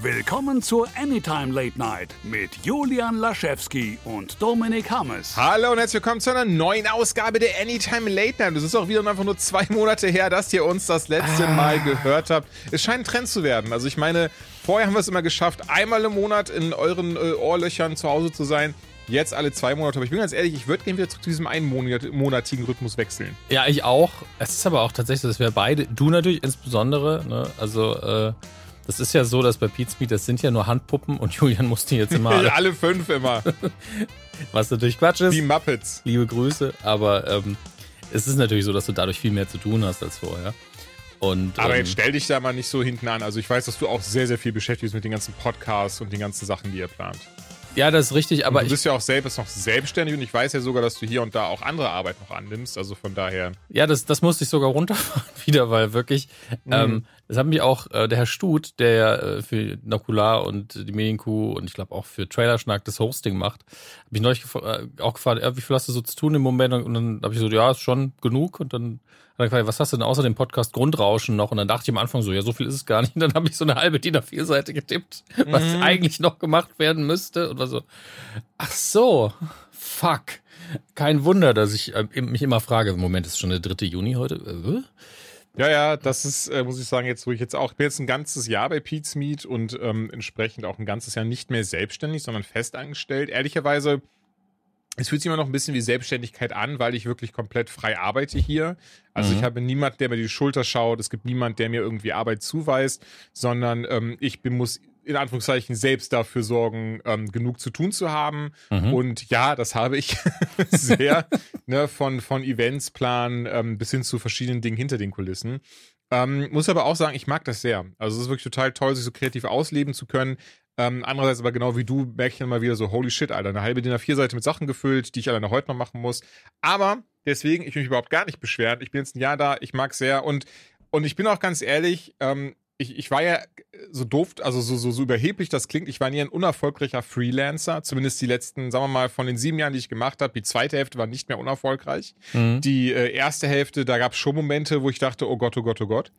Willkommen zur Anytime Late Night mit Julian Laschewski und Dominik Hammes. Hallo und herzlich willkommen zu einer neuen Ausgabe der Anytime Late Night. Es ist auch wieder einfach nur zwei Monate her, dass ihr uns das letzte ah. Mal gehört habt. Es scheint ein Trend zu werden. Also ich meine, vorher haben wir es immer geschafft, einmal im Monat in euren äh, Ohrlöchern zu Hause zu sein. Jetzt alle zwei Monate. Aber ich bin ganz ehrlich, ich würde gerne wieder zu diesem einmonatigen Rhythmus wechseln. Ja, ich auch. Es ist aber auch tatsächlich so, dass wir beide, du natürlich insbesondere, ne, also äh, das ist ja so, dass bei Pete's Meet, das sind ja nur Handpuppen und Julian musste jetzt immer alle, alle fünf immer. Was natürlich Quatsch ist. Die Muppets. Liebe Grüße, aber ähm, es ist natürlich so, dass du dadurch viel mehr zu tun hast als vorher. Und, aber ähm, jetzt stell dich da mal nicht so hinten an. Also ich weiß, dass du auch sehr, sehr viel beschäftigt bist mit den ganzen Podcasts und den ganzen Sachen, die ihr plant. Ja, das ist richtig, aber. Und du bist ja auch selbst noch selbstständig und ich weiß ja sogar, dass du hier und da auch andere Arbeit noch annimmst. Also von daher. Ja, das, das musste ich sogar runterfahren wieder, weil wirklich, mhm. ähm, das hat mich auch äh, der Herr Stut, der ja äh, für Nokular und die Medienkuh und ich glaube auch für Trailerschnack das Hosting macht, habe ich neulich gef äh, auch gefragt, wie viel hast du so zu tun im Moment? Und dann habe ich so, ja, ist schon genug. Und dann hat er gefragt, was hast du denn außer dem Podcast Grundrauschen noch? Und dann dachte ich am Anfang so, ja, so viel ist es gar nicht. Und dann habe ich so eine halbe DIN A4-Seite getippt, was mhm. eigentlich noch gemacht werden müsste. Und war so, ach so, fuck. Kein Wunder, dass ich äh, mich immer frage, im Moment ist schon der 3. Juni heute. Äh? Ja, ja, das ist, äh, muss ich sagen, jetzt, wo ich jetzt auch, ich bin jetzt ein ganzes Jahr bei Pete's Meet und ähm, entsprechend auch ein ganzes Jahr nicht mehr selbstständig, sondern festangestellt. Ehrlicherweise es fühlt sich immer noch ein bisschen wie Selbstständigkeit an, weil ich wirklich komplett frei arbeite hier. Also mhm. ich habe niemand, der mir die Schulter schaut. Es gibt niemand, der mir irgendwie Arbeit zuweist, sondern ähm, ich bin, muss in Anführungszeichen selbst dafür sorgen, ähm, genug zu tun zu haben. Mhm. Und ja, das habe ich sehr, ne, von, von Events planen ähm, bis hin zu verschiedenen Dingen hinter den Kulissen. Ähm, muss aber auch sagen, ich mag das sehr. Also es ist wirklich total toll, sich so kreativ ausleben zu können. Ähm, andererseits aber genau wie du merke ich dann mal wieder so, holy shit, Alter, eine halbe DIN A4-Seite mit Sachen gefüllt, die ich alleine heute noch machen muss. Aber deswegen, ich will mich überhaupt gar nicht beschweren. Ich bin jetzt ein Jahr da, ich mag sehr und, und ich bin auch ganz ehrlich, ähm, ich, ich war ja so doof, also so, so, so überheblich das klingt, ich war nie ein unerfolgreicher Freelancer, zumindest die letzten, sagen wir mal, von den sieben Jahren, die ich gemacht habe, die zweite Hälfte war nicht mehr unerfolgreich. Mhm. Die äh, erste Hälfte, da gab es schon Momente, wo ich dachte, oh Gott, oh Gott, oh Gott.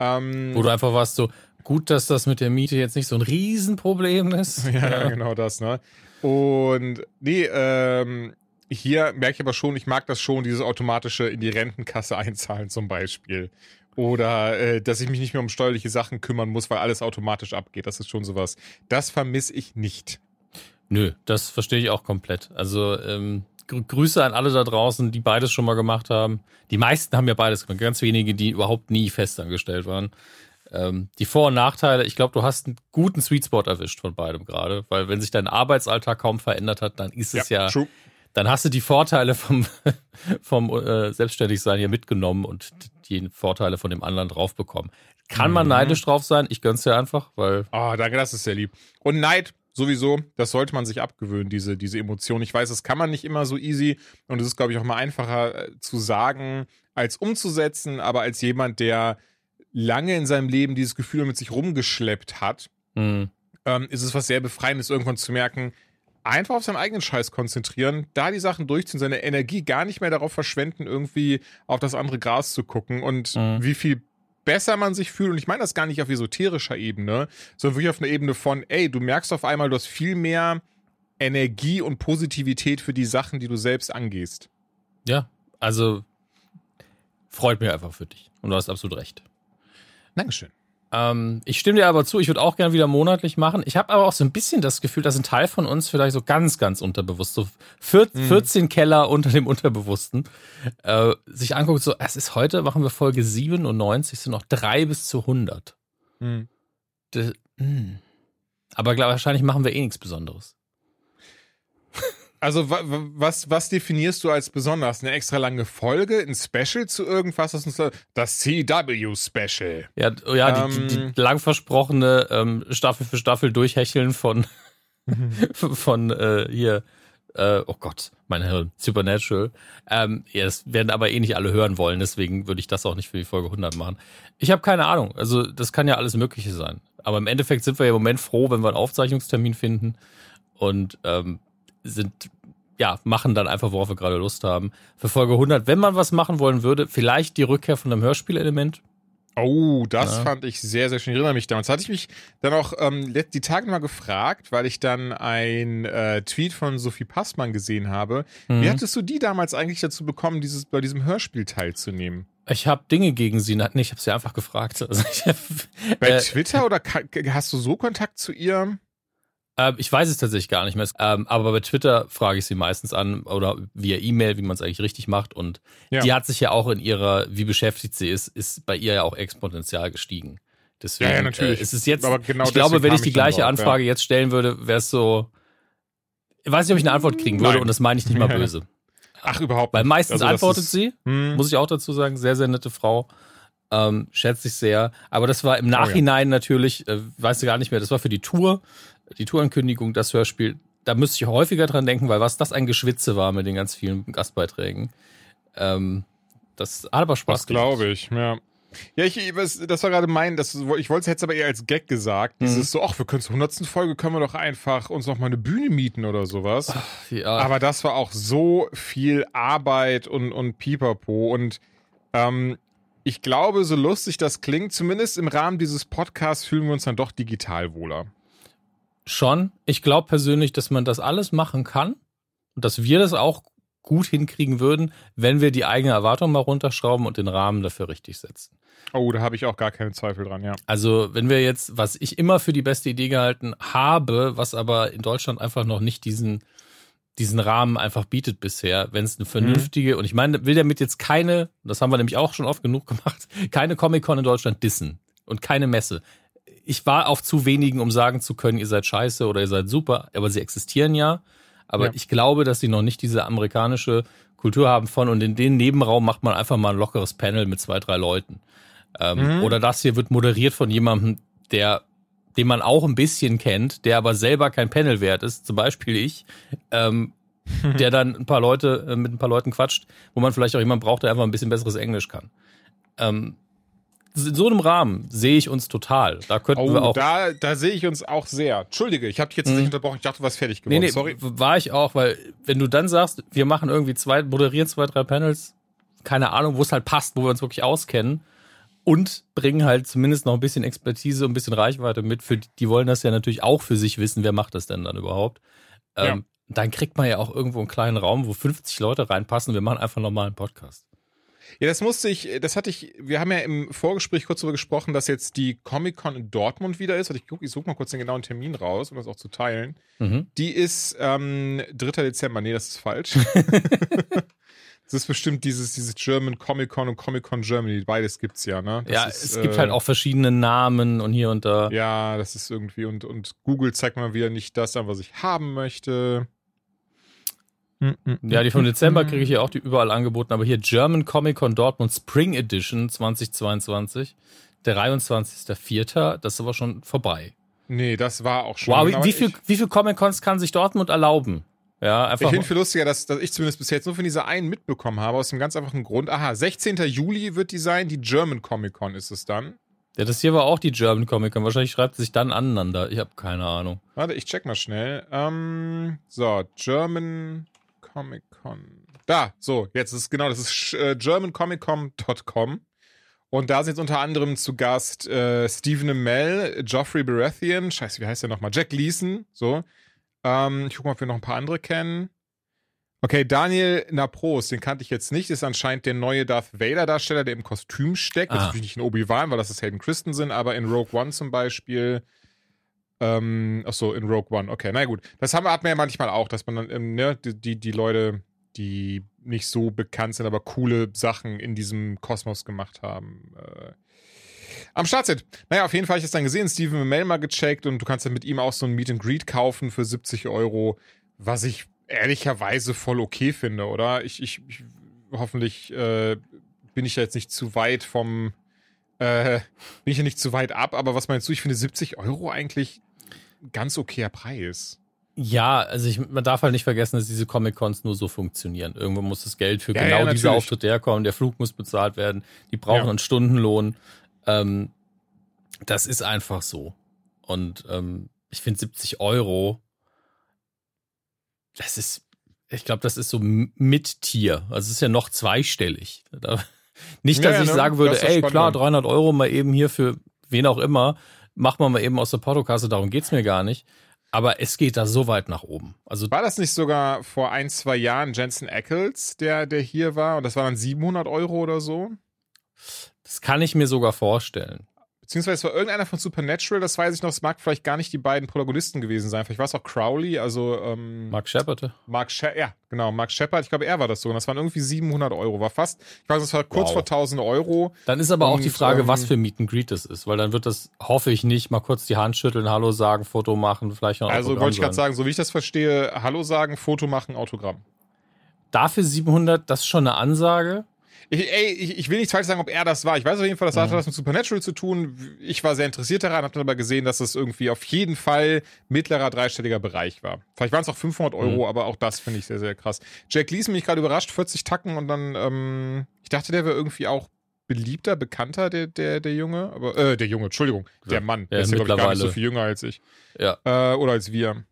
Ähm, wo du einfach warst so, gut, dass das mit der Miete jetzt nicht so ein Riesenproblem ist. Ja, ja. genau das, ne? Und nee, ähm, hier merke ich aber schon, ich mag das schon, dieses automatische in die Rentenkasse einzahlen zum Beispiel. Oder äh, dass ich mich nicht mehr um steuerliche Sachen kümmern muss, weil alles automatisch abgeht. Das ist schon sowas. Das vermisse ich nicht. Nö, das verstehe ich auch komplett. Also ähm, Grüße an alle da draußen, die beides schon mal gemacht haben. Die meisten haben ja beides gemacht. Ganz wenige, die überhaupt nie festangestellt waren. Ähm, die Vor- und Nachteile, ich glaube, du hast einen guten Sweet Spot erwischt von beidem gerade, weil wenn sich dein Arbeitsalltag kaum verändert hat, dann ist es ja, ja dann hast du die Vorteile vom, vom äh, Selbstständigsein hier mitgenommen und die Vorteile von dem anderen drauf bekommen. Kann man mhm. neidisch drauf sein? Ich gönn's dir einfach, weil. Ah, oh, danke, das ist sehr lieb. Und Neid, sowieso, das sollte man sich abgewöhnen, diese, diese Emotion. Ich weiß, das kann man nicht immer so easy und es ist, glaube ich, auch mal einfacher äh, zu sagen, als umzusetzen, aber als jemand, der lange in seinem Leben dieses Gefühl mit sich rumgeschleppt hat, mhm. ähm, ist es was sehr Befreiendes, irgendwann zu merken, einfach auf seinen eigenen Scheiß konzentrieren, da die Sachen durchziehen, seine Energie gar nicht mehr darauf verschwenden, irgendwie auf das andere Gras zu gucken und mhm. wie viel besser man sich fühlt. Und ich meine das gar nicht auf esoterischer Ebene, sondern wirklich auf einer Ebene von, ey, du merkst auf einmal, du hast viel mehr Energie und Positivität für die Sachen, die du selbst angehst. Ja, also freut mich einfach für dich. Und du hast absolut recht. Dankeschön. Ähm, ich stimme dir aber zu, ich würde auch gerne wieder monatlich machen. Ich habe aber auch so ein bisschen das Gefühl, dass ein Teil von uns vielleicht so ganz, ganz unterbewusst, so 14 mhm. Keller unter dem Unterbewussten, äh, sich anguckt, so, es ist heute, machen wir Folge 97, sind noch drei bis zu 100. Mhm. Hm. aber glaub, wahrscheinlich machen wir eh nichts Besonderes. Also was, was definierst du als besonders? Eine extra lange Folge, ein Special zu irgendwas? Das CW-Special. Ja, ja ähm, die, die, ähm. lang versprochene ähm, Staffel für Staffel durchhecheln von, von äh, hier, äh, oh Gott, mein Hirn, Supernatural. Ähm, ja, das werden aber eh nicht alle hören wollen, deswegen würde ich das auch nicht für die Folge 100 machen. Ich habe keine Ahnung, also das kann ja alles Mögliche sein. Aber im Endeffekt sind wir ja im Moment froh, wenn wir einen Aufzeichnungstermin finden und ähm, sind, ja, machen dann einfach, worauf wir gerade Lust haben. Für Folge 100, wenn man was machen wollen würde, vielleicht die Rückkehr von einem Hörspielelement. Oh, das ja. fand ich sehr, sehr schön. Ich erinnere mich damals. Hatte ich mich dann auch ähm, die Tage mal gefragt, weil ich dann ein äh, Tweet von Sophie Passmann gesehen habe. Mhm. Wie hattest du die damals eigentlich dazu bekommen, dieses, bei diesem Hörspiel teilzunehmen? Ich habe Dinge gegen sie. Nee, ich habe sie einfach gefragt. Also hab, bei äh, Twitter oder hast du so Kontakt zu ihr? Ähm, ich weiß es tatsächlich gar nicht mehr. Ähm, aber bei Twitter frage ich sie meistens an oder via E-Mail, wie man es eigentlich richtig macht. Und ja. die hat sich ja auch in ihrer, wie beschäftigt sie ist, ist bei ihr ja auch exponentiell gestiegen. Deswegen, ja, ja natürlich. Äh, ist es jetzt, aber genau ich glaube, wenn ich die gleiche drauf, Anfrage ja. jetzt stellen würde, wäre es so, ich weiß nicht, ob ich eine Antwort kriegen würde Nein. und das meine ich nicht mal böse. Ach, überhaupt nicht. Weil meistens also, antwortet ist, sie, hm. muss ich auch dazu sagen, sehr, sehr nette Frau. Ähm, schätze ich sehr. Aber das war im Nachhinein oh, ja. natürlich, äh, weißt du gar nicht mehr, das war für die Tour die Tourankündigung, das Hörspiel, da müsste ich häufiger dran denken, weil was das ein Geschwitze war mit den ganz vielen Gastbeiträgen. Ähm, das hat aber Spaß das gemacht. glaube ich, ja. Ja, ich, das war gerade mein, das, ich wollte es jetzt aber eher als Gag gesagt. Mhm. Dieses so, ach, wir können zur 100. Folge, können wir doch einfach uns noch mal eine Bühne mieten oder sowas. Ach, ja. Aber das war auch so viel Arbeit und, und Pipapo und ähm, ich glaube, so lustig das klingt, zumindest im Rahmen dieses Podcasts fühlen wir uns dann doch digital wohler. Schon. Ich glaube persönlich, dass man das alles machen kann und dass wir das auch gut hinkriegen würden, wenn wir die eigene Erwartung mal runterschrauben und den Rahmen dafür richtig setzen. Oh, da habe ich auch gar keine Zweifel dran, ja. Also, wenn wir jetzt, was ich immer für die beste Idee gehalten habe, was aber in Deutschland einfach noch nicht diesen, diesen Rahmen einfach bietet bisher, wenn es eine vernünftige, mhm. und ich meine, will damit jetzt keine, das haben wir nämlich auch schon oft genug gemacht, keine Comic-Con in Deutschland dissen und keine Messe ich war auf zu wenigen, um sagen zu können, ihr seid scheiße oder ihr seid super, aber sie existieren ja. Aber ja. ich glaube, dass sie noch nicht diese amerikanische Kultur haben von und in den Nebenraum macht man einfach mal ein lockeres Panel mit zwei, drei Leuten. Ähm, mhm. Oder das hier wird moderiert von jemandem, der, den man auch ein bisschen kennt, der aber selber kein Panel wert ist, zum Beispiel ich, ähm, der dann ein paar Leute, äh, mit ein paar Leuten quatscht, wo man vielleicht auch jemanden braucht, der einfach ein bisschen besseres Englisch kann. Ähm, in so einem Rahmen sehe ich uns total. Da könnten oh, wir auch. Da, da sehe ich uns auch sehr. Entschuldige, ich habe dich jetzt mhm. nicht unterbrochen. Ich dachte, du warst fertig geworden. Nee, nee, Sorry. War ich auch, weil wenn du dann sagst, wir machen irgendwie zwei, moderieren zwei, drei Panels, keine Ahnung, wo es halt passt, wo wir uns wirklich auskennen und bringen halt zumindest noch ein bisschen Expertise, ein bisschen Reichweite mit. Für die, die wollen das ja natürlich auch für sich wissen, wer macht das denn dann überhaupt. Ähm, ja. Dann kriegt man ja auch irgendwo einen kleinen Raum, wo 50 Leute reinpassen. Wir machen einfach nochmal einen Podcast. Ja, das musste ich, das hatte ich, wir haben ja im Vorgespräch kurz darüber gesprochen, dass jetzt die Comic-Con in Dortmund wieder ist. ich gucke, ich suche mal kurz den genauen Termin raus, um das auch zu teilen. Mhm. Die ist ähm, 3. Dezember. Nee, das ist falsch. das ist bestimmt dieses, dieses German Comic-Con und Comic-Con Germany. Beides gibt's ja, ne? Das ja, ist, es gibt halt auch verschiedene Namen und hier und da. Ja, das ist irgendwie, und, und Google zeigt mal wieder nicht das an, was ich haben möchte. Ja, die vom Dezember kriege ich hier auch die überall angeboten, aber hier German Comic Con Dortmund Spring Edition 2022, der 23.04., das ist aber schon vorbei. Nee, das war auch schon. Wow, wie, wie viel, wie viel Comic Cons kann sich Dortmund erlauben? Ja, einfach. Ich finde viel lustiger, dass, dass ich zumindest bis jetzt nur von dieser einen mitbekommen habe, aus dem ganz einfachen Grund. Aha, 16. Juli wird die sein, die German Comic Con ist es dann. Ja, das hier war auch die German Comic Con. Wahrscheinlich schreibt es sich dann aneinander. Ich habe keine Ahnung. Warte, ich check mal schnell. Ähm, so, German Comic Con. Da, so, jetzt ist genau, das ist äh, germancomiccon.com. Und da sind jetzt unter anderem zu Gast äh, Stephen Amell, Geoffrey Baratheon, scheiße, wie heißt der nochmal? Jack Leeson, so. Ähm, ich guck mal, ob wir noch ein paar andere kennen. Okay, Daniel Napros, den kannte ich jetzt nicht, ist anscheinend der neue Darth Vader-Darsteller, der im Kostüm steckt. Ah. Das ist natürlich nicht in Obi-Wan, weil das ist Hayden Christensen, aber in Rogue One zum Beispiel ähm, ach so, in Rogue One. Okay, na gut. Das haben, hat man ja manchmal auch, dass man dann, ähm, ne, die, die Leute, die nicht so bekannt sind, aber coole Sachen in diesem Kosmos gemacht haben. Äh, am Start sind. Naja, auf jeden Fall habe ich das dann gesehen, Steven Mail mal gecheckt und du kannst dann mit ihm auch so ein Meet and Greet kaufen für 70 Euro, was ich ehrlicherweise voll okay finde, oder? Ich, ich, ich hoffentlich äh, bin ich ja jetzt nicht zu weit vom, äh, bin ich ja nicht zu weit ab, aber was meinst du, ich finde 70 Euro eigentlich ganz okayer Preis. Ja, also ich, man darf halt nicht vergessen, dass diese Comic-Cons nur so funktionieren. Irgendwo muss das Geld für ja, genau ja, diese Auftritte herkommen, der Flug muss bezahlt werden, die brauchen ja. einen Stundenlohn. Ähm, das ist einfach so. Und ähm, ich finde 70 Euro, das ist, ich glaube, das ist so mit Tier. Also es ist ja noch zweistellig. Nicht, dass ich ne? sagen würde, ey, klar, 300 Euro mal eben hier für wen auch immer, machen wir mal eben aus der Portokasse, darum geht's mir gar nicht. Aber es geht da so weit nach oben. Also war das nicht sogar vor ein, zwei Jahren Jensen Ackles, der, der hier war und das waren dann 700 Euro oder so? Das kann ich mir sogar vorstellen. Beziehungsweise es war irgendeiner von Supernatural, das weiß ich noch, es mag vielleicht gar nicht die beiden Protagonisten gewesen sein. Vielleicht war es auch Crowley, also ähm, Mark Shepard. Mark She ja, genau, Mark Shepard. Ich glaube, er war das so. Und das waren irgendwie 700 Euro. War fast, ich weiß, es war kurz wow. vor 1000 Euro. Dann ist aber und, auch die Frage, ähm, was für Meet and Greet das ist, weil dann wird das, hoffe ich nicht, mal kurz die Hand schütteln, Hallo sagen, Foto machen, vielleicht noch Also wollte ich gerade sagen, so wie ich das verstehe, Hallo sagen, Foto machen, Autogramm. Dafür 700, das ist schon eine Ansage. Ich, ey, ich, ich will nicht falsch sagen, ob er das war. Ich weiß auf jeden Fall, das hatte mhm. was mit Supernatural zu tun. Ich war sehr interessiert daran, habe dann aber gesehen, dass es irgendwie auf jeden Fall mittlerer dreistelliger Bereich war. Vielleicht waren es auch 500 Euro, mhm. aber auch das finde ich sehr, sehr krass. Jack Leeson mich gerade überrascht, 40 Tacken und dann, ähm, ich dachte, der wäre irgendwie auch beliebter, bekannter, der, der, der Junge. Aber, äh, der Junge, Entschuldigung, der Mann. Ja, der ist ja, glaube ich, gar nicht so viel jünger als ich. Ja. Äh, oder als wir.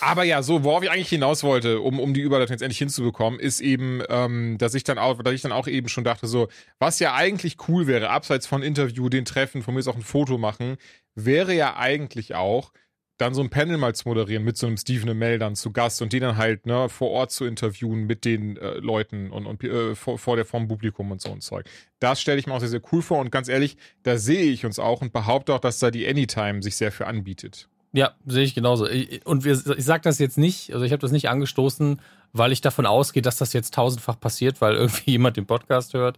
Aber ja, so, worauf ich eigentlich hinaus wollte, um, um die Überleitung jetzt endlich hinzubekommen, ist eben, ähm, dass ich dann auch, dass ich dann auch eben schon dachte, so, was ja eigentlich cool wäre, abseits von Interview, den Treffen, von mir ist auch ein Foto machen, wäre ja eigentlich auch, dann so ein Panel mal zu moderieren mit so einem Stephen Amell dann zu Gast und die dann halt ne, vor Ort zu interviewen mit den äh, Leuten und, und äh, vor, vor der vom Publikum und so ein Zeug. Das stelle ich mir auch sehr, sehr cool vor und ganz ehrlich, da sehe ich uns auch und behaupte auch, dass da die Anytime sich sehr für anbietet. Ja, sehe ich genauso. Und wir, ich sage das jetzt nicht, also ich habe das nicht angestoßen, weil ich davon ausgehe, dass das jetzt tausendfach passiert, weil irgendwie jemand den Podcast hört.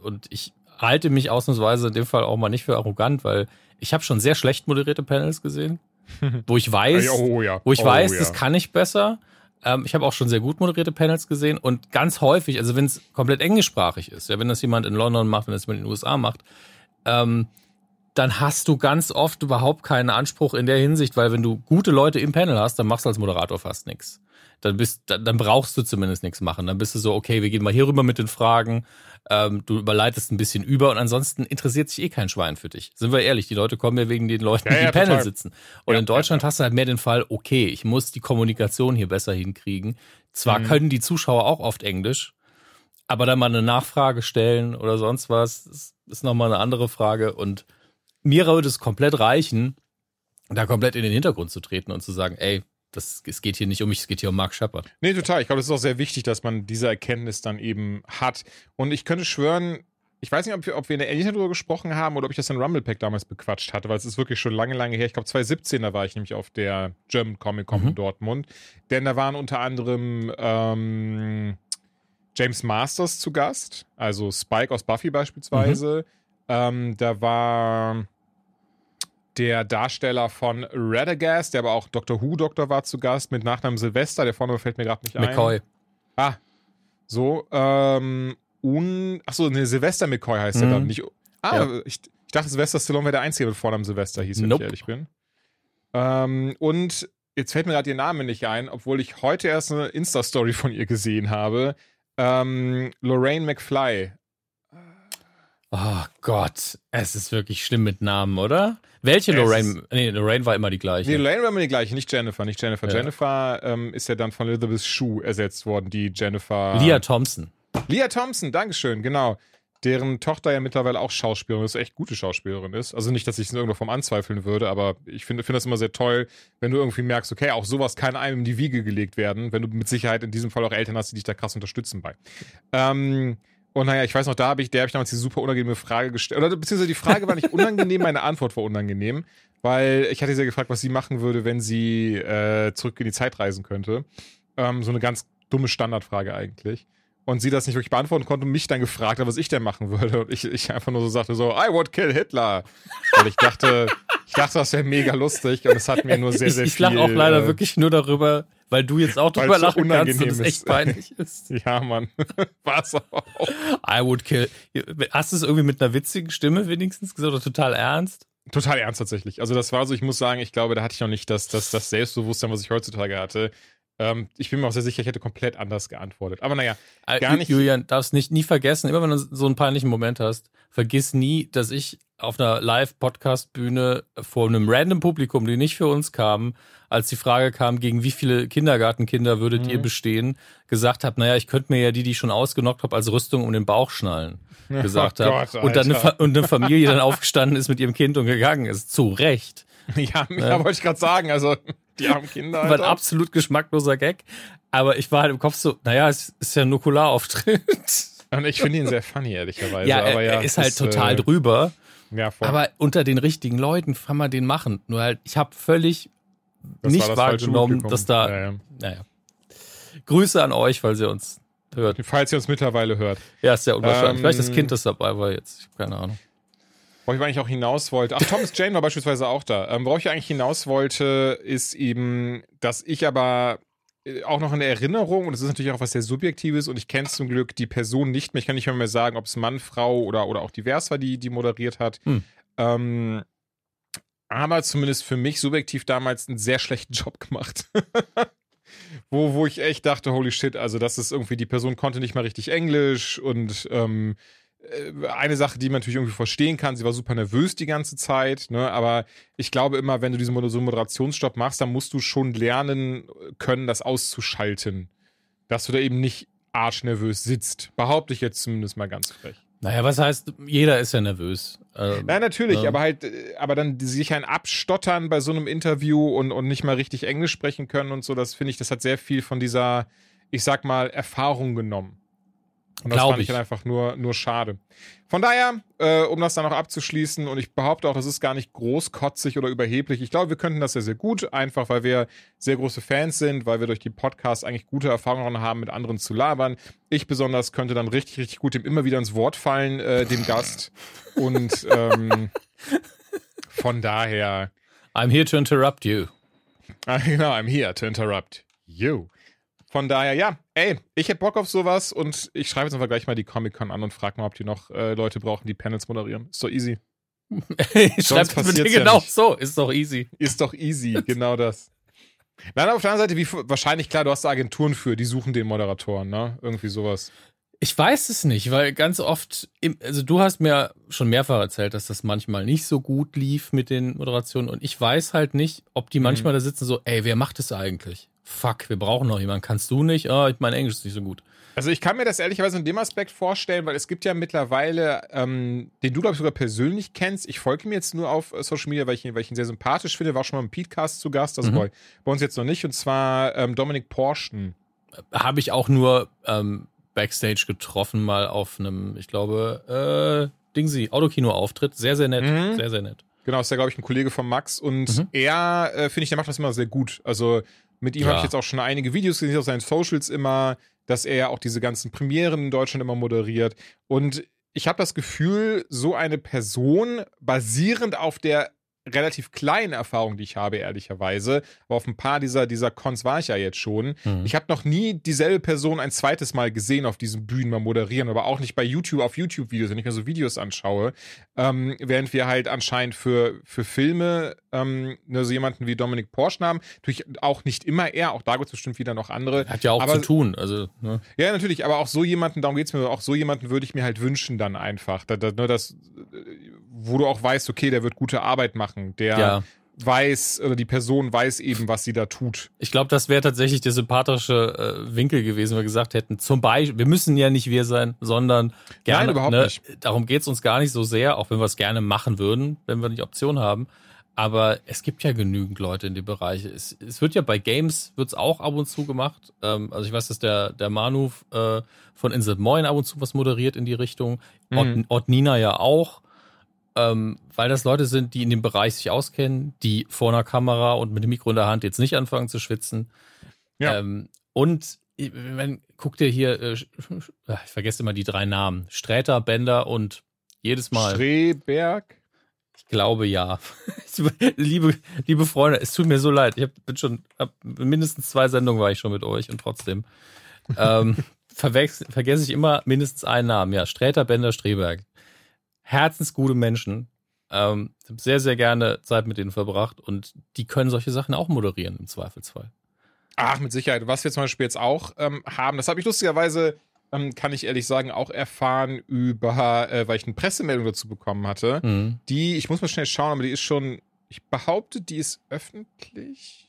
Und ich halte mich ausnahmsweise in dem Fall auch mal nicht für arrogant, weil ich habe schon sehr schlecht moderierte Panels gesehen, wo ich weiß, oh, ja. wo ich oh, weiß, ja. das kann ich besser. Ähm, ich habe auch schon sehr gut moderierte Panels gesehen und ganz häufig, also wenn es komplett englischsprachig ist, ja, wenn das jemand in London macht, wenn das jemand in den USA macht, ähm, dann hast du ganz oft überhaupt keinen Anspruch in der Hinsicht, weil wenn du gute Leute im Panel hast, dann machst du als Moderator fast nichts. Dann bist, dann, dann brauchst du zumindest nichts machen. Dann bist du so, okay, wir gehen mal hier rüber mit den Fragen. Ähm, du überleitest ein bisschen über und ansonsten interessiert sich eh kein Schwein für dich. Sind wir ehrlich, die Leute kommen ja wegen den Leuten, ja, die ja, im Panel sitzen. Und ja, in Deutschland hast du halt mehr den Fall, okay, ich muss die Kommunikation hier besser hinkriegen. Zwar mhm. können die Zuschauer auch oft Englisch, aber dann mal eine Nachfrage stellen oder sonst was, ist, ist nochmal eine andere Frage und mir würde es komplett reichen, da komplett in den Hintergrund zu treten und zu sagen, ey, das, es geht hier nicht um mich, es geht hier um Mark Shepard. Nee, total. Ich glaube, es ist auch sehr wichtig, dass man diese Erkenntnis dann eben hat. Und ich könnte schwören, ich weiß nicht, ob wir, ob wir in der Elite darüber gesprochen haben oder ob ich das in Rumblepack damals bequatscht hatte, weil es ist wirklich schon lange, lange her. Ich glaube, 2017, da war ich nämlich auf der German Comic Con mhm. in Dortmund. Denn da waren unter anderem ähm, James Masters zu Gast, also Spike aus Buffy beispielsweise. Mhm. Ähm, da war der Darsteller von Radagast, der aber auch Doctor Who-Doktor war zu Gast, mit Nachnamen Silvester, der vorne fällt mir gerade nicht ein. McCoy. Ah, so. Ähm, un, achso, ne, Silvester McCoy heißt mhm. er dann nicht. Ah, ja. ich, ich dachte, Silvester Stallone wäre der Einzige mit Vornamen Silvester hieß, wenn nope. ich ehrlich bin. Ähm, und jetzt fällt mir gerade ihr Name nicht ein, obwohl ich heute erst eine Insta-Story von ihr gesehen habe. Ähm, Lorraine McFly Oh Gott, es ist wirklich schlimm mit Namen, oder? Welche es Lorraine? Nee, Lorraine war immer die gleiche. Nee, Lorraine war immer die gleiche, nicht Jennifer, nicht Jennifer. Ja. Jennifer ähm, ist ja dann von Elizabeth Shue ersetzt worden, die Jennifer. Leah Thompson. Leah Thompson, Dankeschön, genau. Deren Tochter ja mittlerweile auch Schauspielerin ist, echt gute Schauspielerin ist. Also nicht, dass ich es in irgendeiner Form anzweifeln würde, aber ich finde find das immer sehr toll, wenn du irgendwie merkst, okay, auch sowas kann einem in die Wiege gelegt werden, wenn du mit Sicherheit in diesem Fall auch Eltern hast, die dich da krass unterstützen bei. Ähm, und naja, ich weiß noch, da habe ich, der habe ich damals die super unangenehme Frage gestellt. Oder beziehungsweise die Frage war nicht unangenehm, meine Antwort war unangenehm. Weil ich hatte sie ja gefragt, was sie machen würde, wenn sie äh, zurück in die Zeit reisen könnte. Ähm, so eine ganz dumme Standardfrage eigentlich. Und sie das nicht wirklich beantworten konnte und mich dann gefragt hat, was ich denn machen würde. Und ich, ich einfach nur so sagte so, I would kill Hitler. Weil ich dachte, ich dachte, das wäre mega lustig und es hat mir nur sehr, sehr ich, ich viel... Ich lache auch leider äh, wirklich nur darüber, weil du jetzt auch drüber lachen so kannst und es echt peinlich ist. Ja, Mann. War's auch. I would kill. Hast du es irgendwie mit einer witzigen Stimme wenigstens gesagt oder total ernst? Total ernst tatsächlich. Also das war so, ich muss sagen, ich glaube, da hatte ich noch nicht das, das, das Selbstbewusstsein, was ich heutzutage hatte. Ähm, ich bin mir auch sehr sicher, ich hätte komplett anders geantwortet. Aber naja, Äh, gar nicht. Julian, darfst nicht nie vergessen, immer wenn du so einen peinlichen Moment hast, vergiss nie, dass ich auf einer Live-Podcast-Bühne vor einem random Publikum, die nicht für uns kamen, als die Frage kam, gegen wie viele Kindergartenkinder würdet Mhm. ihr bestehen, gesagt habe, naja, ich könnte mir ja die, die ich schon ausgenockt habe, als Rüstung um den Bauch schnallen. Gesagt Oh habe. Und dann eine, Alter. Und eine Familie dann aufgestanden ist mit ihrem Kind und gegangen ist. Zu Recht. Ja, ja. wollte ich gerade sagen. Also, die armen Kinder. War ein Alter. absolut geschmackloser Gag. Aber ich war halt im Kopf so, naja, es ist ja ein Nukularauftritt. Und ich finde ihn sehr funny, ehrlicherweise. Ja, er, aber ja, er ist halt es total äh, drüber. Ja, voll. Aber unter den richtigen Leuten kann man den machen. Nur halt, ich habe völlig Das nicht wahrgenommen, dass da. Ja, ja. Naja. Grüße an euch, weil ihr uns hört. Falls ihr uns mittlerweile hört. Ja, ist ja unwahrscheinlich. Ähm, Vielleicht das Kind, das dabei war jetzt. Ich habe keine Ahnung. Worauf ich eigentlich auch hinaus wollte. Ach, Thomas Jane war beispielsweise auch da. Ähm, worauf ich eigentlich hinaus wollte, ist eben, dass ich aber äh, auch noch in der Erinnerung, und das ist natürlich auch was sehr Subjektives, und ich kenne zum Glück die Person nicht mehr. Ich kann nicht mehr, mehr sagen, ob es Mann, Frau oder, oder auch divers war, die, die moderiert hat. Hm. Ähm, aber zumindest für mich subjektiv damals einen sehr schlechten Job gemacht. wo, wo ich echt dachte, holy shit, also das ist irgendwie, die Person konnte nicht mal richtig Englisch und ähm, äh, eine Sache, die man natürlich irgendwie verstehen kann, sie war super nervös die ganze Zeit, ne? aber ich glaube immer, wenn du diesen so Moderationsjob machst, dann musst du schon lernen können, das auszuschalten. Dass du da eben nicht arschnervös sitzt. Behaupte ich jetzt zumindest mal ganz frech. Naja, was heißt, jeder ist ja nervös. Ähm, Nein, natürlich, Ja. aber halt, aber dann sich ein Abstottern bei so einem Interview und, und nicht mal richtig Englisch sprechen können und so, das finde ich, das hat sehr viel von dieser, ich sag mal, Erfahrung genommen. Und das Glaub fand ich ich. dann einfach nur, nur schade. Von daher, äh, um das dann noch abzuschließen, und ich behaupte auch, das ist gar nicht großkotzig oder überheblich. Ich glaube, wir könnten das sehr, sehr gut, einfach weil wir sehr große Fans sind, weil wir durch die Podcasts eigentlich gute Erfahrungen haben, mit anderen zu labern. Ich besonders könnte dann richtig, richtig gut dem immer wieder ins Wort fallen, äh, dem Gast. Und ähm, von daher, I'm here to interrupt you. Ah, genau, I'm here to interrupt you. Von daher, ja, ey, ich hätte Bock auf sowas und ich schreibe jetzt einfach gleich mal die Comic-Con an und frage mal, ob die noch äh, Leute brauchen, die Panels moderieren. Ist doch easy. Schreibt es bitte ja genau nicht. so. Ist doch easy. Ist doch easy, genau das. Nein, auf der anderen Seite, wie wahrscheinlich klar, du hast da Agenturen für, die suchen den Moderatoren, ne? Irgendwie sowas. Ich weiß es nicht, weil ganz oft, im, also du hast mir schon mehrfach erzählt, dass das manchmal nicht so gut lief mit den Moderationen und ich weiß halt nicht, ob die Mhm. manchmal da sitzen so, ey, wer macht das eigentlich? Fuck, wir brauchen noch jemanden. Kannst du nicht? Ah, mein Englisch ist nicht so gut. Also ich kann mir das ehrlicherweise in dem Aspekt vorstellen, weil es gibt ja mittlerweile, ähm, den du, glaube ich, sogar persönlich kennst. Ich folge ihm jetzt nur auf äh, Social Media, weil ich ihn, weil ich ihn sehr sympathisch finde. War schon mal im Podcast zu Gast, also Mhm. bei, bei uns jetzt noch nicht. Und zwar ähm, Dominik Porschen. Habe ich auch nur ähm, Backstage getroffen, mal auf einem, ich glaube, äh, Dingsy, Autokino-Auftritt. Sehr, sehr nett. Mhm. Sehr, sehr nett. Genau, ist ja, glaube ich, ein Kollege von Max. Und Mhm. er, äh, finde ich, der macht das immer sehr gut. Also mit ihm Ja. habe ich jetzt auch schon einige Videos gesehen auf seinen Socials immer, dass er ja auch diese ganzen Premieren in Deutschland immer moderiert. Und ich habe das Gefühl, so eine Person, basierend auf der relativ kleinen Erfahrung, die ich habe, ehrlicherweise, aber auf ein paar dieser, dieser Cons war ich ja jetzt schon. Mhm. Ich habe noch nie dieselbe Person ein zweites Mal gesehen auf diesen Bühnen mal moderieren, aber auch nicht bei YouTube, auf YouTube-Videos, wenn ich mir so Videos anschaue. Ähm, während wir halt anscheinend für, für Filme ähm, nur so jemanden wie Dominik Porsche haben. Natürlich auch nicht immer er, auch da gibt es bestimmt wieder noch andere. Hat ja auch aber, zu tun. Also, ne? Ja, natürlich, aber auch so jemanden, darum geht's mir, auch so jemanden würde ich mir halt wünschen dann einfach. Da, da, nur das, wo du auch weißt, okay, der wird gute Arbeit machen, der Ja. weiß, oder die Person weiß eben, was sie da tut. Ich glaube, das wäre tatsächlich der sympathische äh, Winkel gewesen, wenn wir gesagt hätten, zum Beispiel, wir müssen ja nicht wir sein, sondern gerne. Nein, überhaupt ne, nicht. Darum geht's uns gar nicht so sehr, auch wenn wir es gerne machen würden, wenn wir die Option haben. Aber es gibt ja genügend Leute in dem Bereich. Es, es wird ja bei Games wird's auch ab und zu gemacht. Ähm, also ich weiß, dass der, der Manu äh, von Insert Moin ab und zu was moderiert in die Richtung. Mhm. Ott, Ott Nina ja auch. Ähm, weil das Leute sind, die in dem Bereich sich auskennen, die vor einer Kamera und mit dem Mikro in der Hand jetzt nicht anfangen zu schwitzen. Ja. Ähm, und ich- wenn, guck dir hier, äh, ich vergesse immer die drei Namen. Sträter, Bender und jedes Mal. Streberg? Ich glaube ja. liebe, liebe Freunde, es tut mir so leid. Ich hab, bin schon, hab, mindestens zwei Sendungen war ich schon mit euch und trotzdem ähm, vergesse ich immer mindestens einen Namen. Ja, Sträter, Bender, Streberg. Herzensgute Menschen. Ähm, ich hab sehr, sehr gerne Zeit mit denen verbracht und die können solche Sachen auch moderieren im Zweifelsfall. Ach, mit Sicherheit. Was wir zum Beispiel jetzt auch ähm, haben, das habe ich lustigerweise, ähm, kann ich ehrlich sagen, auch erfahren über, äh, weil ich eine Pressemeldung dazu bekommen hatte. Mhm. Die, ich muss mal schnell schauen, aber die ist schon, ich behaupte, die ist öffentlich.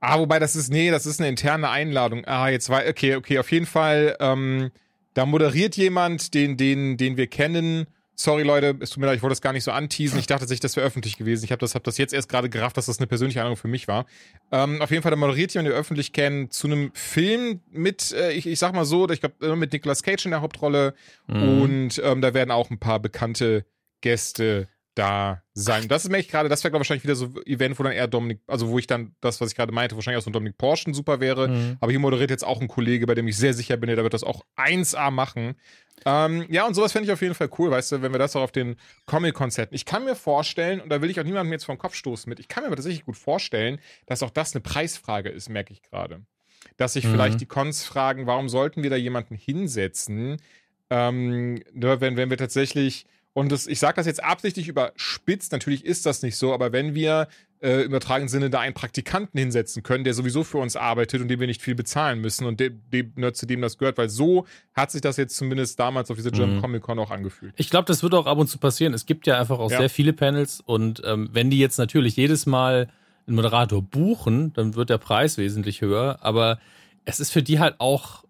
Ah, wobei das ist, nee, das ist eine interne Einladung. Ah, jetzt war, okay, okay, auf jeden Fall, ähm, da moderiert jemand, den, den, den wir kennen. Sorry, Leute, es tut mir leid, ich wollte das gar nicht so anteasen. Ich dachte tatsächlich, das wäre öffentlich gewesen. Ich habe das, hab das jetzt erst gerade gerafft, dass das eine persönliche Einladung für mich war. Ähm, auf jeden Fall, da moderiert jemand, den wir öffentlich kennen, zu einem Film mit, äh, ich, ich sag mal so, ich glaube, mit Nicolas Cage in der Hauptrolle. Mhm. Und ähm, da werden auch ein paar bekannte Gäste da sein. Das ist mir echt gerade, das wäre glaube ich wahrscheinlich wieder so ein Event, wo dann eher Dominik, also wo ich dann das, was ich gerade meinte, wahrscheinlich auch so ein Dominik Porschen super wäre. Mhm. Aber hier moderiert jetzt auch ein Kollege, bei dem ich sehr sicher bin, der wird das auch 1A machen. Ähm, ja, und sowas fände ich auf jeden Fall cool, weißt du, wenn wir das auch auf den Comic-Konzerten. Ich kann mir vorstellen, und da will ich auch niemandem jetzt vom Kopf stoßen mit, ich kann mir aber tatsächlich gut vorstellen, dass auch das eine Preisfrage ist, merke ich gerade. Dass sich Mhm. vielleicht die Cons fragen, warum sollten wir da jemanden hinsetzen, ähm, nur wenn, wenn wir tatsächlich, und das, ich sage das jetzt absichtlich überspitzt, natürlich ist das nicht so, aber wenn wir äh, im übertragenen Sinne da einen Praktikanten hinsetzen können, der sowieso für uns arbeitet und dem wir nicht viel bezahlen müssen und dem, dem, ne, zu dem das gehört, weil so hat sich das jetzt zumindest damals auf dieser German Mhm. Comic Con auch angefühlt. Ich glaube, das wird auch ab und zu passieren. Es gibt ja einfach auch Ja. sehr viele Panels und ähm, wenn die jetzt natürlich jedes Mal einen Moderator buchen, dann wird der Preis wesentlich höher. Aber es ist für die halt auch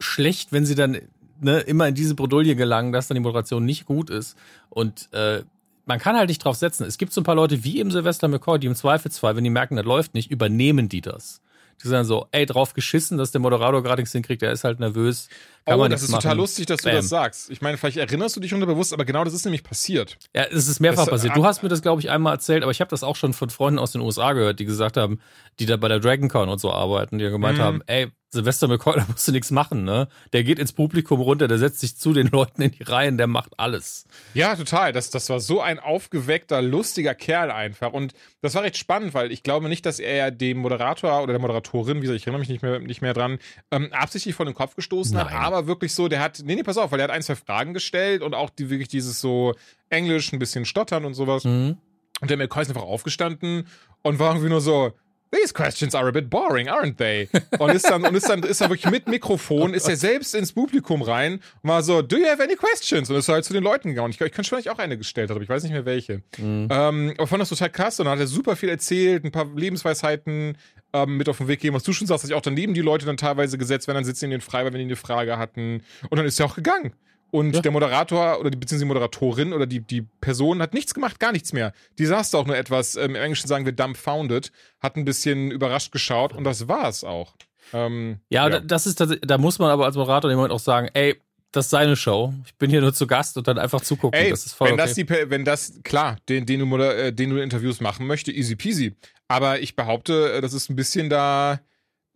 schlecht, wenn sie dann ne, immer in diese Bredouille gelangen, dass dann die Moderation nicht gut ist. Und äh, man kann halt nicht drauf setzen. Es gibt so ein paar Leute wie im Silvester McCoy, die im Zweifelsfall, wenn die merken, das läuft nicht, übernehmen die das. Die sagen so, ey, drauf geschissen, dass der Moderator gerade nichts hinkriegt, der ist halt nervös. Kann oh, man das ist total machen. lustig, dass du Bam. das sagst. Ich meine, vielleicht erinnerst du dich unterbewusst, aber genau das ist nämlich passiert. Ja, es ist mehrfach Das, passiert. Du hast mir das, glaube ich, einmal erzählt, aber ich habe das auch schon von Freunden aus den USA gehört, die gesagt haben, die da bei der DragonCon und so arbeiten, die gemeint Mhm. haben, ey, Silvester McCoy, da musst du nichts machen, ne? Der geht ins Publikum runter, der setzt sich zu den Leuten in die Reihen, der macht alles. Ja, total. Das, das war so ein aufgeweckter, lustiger Kerl einfach. Und das war recht spannend, weil ich glaube nicht, dass er dem Moderator oder der Moderatorin, wie gesagt, ich erinnere mich nicht mehr, nicht mehr dran, ähm, absichtlich vor den Kopf gestoßen hat, Nein. aber wirklich so, der hat, nee, nee, pass auf, weil der hat ein, zwei Fragen gestellt und auch die, wirklich dieses so Englisch, ein bisschen stottern und sowas. Mhm. Und der McCoy ist einfach aufgestanden und war irgendwie nur so, These questions are a bit boring, aren't they? Und ist dann, und ist dann, ist dann wirklich mit Mikrofon, ist er selbst ins Publikum rein und war so, do you have any questions? Und ist halt zu den Leuten gegangen. Ich, ich kann schon, dass ich auch eine gestellt habe, aber ich weiß nicht mehr welche. Mhm. Ähm, aber fand das total krass und dann hat er super viel erzählt, ein paar Lebensweisheiten ähm, mit auf den Weg gegeben, was du schon sagst, dass ich auch daneben die Leute dann teilweise gesetzt, wenn dann sitzen die in den Frei, wenn die eine Frage hatten. Und dann ist er auch gegangen. Und Ja. der Moderator oder die, beziehungsweise die Moderatorin oder die, die Person hat nichts gemacht, gar nichts mehr. Die saß da auch nur etwas, ähm, im Englischen sagen wir dumbfounded, hat ein bisschen überrascht geschaut und das war es auch. Ähm, Ja, Da, das ist da muss man aber als Moderator im Moment auch sagen, ey, das ist seine Show. Ich bin hier nur zu Gast und dann einfach zugucken. Ey, das wenn okay. das die, wenn das, klar, den, den du, äh, den du Interviews machen möchte, easy peasy. Aber ich behaupte, äh, das ist ein bisschen da,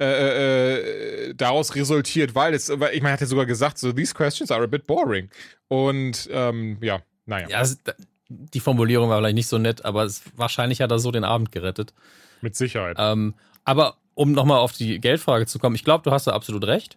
äh, äh, äh, daraus resultiert, weil es, weil ich meine, er hat ja sogar gesagt, so, these questions are a bit boring. Und, ähm, ja, naja, ja, die Formulierung war vielleicht nicht so nett, aber es, wahrscheinlich hat er so den Abend gerettet. mit Sicherheit. Ähm, aber um nochmal auf die Geldfrage zu kommen, ich glaube, du hast da absolut recht.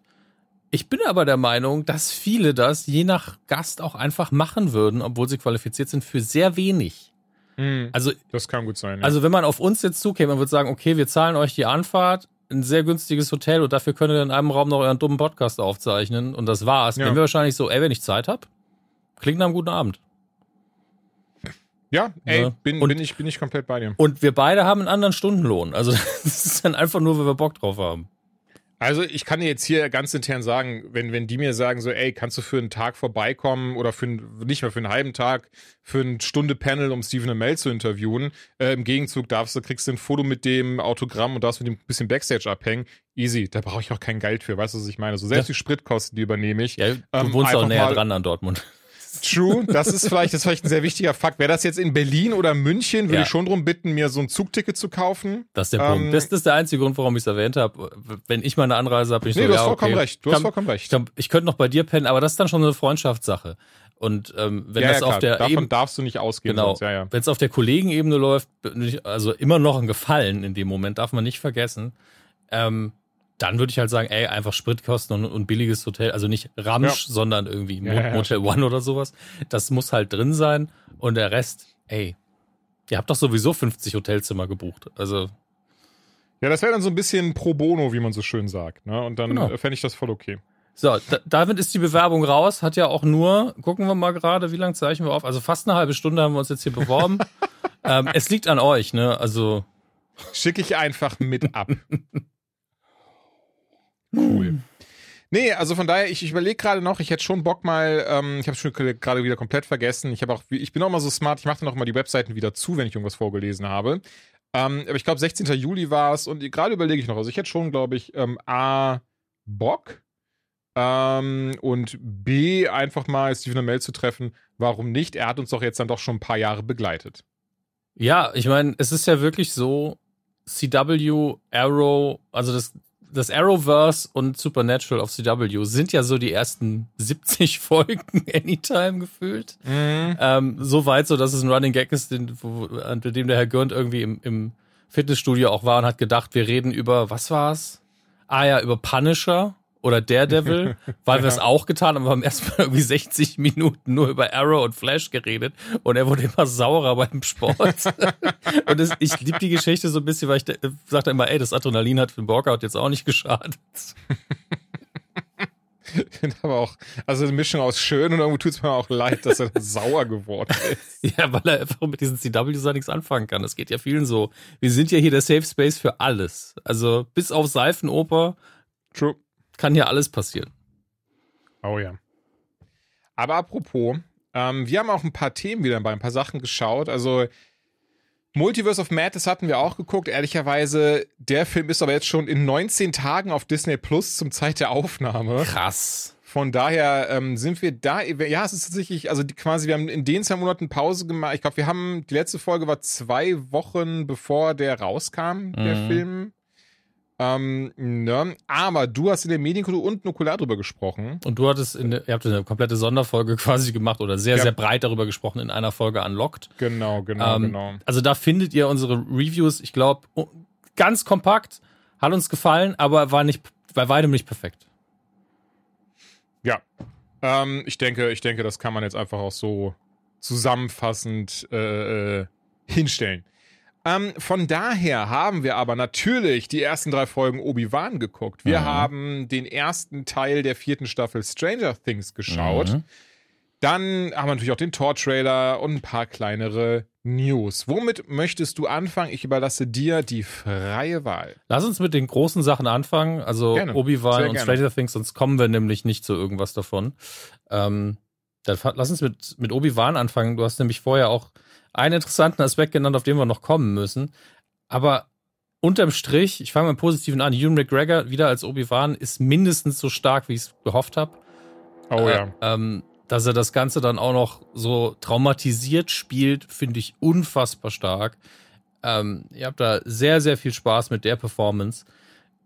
Ich bin aber der Meinung, dass viele das je nach Gast auch einfach machen würden, obwohl sie qualifiziert sind, für sehr wenig. Hm, Also, das kann gut sein. Ja. also wenn man auf uns jetzt zukäme und würde sagen, okay, wir zahlen euch die Anfahrt, ein sehr günstiges Hotel und dafür könnt ihr in einem Raum noch euren dummen Podcast aufzeichnen und das war's. Ja. Dann wäre wahrscheinlich so, ey, wenn ich Zeit hab, klingt nach einem guten Abend. ja, ey, Ja. bin, Und- bin, ich, bin ich komplett bei dir. Und wir beide haben einen anderen Stundenlohn. Also das ist dann einfach nur, wenn wir Bock drauf haben. Also ich kann dir jetzt hier ganz intern sagen, wenn, wenn die mir sagen so, ey, kannst du für einen Tag vorbeikommen oder für einen, nicht mal für einen halben Tag, für eine Stunde Panel, um Stephen Amell zu interviewen, äh, im Gegenzug darfst du, kriegst du ein Foto mit dem Autogramm und darfst mit dem ein bisschen Backstage abhängen. Easy, da brauche ich auch kein Geld für, weißt du, was ich meine? So selbst Ja. die Spritkosten, die übernehme ich. Ja, du Ähm, wohnst auch näher mal- dran an Dortmund. True, das ist vielleicht, das ist vielleicht ein sehr wichtiger Fakt. Wäre das jetzt in Berlin oder München, würde Ja. ich schon drum bitten, mir so ein Zugticket zu kaufen. Das ist der Ähm, Punkt. Das, das ist der einzige Grund, warum ich es erwähnt habe. Wenn ich mal eine Anreise habe, bin ich Nee, so, du hast ja, vollkommen okay. recht. Du hast Kann- vollkommen Ich, recht. glaub, ich könnte noch bei dir pennen, aber das ist dann schon eine Freundschaftssache. Und ähm, wenn ja, das ja, auf der Davon Ebene, darfst du nicht ausgehen. genau. Ja, wenn es auf der Kollegenebene läuft, also immer noch ein Gefallen in dem Moment, darf man nicht vergessen. Ähm, dann würde ich halt sagen, ey, einfach Spritkosten und, und billiges Hotel, also nicht Ramsch, sondern irgendwie Mo Ja, ja, ja. Motel One oder sowas. Das muss halt drin sein und der Rest, ey, ihr habt doch sowieso 50 Hotelzimmer gebucht. Also Ja, das wäre dann so ein bisschen pro bono, wie man so schön sagt. Ne? Und dann genau. fände ich das voll okay. So, da, damit ist die Bewerbung raus. Hat ja auch nur, gucken wir mal gerade, wie lange zeichnen wir auf? Also fast eine halbe Stunde haben wir uns jetzt hier beworben. ähm, es liegt an euch, ne? Also. Schicke ich einfach mit ab. cool. Nee, also von daher, ich, ich überlege gerade noch, ich hätte schon Bock mal, ähm, ich habe schon gerade wieder komplett vergessen. Ich auch, ich bin auch mal so smart, ich mache dann auch mal die Webseiten wieder zu, wenn ich irgendwas vorgelesen habe. Ähm, aber ich glaube, 16. Juli war es und gerade überlege ich noch, also ich hätte schon, glaube ich, ähm, A, Bock ähm, und B, einfach mal Stephen Amell zu treffen. Warum nicht? Er hat uns doch jetzt dann doch schon ein paar Jahre begleitet. Ja, ich meine, es ist ja wirklich so, CW, Arrow, also das, das Arrowverse und Supernatural of CW sind ja so die ersten 70 Folgen Anytime gefühlt. Mhm. Ähm, so weit so, dass es ein Running Gag ist, den, wo, an dem der Herr Gürnt irgendwie im, im Fitnessstudio auch war und hat gedacht, wir reden über, was war's? Ah ja, über Punisher oder Daredevil, weil wir es auch getan haben, wir haben erstmal irgendwie 60 Minuten nur über Arrow und Flash geredet und er wurde immer saurer beim Sport. und das, ich liebe die Geschichte so ein bisschen, weil ich sagte immer, ey, das Adrenalin hat für den Workout jetzt auch nicht geschadet. aber auch, also eine Mischung aus schön und irgendwo tut es mir auch leid, dass er sauer geworden ist. ja, weil er einfach mit diesen CW nichts anfangen kann. Das geht ja vielen so. Wir sind ja hier der Safe Space für alles. Also bis auf Seifenoper. True kann ja alles passieren. Oh ja. Aber apropos, ähm, wir haben auch ein paar Themen wieder bei ein paar Sachen geschaut. Also Multiverse of Madness hatten wir auch geguckt. Ehrlicherweise, der Film ist aber jetzt schon in 19 Tagen auf Disney Plus zum Zeit der Aufnahme. Krass. Von daher ähm, sind wir da. Ja, es ist tatsächlich, also die, quasi, wir haben in den zwei Monaten Pause gemacht. Ich glaube, wir haben, die letzte Folge war zwei Wochen bevor der rauskam, der mhm. Film. Ähm, ne? Aber du hast in der Medienkultur und Nukular drüber gesprochen. Und du hattest, in, ihr habt eine komplette Sonderfolge quasi gemacht oder sehr, ja. sehr breit darüber gesprochen in einer Folge Unlocked. Genau, genau, ähm, genau. Also da findet ihr unsere Reviews, ich glaube, ganz kompakt, hat uns gefallen, aber war nicht, bei weitem nicht perfekt. Ja. Ähm, ich denke, ich denke, das kann man jetzt einfach auch so zusammenfassend äh, äh hinstellen. Ähm, von daher haben wir aber natürlich die ersten drei Folgen Obi-Wan geguckt. Wir mhm. haben den ersten Teil der vierten Staffel Stranger Things geschaut. Mhm. Dann haben wir natürlich auch den Tor-Trailer und ein paar kleinere News. Womit möchtest du anfangen? Ich überlasse dir die freie Wahl. Lass uns mit den großen Sachen anfangen. Also Obi-Wan und Stranger Things, sonst kommen wir nämlich nicht zu irgendwas davon. Ähm, dann lass uns mit, mit Obi-Wan anfangen. Du hast nämlich vorher auch einen interessanten Aspekt genannt, auf den wir noch kommen müssen. Aber unterm Strich, ich fange mal im Positiven an, Ewan McGregor wieder als Obi-Wan ist mindestens so stark, wie ich es gehofft habe. Oh ja. Äh, ähm, dass er das Ganze dann auch noch so traumatisiert spielt, finde ich unfassbar stark. Ähm, ihr habt da sehr, sehr viel Spaß mit der Performance.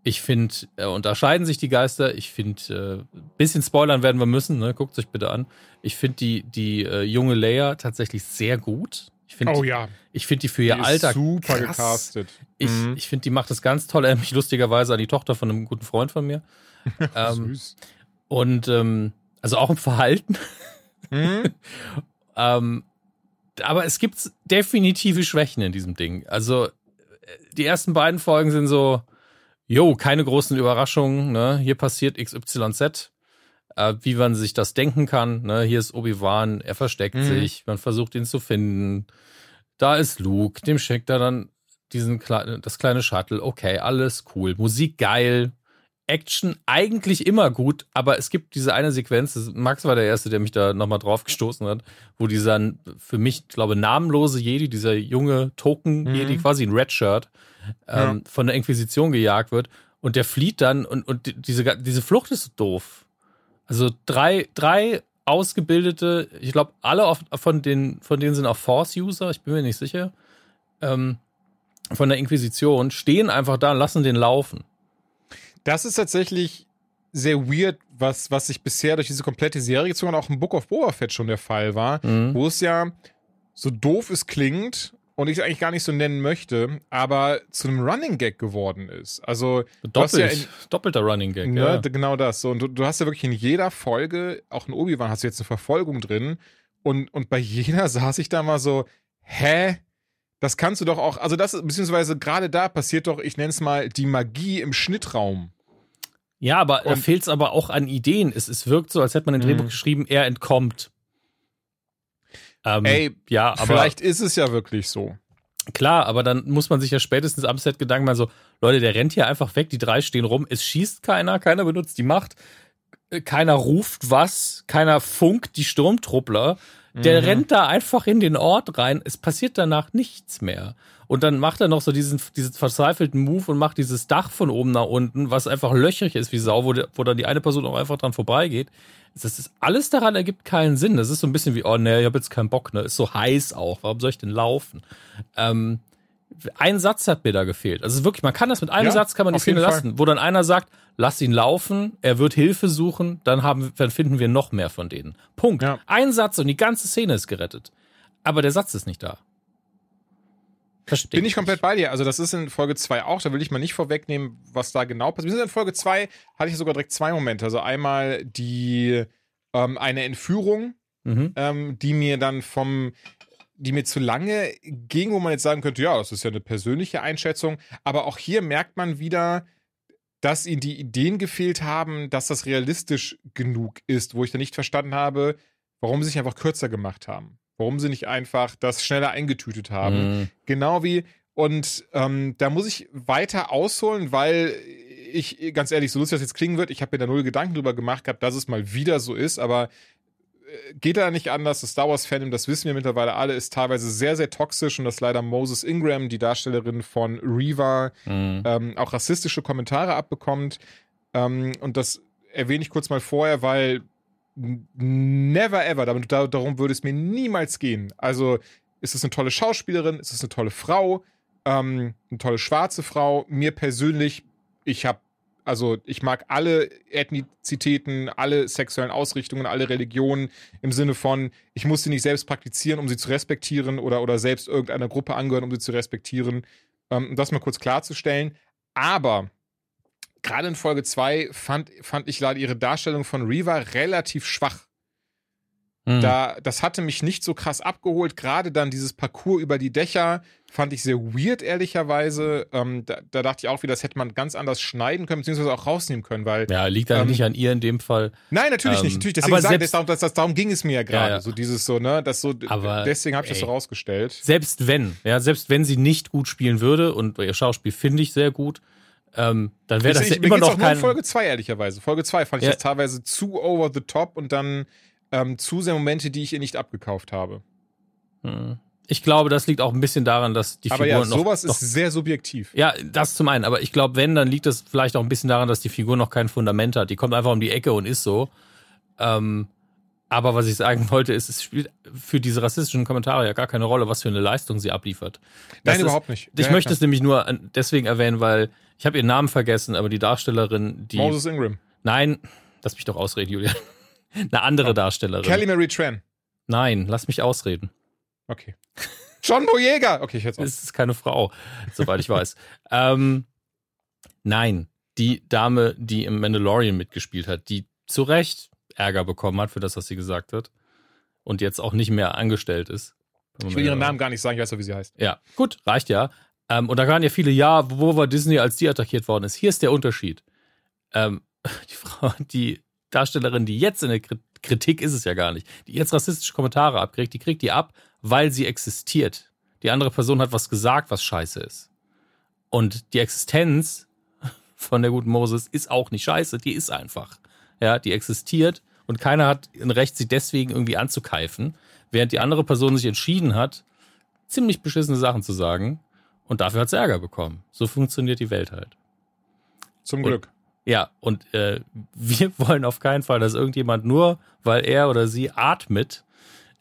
Ich finde, äh, unterscheiden sich die Geister. Ich finde, äh, bisschen spoilern werden wir müssen, ne? guckt euch bitte an. Ich finde die, die äh, junge Leia tatsächlich sehr gut. Ich find, oh ja. Ich finde die für ihr die Alter super krass. gecastet. Ich, mhm. ich finde, die macht das ganz toll. Erinnert mich lustigerweise an die Tochter von einem guten Freund von mir. ähm, Süß. Und ähm, also auch im Verhalten. Mhm. ähm, aber es gibt definitive Schwächen in diesem Ding. Also äh, die ersten beiden Folgen sind so, jo, keine großen Überraschungen. Ne? Hier passiert XYZ äh, wie man sich das denken kann. Ne? Hier ist Obi-Wan, er versteckt mhm. sich, man versucht ihn zu finden. Da ist Luke, dem schickt er dann diesen kleinen, das kleine Shuttle. Okay, alles cool. Musik geil. Action eigentlich immer gut, aber es gibt diese eine Sequenz, Max war der Erste, der mich da nochmal drauf gestoßen hat, wo dieser für mich, glaube namenlose Jedi, dieser junge Token-Jedi, mhm. quasi ein Redshirt, ähm, ja. von der Inquisition gejagt wird und der flieht dann und, und diese, diese Flucht ist doof. Also drei, drei ausgebildete, ich glaube, alle auf, von, den, von denen sind auch Force-User, ich bin mir nicht sicher, ähm, von der Inquisition, stehen einfach da und lassen den laufen. Das ist tatsächlich sehr weird, was, was sich bisher durch diese komplette Serie gezogen hat, auch im Book of Boba Fett schon der Fall war, mhm. wo es ja so doof es klingt, und ich es eigentlich gar nicht so nennen möchte, aber zu einem Running Gag geworden ist. Also Doppelt, ja in, doppelter Running Gag, ne, ja. Genau das. So, und du, du, hast ja wirklich in jeder Folge, auch in Obi-Wan hast du jetzt eine Verfolgung drin und, und bei jeder saß ich da mal so, hä? das kannst du doch auch, also das, beziehungsweise gerade da passiert doch, ich nenne es mal, die Magie im Schnittraum. Ja, aber da fehlt es aber auch an Ideen. Es, es wirkt so, als hätte man ein Drehbuch Mhm. geschrieben, er entkommt. Ähm, Ey, ja, aber Vielleicht ist es ja wirklich so. klar, aber dann muss man sich ja spätestens am Set Gedanken machen, so, Leute, der rennt hier einfach weg, die drei stehen rum, es schießt keiner, keiner benutzt die Macht, äh, keiner ruft was, keiner funkt die Sturmtruppler. Der Mhm. rennt da einfach in den Ort rein, es passiert danach nichts mehr. Und dann macht er noch so diesen, diesen verzweifelten Move und macht dieses Dach von oben nach unten, was einfach löcherig ist wie Sau, wo, der, wo dann die eine Person auch einfach dran vorbeigeht. Das ist alles daran ergibt keinen Sinn. Das ist so ein bisschen wie, oh ne, ich habe jetzt keinen Bock, ne? Ist so heiß auch. Warum soll ich denn laufen? Ähm, ein Satz hat mir da gefehlt. Also wirklich, man kann das mit einem Ja, Satz kann man die Szene lassen, wo dann einer sagt, lass ihn laufen, er wird Hilfe suchen, dann haben, dann finden wir noch mehr von denen. Punkt. Ja. Ein Satz und die ganze Szene ist gerettet. Aber der Satz ist nicht da. Verstehe Bin ich komplett bei dir. Also, das ist in Folge 2 auch. Da will ich mal nicht vorwegnehmen, was da genau passiert. Wir sind in Folge 2, hatte ich sogar direkt zwei Momente. Also, einmal die, ähm, eine Entführung, Mhm. ähm, die mir dann vom, die mir zu lange ging, wo man jetzt sagen könnte, ja, das ist ja eine persönliche Einschätzung. Aber auch hier merkt man wieder, dass ihnen die Ideen gefehlt haben, dass das realistisch genug ist, wo ich dann nicht verstanden habe, warum sie sich einfach kürzer gemacht haben. Warum sie nicht einfach das schneller eingetütet haben. Mhm. Genau wie, und ähm, da muss ich weiter ausholen, weil ich, ganz ehrlich, so lustig das jetzt klingen wird, ich habe mir da null Gedanken drüber gemacht gehabt, dass es mal wieder so ist, aber äh, geht da nicht anders. Das Star Wars Fandom, das wissen wir mittlerweile alle, ist teilweise sehr, sehr toxisch und dass leider Moses Ingram, die Darstellerin von Reva, Mhm. ähm, auch rassistische Kommentare abbekommt. Ähm, und das erwähne ich kurz mal vorher, weil never ever, damit, da, darum würde es mir niemals gehen. Also ist es eine tolle Schauspielerin, ist es eine tolle Frau, ähm, eine tolle schwarze Frau. Mir persönlich, ich habe, also ich mag alle Ethnizitäten, alle sexuellen Ausrichtungen, alle Religionen im Sinne von, ich muss sie nicht selbst praktizieren, um sie zu respektieren oder, oder selbst irgendeiner Gruppe angehören, um sie zu respektieren. Ähm, um das mal kurz klarzustellen. Aber gerade in Folge 2 fand, fand ich leider ihre Darstellung von Reva relativ schwach. Mhm. Da, das hatte mich nicht so krass abgeholt. Gerade dann dieses Parcours über die Dächer fand ich sehr weird, ehrlicherweise. Ähm, da, da dachte ich auch wieder, das hätte man ganz anders schneiden können, beziehungsweise auch rausnehmen können, weil. ja, liegt da ähm, nicht an ihr in dem Fall. Nein, natürlich Ähm, nicht. Natürlich, deswegen aber selbst- das, das, das, darum ging es mir ja gerade. Ja, ja. So dieses so, ne, das so, Aber, deswegen habe ich das so ey. rausgestellt. Selbst wenn, ja, selbst wenn sie nicht gut spielen würde, und ihr Schauspiel finde ich sehr gut, ähm, dann wäre das Ich- ja immer noch auch nur kein. Folge 2, ehrlicherweise. Folge 2 fand ich Ja. das teilweise zu over the top und dann ähm, zu sehr Momente, die ich ihr nicht abgekauft habe. Hm. Ich glaube, das liegt auch ein bisschen daran, dass die Aber Figur ja, noch, sowas noch ist sehr subjektiv. Ja, das zum einen. Aber ich glaube, wenn, dann liegt das vielleicht auch ein bisschen daran, dass die Figur noch kein Fundament hat. Die kommt einfach um die Ecke und ist so. Ähm, aber was ich sagen wollte, ist, es spielt für diese rassistischen Kommentare ja gar keine Rolle, was für eine Leistung sie abliefert. Das Nein, ist, überhaupt nicht. Ich Ja, möchte klar. es nämlich nur deswegen erwähnen, weil ich habe ihren Namen vergessen, aber die Darstellerin, die. Moses Ingram. Nein, lass mich doch ausreden, Julian. Eine andere Darstellerin. Kelly Marie Tran. Nein, lass mich ausreden. Okay. John Boyega. Okay, ich hätte Es ist keine Frau, soweit ich weiß. Ähm, nein, die Dame, die im Mandalorian mitgespielt hat, die zu Recht Ärger bekommen hat für das, was sie gesagt hat und jetzt auch nicht mehr angestellt ist. Ich will ihren Namen gar nicht sagen, ich weiß doch, wie sie heißt. Ja, gut, reicht ja. Ähm, und da waren ja viele, ja, wo war Disney, als die attackiert worden ist? Hier ist der Unterschied. Ähm, die Frau, die Darstellerin, die jetzt in der Kri- Kritik ist es ja gar nicht, die jetzt rassistische Kommentare abkriegt, die kriegt die ab, weil sie existiert. Die andere Person hat was gesagt, was scheiße ist. Und die Existenz von der guten Moses ist auch nicht scheiße, die ist einfach. Ja, die existiert und keiner hat ein Recht, sie deswegen irgendwie anzukeifen, während die andere Person sich entschieden hat, ziemlich beschissene Sachen zu sagen und dafür hat sie Ärger bekommen. So funktioniert die Welt halt. Zum Und- Glück. Ja, und äh, wir wollen auf keinen Fall, dass irgendjemand nur, weil er oder sie atmet,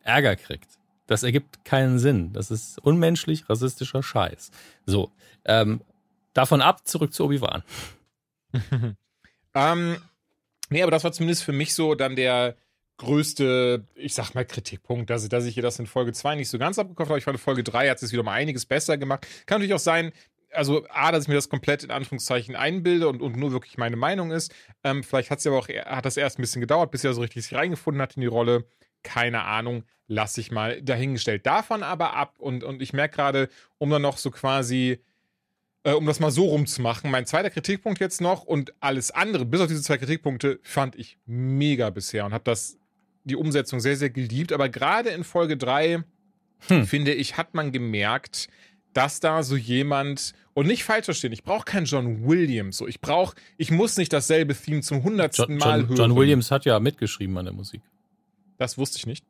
Ärger kriegt. Das ergibt keinen Sinn. Das ist unmenschlich, rassistischer Scheiß. So, ähm, davon ab, zurück zu Obi-Wan. Ähm, nee, aber das war zumindest für mich so dann der größte, ich sag mal, Kritikpunkt, dass, ich- dass ich hier das in Folge 2 nicht so ganz abgekauft habe. Ich fand, Folge 3 hat es wieder mal einiges besser gemacht. Kann natürlich auch sein, also A, dass ich mir das komplett in Anführungszeichen einbilde und, und nur wirklich meine Meinung ist. Ähm, vielleicht hat's ja aber auch, hat das erst ein bisschen gedauert, bis er so richtig sich reingefunden hat in die Rolle. keine Ahnung, lasse ich mal dahingestellt. Davon aber ab und, und ich merke gerade, um dann noch so quasi, äh, um das mal so rumzumachen, mein zweiter Kritikpunkt jetzt noch und alles andere, bis auf diese zwei Kritikpunkte, fand ich mega bisher und habe das, die Umsetzung sehr, sehr geliebt. Aber gerade in Folge 3, hm. finde ich, hat man gemerkt, dass da so jemand und nicht falsch verstehen, ich brauche keinen John Williams, so ich brauche, ich muss nicht dasselbe Theme zum hundertsten Mal John, hören. John Williams hat ja mitgeschrieben an der Musik. Das wusste ich nicht.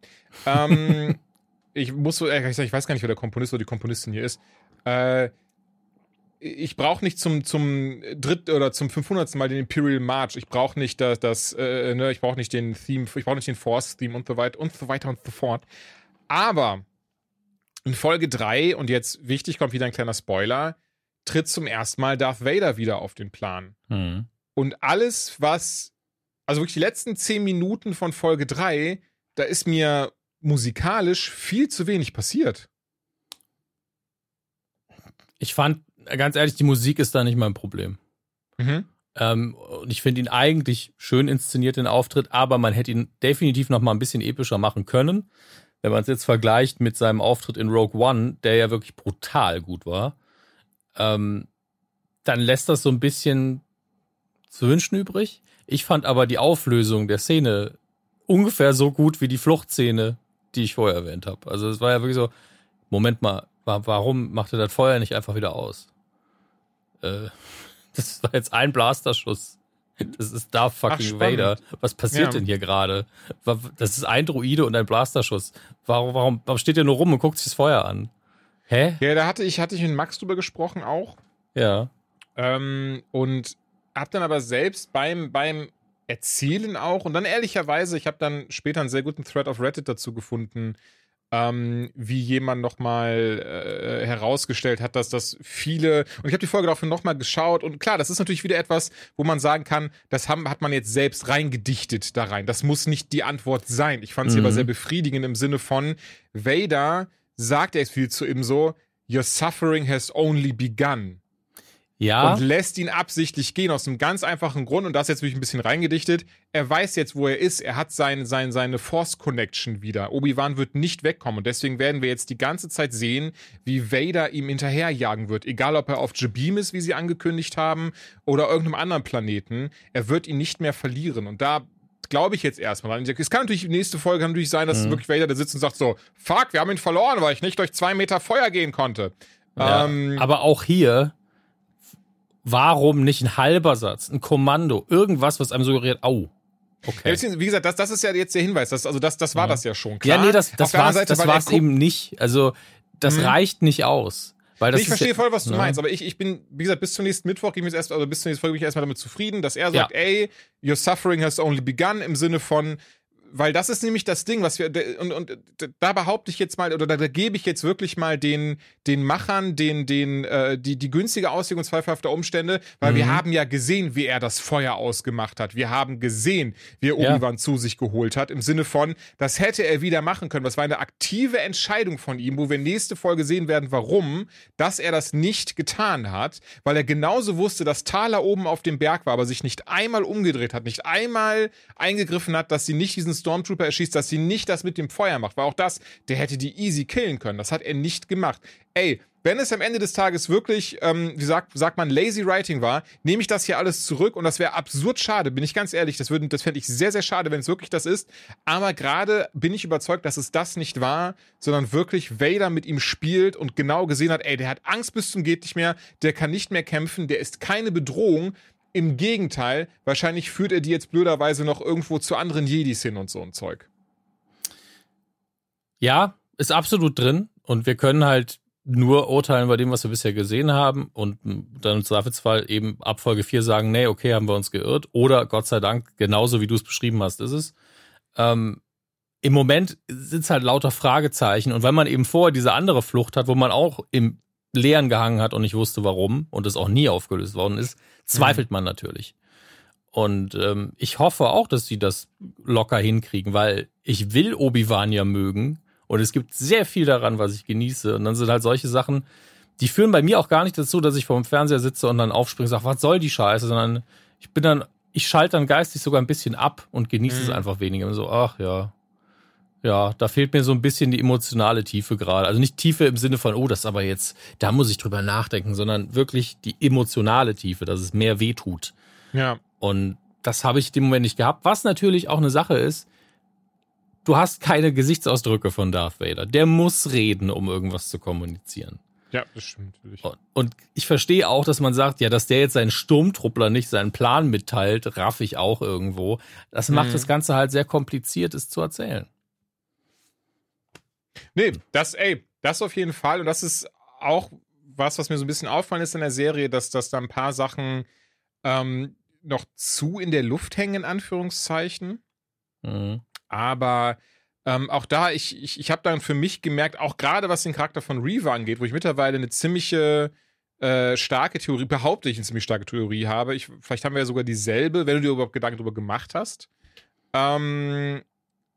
ähm, ich muss so, ich weiß gar nicht, wer der Komponist oder die Komponistin hier ist. Äh, ich brauche nicht zum zum dritt oder zum 500. Mal den Imperial March. Ich brauche nicht das, das äh, ne, ich brauche nicht den Theme, ich brauche nicht den Force Theme und so weiter und so weiter und so fort. Aber in Folge 3 und jetzt wichtig kommt wieder ein kleiner Spoiler, tritt zum ersten Mal Darth Vader wieder auf den Plan. Mhm. Und alles was also wirklich die letzten 10 Minuten von Folge 3, da ist mir musikalisch viel zu wenig passiert. Ich fand ganz ehrlich, die Musik ist da nicht mein Problem. Mhm. Ähm, und ich finde ihn eigentlich schön inszeniert, den Auftritt, aber man hätte ihn definitiv noch mal ein bisschen epischer machen können. Wenn man es jetzt vergleicht mit seinem Auftritt in Rogue One, der ja wirklich brutal gut war, ähm, dann lässt das so ein bisschen zu wünschen übrig. Ich fand aber die Auflösung der Szene ungefähr so gut wie die Fluchtszene, die ich vorher erwähnt habe. Also es war ja wirklich so, Moment mal, warum macht er das Feuer nicht einfach wieder aus? Äh, das war jetzt ein Blasterschuss. Das ist Darth fucking Ach, Vader. Was passiert ja. denn hier gerade? Das ist ein Druide und ein Blasterschuss. Warum, warum, warum steht der nur rum und guckt sich das Feuer an? Hä? Ja, da hatte ich, hatte ich mit Max drüber gesprochen auch. Ja. Ähm, und hab dann aber selbst beim, beim Erzählen auch und dann ehrlicherweise, ich habe dann später einen sehr guten Thread auf Reddit dazu gefunden, ähm, wie jemand nochmal äh, herausgestellt hat, dass das viele, und ich habe die Folge dafür nochmal geschaut und klar, das ist natürlich wieder etwas, wo man sagen kann, das haben, hat man jetzt selbst reingedichtet da rein. Das muss nicht die Antwort sein. Ich fand sie mhm. aber sehr befriedigend im Sinne von, Vader sagt er viel zu ihm so, Your suffering has only begun. Ja. Und lässt ihn absichtlich gehen, aus einem ganz einfachen Grund, und das jetzt wirklich ein bisschen reingedichtet. Er weiß jetzt, wo er ist. Er hat sein, sein, seine Force-Connection wieder. Obi-Wan wird nicht wegkommen. Und deswegen werden wir jetzt die ganze Zeit sehen, wie Vader ihm hinterherjagen wird. Egal, ob er auf Jabim ist, wie sie angekündigt haben, oder irgendeinem anderen Planeten. Er wird ihn nicht mehr verlieren. Und da glaube ich jetzt erstmal dran. Es kann natürlich, nächste Folge kann natürlich sein, dass mhm. wirklich Vader da sitzt und sagt so, fuck, wir haben ihn verloren, weil ich nicht durch zwei Meter Feuer gehen konnte. Ja, ähm, aber auch hier Warum nicht ein halber Satz, ein Kommando, irgendwas, was einem suggeriert, au. Okay. Ja, wie gesagt, das, das ist ja jetzt der Hinweis. Das, also das, das war ja. das ja schon. Klar. Ja, nee, das, das war das war's eben nicht. Also das hm. reicht nicht aus. Weil das ich verstehe ja, voll, was du ne? meinst, aber ich, ich bin, wie gesagt, bis zum nächsten Mittwoch gehen wir erst, also bis zur nächsten Folge bin ich erstmal damit zufrieden, dass er sagt, ey, your suffering has only begun im Sinne von, weil das ist nämlich das Ding, was wir und, und da behaupte ich jetzt mal oder da, da gebe ich jetzt wirklich mal den den Machern den den äh, die die günstige Auslegung zweifelhafter Umstände, weil mhm. wir haben ja gesehen, wie er das Feuer ausgemacht hat. Wir haben gesehen, wie er Obi-Wan ja. zu sich geholt hat im Sinne von, das hätte er wieder machen können. Das war eine aktive Entscheidung von ihm, wo wir nächste Folge sehen werden, warum, dass er das nicht getan hat, weil er genauso wusste, dass Thaler oben auf dem Berg war, aber sich nicht einmal umgedreht hat, nicht einmal eingegriffen hat, dass sie nicht diesen Stormtrooper erschießt, dass sie nicht das mit dem Feuer macht. Weil auch das, der hätte die easy killen können. Das hat er nicht gemacht. Ey, wenn es am Ende des Tages wirklich, ähm, wie sagt, sagt man, lazy writing war, nehme ich das hier alles zurück und das wäre absurd schade, bin ich ganz ehrlich. Das, das fände ich sehr, sehr schade, wenn es wirklich das ist. Aber gerade bin ich überzeugt, dass es das nicht war, sondern wirklich Vader mit ihm spielt und genau gesehen hat, ey, der hat Angst bis zum geht nicht mehr, der kann nicht mehr kämpfen, der ist keine Bedrohung. Im Gegenteil, wahrscheinlich führt er die jetzt blöderweise noch irgendwo zu anderen Jedis hin und so ein Zeug. Ja, ist absolut drin. Und wir können halt nur urteilen bei dem, was wir bisher gesehen haben und dann im Zweifelsfall eben ab Folge 4 sagen, nee, okay, haben wir uns geirrt. Oder Gott sei Dank, genauso wie du es beschrieben hast, ist es. Ähm, Im Moment sind es halt lauter Fragezeichen. Und wenn man eben vorher diese andere Flucht hat, wo man auch im Leeren gehangen hat und nicht wusste, warum und es auch nie aufgelöst worden ist, zweifelt mhm. man natürlich. Und ähm, ich hoffe auch, dass sie das locker hinkriegen, weil ich will Obi-Wan ja mögen und es gibt sehr viel daran, was ich genieße. Und dann sind halt solche Sachen, die führen bei mir auch gar nicht dazu, dass ich vor dem Fernseher sitze und dann aufspringe und sage, was soll die Scheiße, sondern ich bin dann, ich schalte dann geistig sogar ein bisschen ab und genieße mhm. es einfach weniger. Und so, ach ja, Ja, da fehlt mir so ein bisschen die emotionale Tiefe gerade. Also nicht Tiefe im Sinne von, oh, das ist aber jetzt, da muss ich drüber nachdenken, sondern wirklich die emotionale Tiefe, dass es mehr wehtut. Ja. Und das habe ich im Moment nicht gehabt. Was natürlich auch eine Sache ist, du hast keine Gesichtsausdrücke von Darth Vader. Der muss reden, um irgendwas zu kommunizieren. Ja, das stimmt natürlich. Und ich verstehe auch, dass man sagt, ja, dass der jetzt seinen Sturmtruppler nicht seinen Plan mitteilt, raff ich auch irgendwo. Das macht Mhm. das Ganze halt sehr kompliziert, es zu erzählen. Nee, das, ey, das auf jeden Fall. Und das ist auch was, was mir so ein bisschen auffallen ist in der Serie, dass, dass da ein paar Sachen ähm, noch zu in der Luft hängen, in Anführungszeichen. Mhm. Aber ähm, auch da, ich, ich, ich habe dann für mich gemerkt, auch gerade was den Charakter von Reaver angeht, wo ich mittlerweile eine ziemliche äh, starke Theorie, behaupte ich eine ziemlich starke Theorie habe. Ich, vielleicht haben wir ja sogar dieselbe, wenn du dir überhaupt Gedanken darüber gemacht hast. Ähm,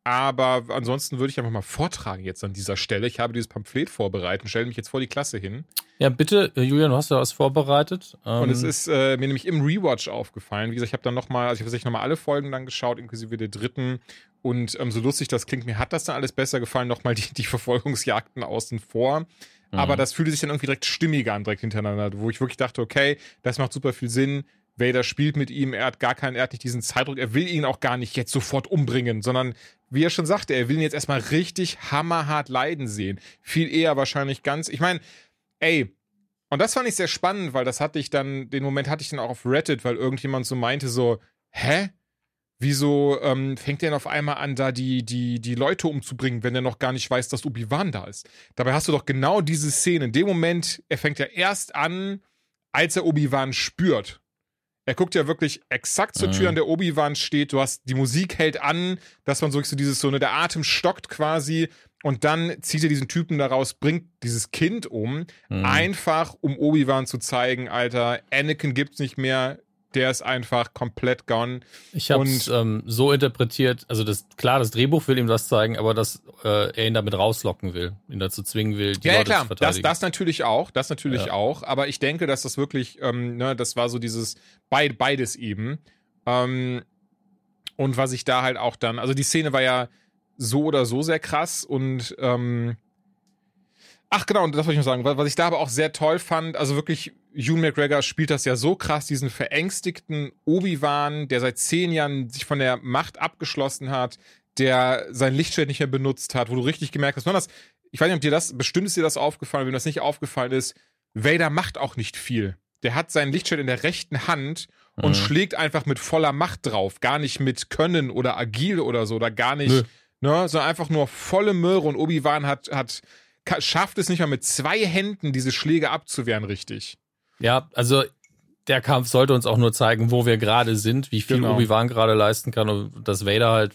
aber ansonsten würde ich einfach mal vortragen jetzt an dieser Stelle. Ich habe dieses Pamphlet vorbereitet und stelle mich jetzt vor die Klasse hin. Ja, bitte, äh, Julian, du hast ja was vorbereitet. Und es Ähm, ist äh, mir nämlich im Rewatch aufgefallen. Wie gesagt, ich habe dann nochmal, also ich habe tatsächlich nochmal alle Folgen dann geschaut, inklusive der dritten. Und ähm, so lustig das klingt, mir hat das dann alles besser gefallen. Nochmal die, die Verfolgungsjagden außen vor. Aber Mhm. das fühlte sich dann irgendwie direkt stimmiger an, direkt hintereinander, wo ich wirklich dachte, okay, das macht super viel Sinn. Vader spielt mit ihm, er hat gar keinen, er hat nicht diesen Zeitdruck, er will ihn auch gar nicht jetzt sofort umbringen, sondern wie er schon sagte, er will ihn jetzt erstmal richtig hammerhart leiden sehen. Viel eher wahrscheinlich ganz, ich meine, ey, und das fand ich sehr spannend, weil das hatte ich dann, den Moment hatte ich dann auch auf Reddit, weil irgendjemand so meinte so, hä? Wieso ähm, fängt er denn auf einmal an, da die, die, die Leute umzubringen, wenn er noch gar nicht weiß, dass Obi-Wan da ist? Dabei hast du doch genau diese Szene. In dem Moment, er fängt ja erst an, als er Obi-Wan spürt. Er guckt ja wirklich exakt zur Tür, Mhm. an der Obi-Wan steht. Du hast, die Musik hält an, dass man so, so dieses, so, ne, der Atem stockt quasi. Und dann zieht er diesen Typen daraus, bringt dieses Kind um, Mhm. einfach um Obi-Wan zu zeigen, Alter, Anakin gibt's nicht mehr, der ist einfach komplett gone. Ich habe es Und- ähm, so interpretiert, also das klar, das Drehbuch will ihm das zeigen, aber dass äh, er ihn damit rauslocken will, ihn dazu zwingen will, die Ja, ja Leute klar, zu das, verteidigen. das natürlich auch, das natürlich Ja. auch, aber ich denke, dass das wirklich, ähm, ne, das war so dieses beid, beides eben. Ähm, und was ich da halt auch dann, also die Szene war ja so oder so sehr krass und ähm, ach genau, und das wollte ich noch sagen, was ich da aber auch sehr toll fand, also wirklich, Ewan McGregor spielt das ja so krass, diesen verängstigten Obi-Wan, der seit zehn Jahren sich von der Macht abgeschlossen hat, der sein Lichtschwert nicht mehr benutzt hat, wo du richtig gemerkt hast, besonders, ich weiß nicht, ob dir das, bestimmt ist dir das aufgefallen, wenn das nicht aufgefallen ist, Vader macht auch nicht viel. Der hat sein Lichtschwert in der rechten Hand und Mhm. schlägt einfach mit voller Macht drauf. Gar nicht mit Können oder Agil oder so, oder gar nicht, Nö. ne, sondern einfach nur volle Möhre und Obi-Wan hat, hat, schafft es nicht mal mit zwei Händen, diese Schläge abzuwehren, richtig. Ja, also der Kampf sollte uns auch nur zeigen, wo wir gerade sind, wie viel Genau. Obi-Wan gerade leisten kann und dass Vader halt,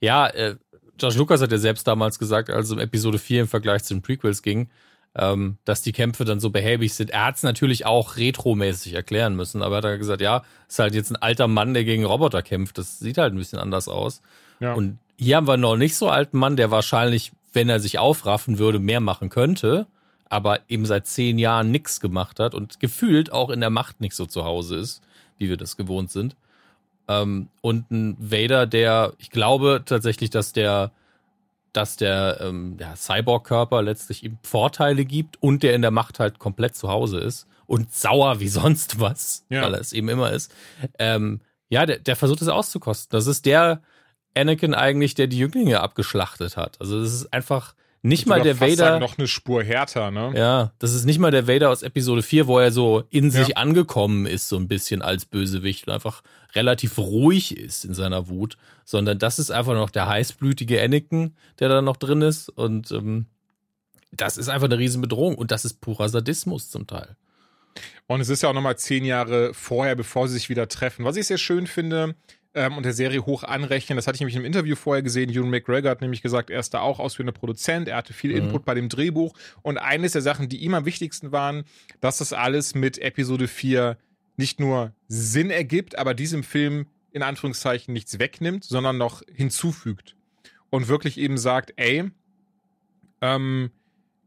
ja, äh, George Lucas hat ja selbst damals gesagt, als es um Episode 4 im Vergleich zu den Prequels ging, ähm, dass die Kämpfe dann so behäbig sind. Er hat es natürlich auch retromäßig erklären müssen, aber er hat dann gesagt, ja, ist halt jetzt ein alter Mann, der gegen Roboter kämpft. Das sieht halt ein bisschen anders aus. Ja. Und hier haben wir noch nicht so alten Mann, der wahrscheinlich, wenn er sich aufraffen würde, mehr machen könnte, aber eben seit zehn Jahren nichts gemacht hat und gefühlt auch in der Macht nicht so zu Hause ist, wie wir das gewohnt sind. Ähm, und ein Vader, der, ich glaube tatsächlich, dass der, dass der ähm, ja, Cyborg-Körper letztlich ihm Vorteile gibt und der in der Macht halt komplett zu Hause ist und sauer wie sonst was, Ja. weil er es eben immer ist. Ähm, ja, der, der versucht es auszukosten. Das ist der Anakin eigentlich, der die Jünglinge abgeschlachtet hat. Also das ist einfach nicht Ich mal der Vader. Sagen, noch eine Spur härter, ne? Ja, das ist nicht mal der Vader aus Episode 4, wo er so in sich Ja. angekommen ist, so ein bisschen als Bösewicht und einfach relativ ruhig ist in seiner Wut, sondern das ist einfach noch der heißblütige Anakin, der da noch drin ist und ähm, das ist einfach eine riesen Bedrohung und das ist purer Sadismus zum Teil. Und es ist ja auch nochmal zehn Jahre vorher, bevor sie sich wieder treffen. Was ich sehr schön finde ähm, und der Serie hoch anrechnen, das hatte ich nämlich im Interview vorher gesehen. Ewan McGregor hat nämlich gesagt, er ist da auch ausführender Produzent, er hatte viel Mhm. Input bei dem Drehbuch. Und eines der Sachen, die ihm am wichtigsten waren, dass das alles mit Episode 4 nicht nur Sinn ergibt, aber diesem Film in Anführungszeichen nichts wegnimmt, sondern noch hinzufügt. Und wirklich eben sagt, ey, ähm,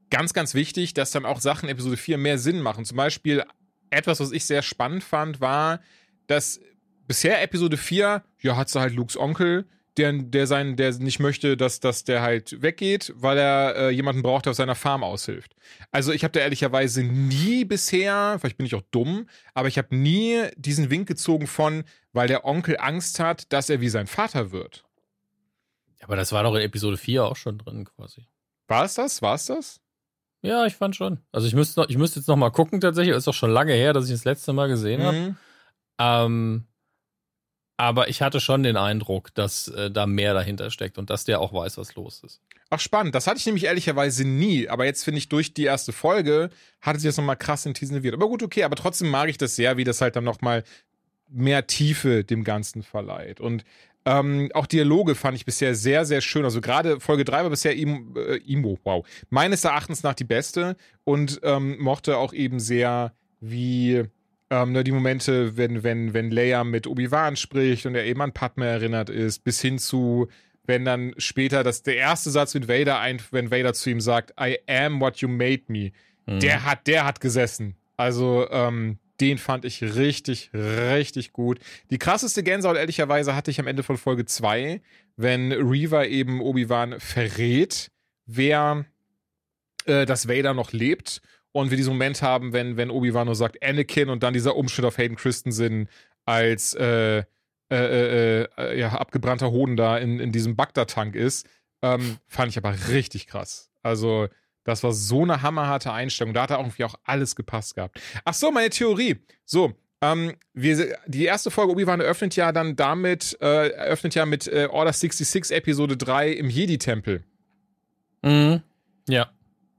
ganz, ganz wichtig, dass dann auch Sachen Episode 4 mehr Sinn machen. Zum Beispiel etwas, was ich sehr spannend fand, war, dass bisher Episode 4, ja, hat sie halt Lukes Onkel, der, der sein, der nicht möchte, dass, dass der halt weggeht, weil er äh, jemanden braucht, der auf seiner Farm aushilft. Also ich habe da ehrlicherweise nie bisher, vielleicht bin ich auch dumm, aber ich habe nie diesen Wink gezogen von, weil der Onkel Angst hat, dass er wie sein Vater wird. Aber das war doch in Episode 4 auch schon drin quasi. War es das? War es das? Ja, ich fand schon. Also ich müsste noch, ich müsste jetzt noch mal gucken tatsächlich. Ist doch schon lange her, dass ich das letzte Mal gesehen habe. Mhm. Ähm, aber ich hatte schon den Eindruck, dass äh, da mehr dahinter steckt und dass der auch weiß, was los ist. Ach, spannend. Das hatte ich nämlich ehrlicherweise nie. Aber jetzt finde ich, durch die erste Folge hatte sich das nochmal krass intensiviert. Aber gut, okay. Aber trotzdem mag ich das sehr, wie das halt dann nochmal mehr Tiefe dem Ganzen verleiht. Und ähm, auch Dialoge fand ich bisher sehr, sehr schön. Also gerade Folge 3 war bisher Imo, äh, Imo, wow. Meines Erachtens nach die beste und ähm, mochte auch eben sehr, wie ähm, ne, die Momente, wenn, wenn, wenn Leia mit Obi-Wan spricht und er eben an Padme erinnert ist, bis hin zu, wenn dann später das, der erste Satz mit Vader ein, wenn Vader zu ihm sagt, I am what you made me, Mhm. der hat, der hat gesessen. Also, ähm, den fand ich richtig, richtig gut. Die krasseste Gänsehaut, ehrlicherweise, hatte ich am Ende von Folge 2, wenn Reaver eben Obi-Wan verrät, wer äh, dass Vader noch lebt und wir diesen Moment haben, wenn, wenn Obi-Wan nur sagt Anakin und dann dieser Umschnitt auf Hayden Christensen als äh, äh, äh, äh, ja, abgebrannter Hoden da in, in diesem Bagdad-Tank ist, ähm, fand ich aber richtig krass. Also, das war so eine hammerharte Einstellung. Da hat er irgendwie auch alles gepasst gehabt. Ach so, meine Theorie. So, ähm, wir, die erste Folge Obi-Wan eröffnet ja dann damit, äh, eröffnet ja mit äh, Order 66 Episode 3 im Jedi-Tempel. Mhm. Ja.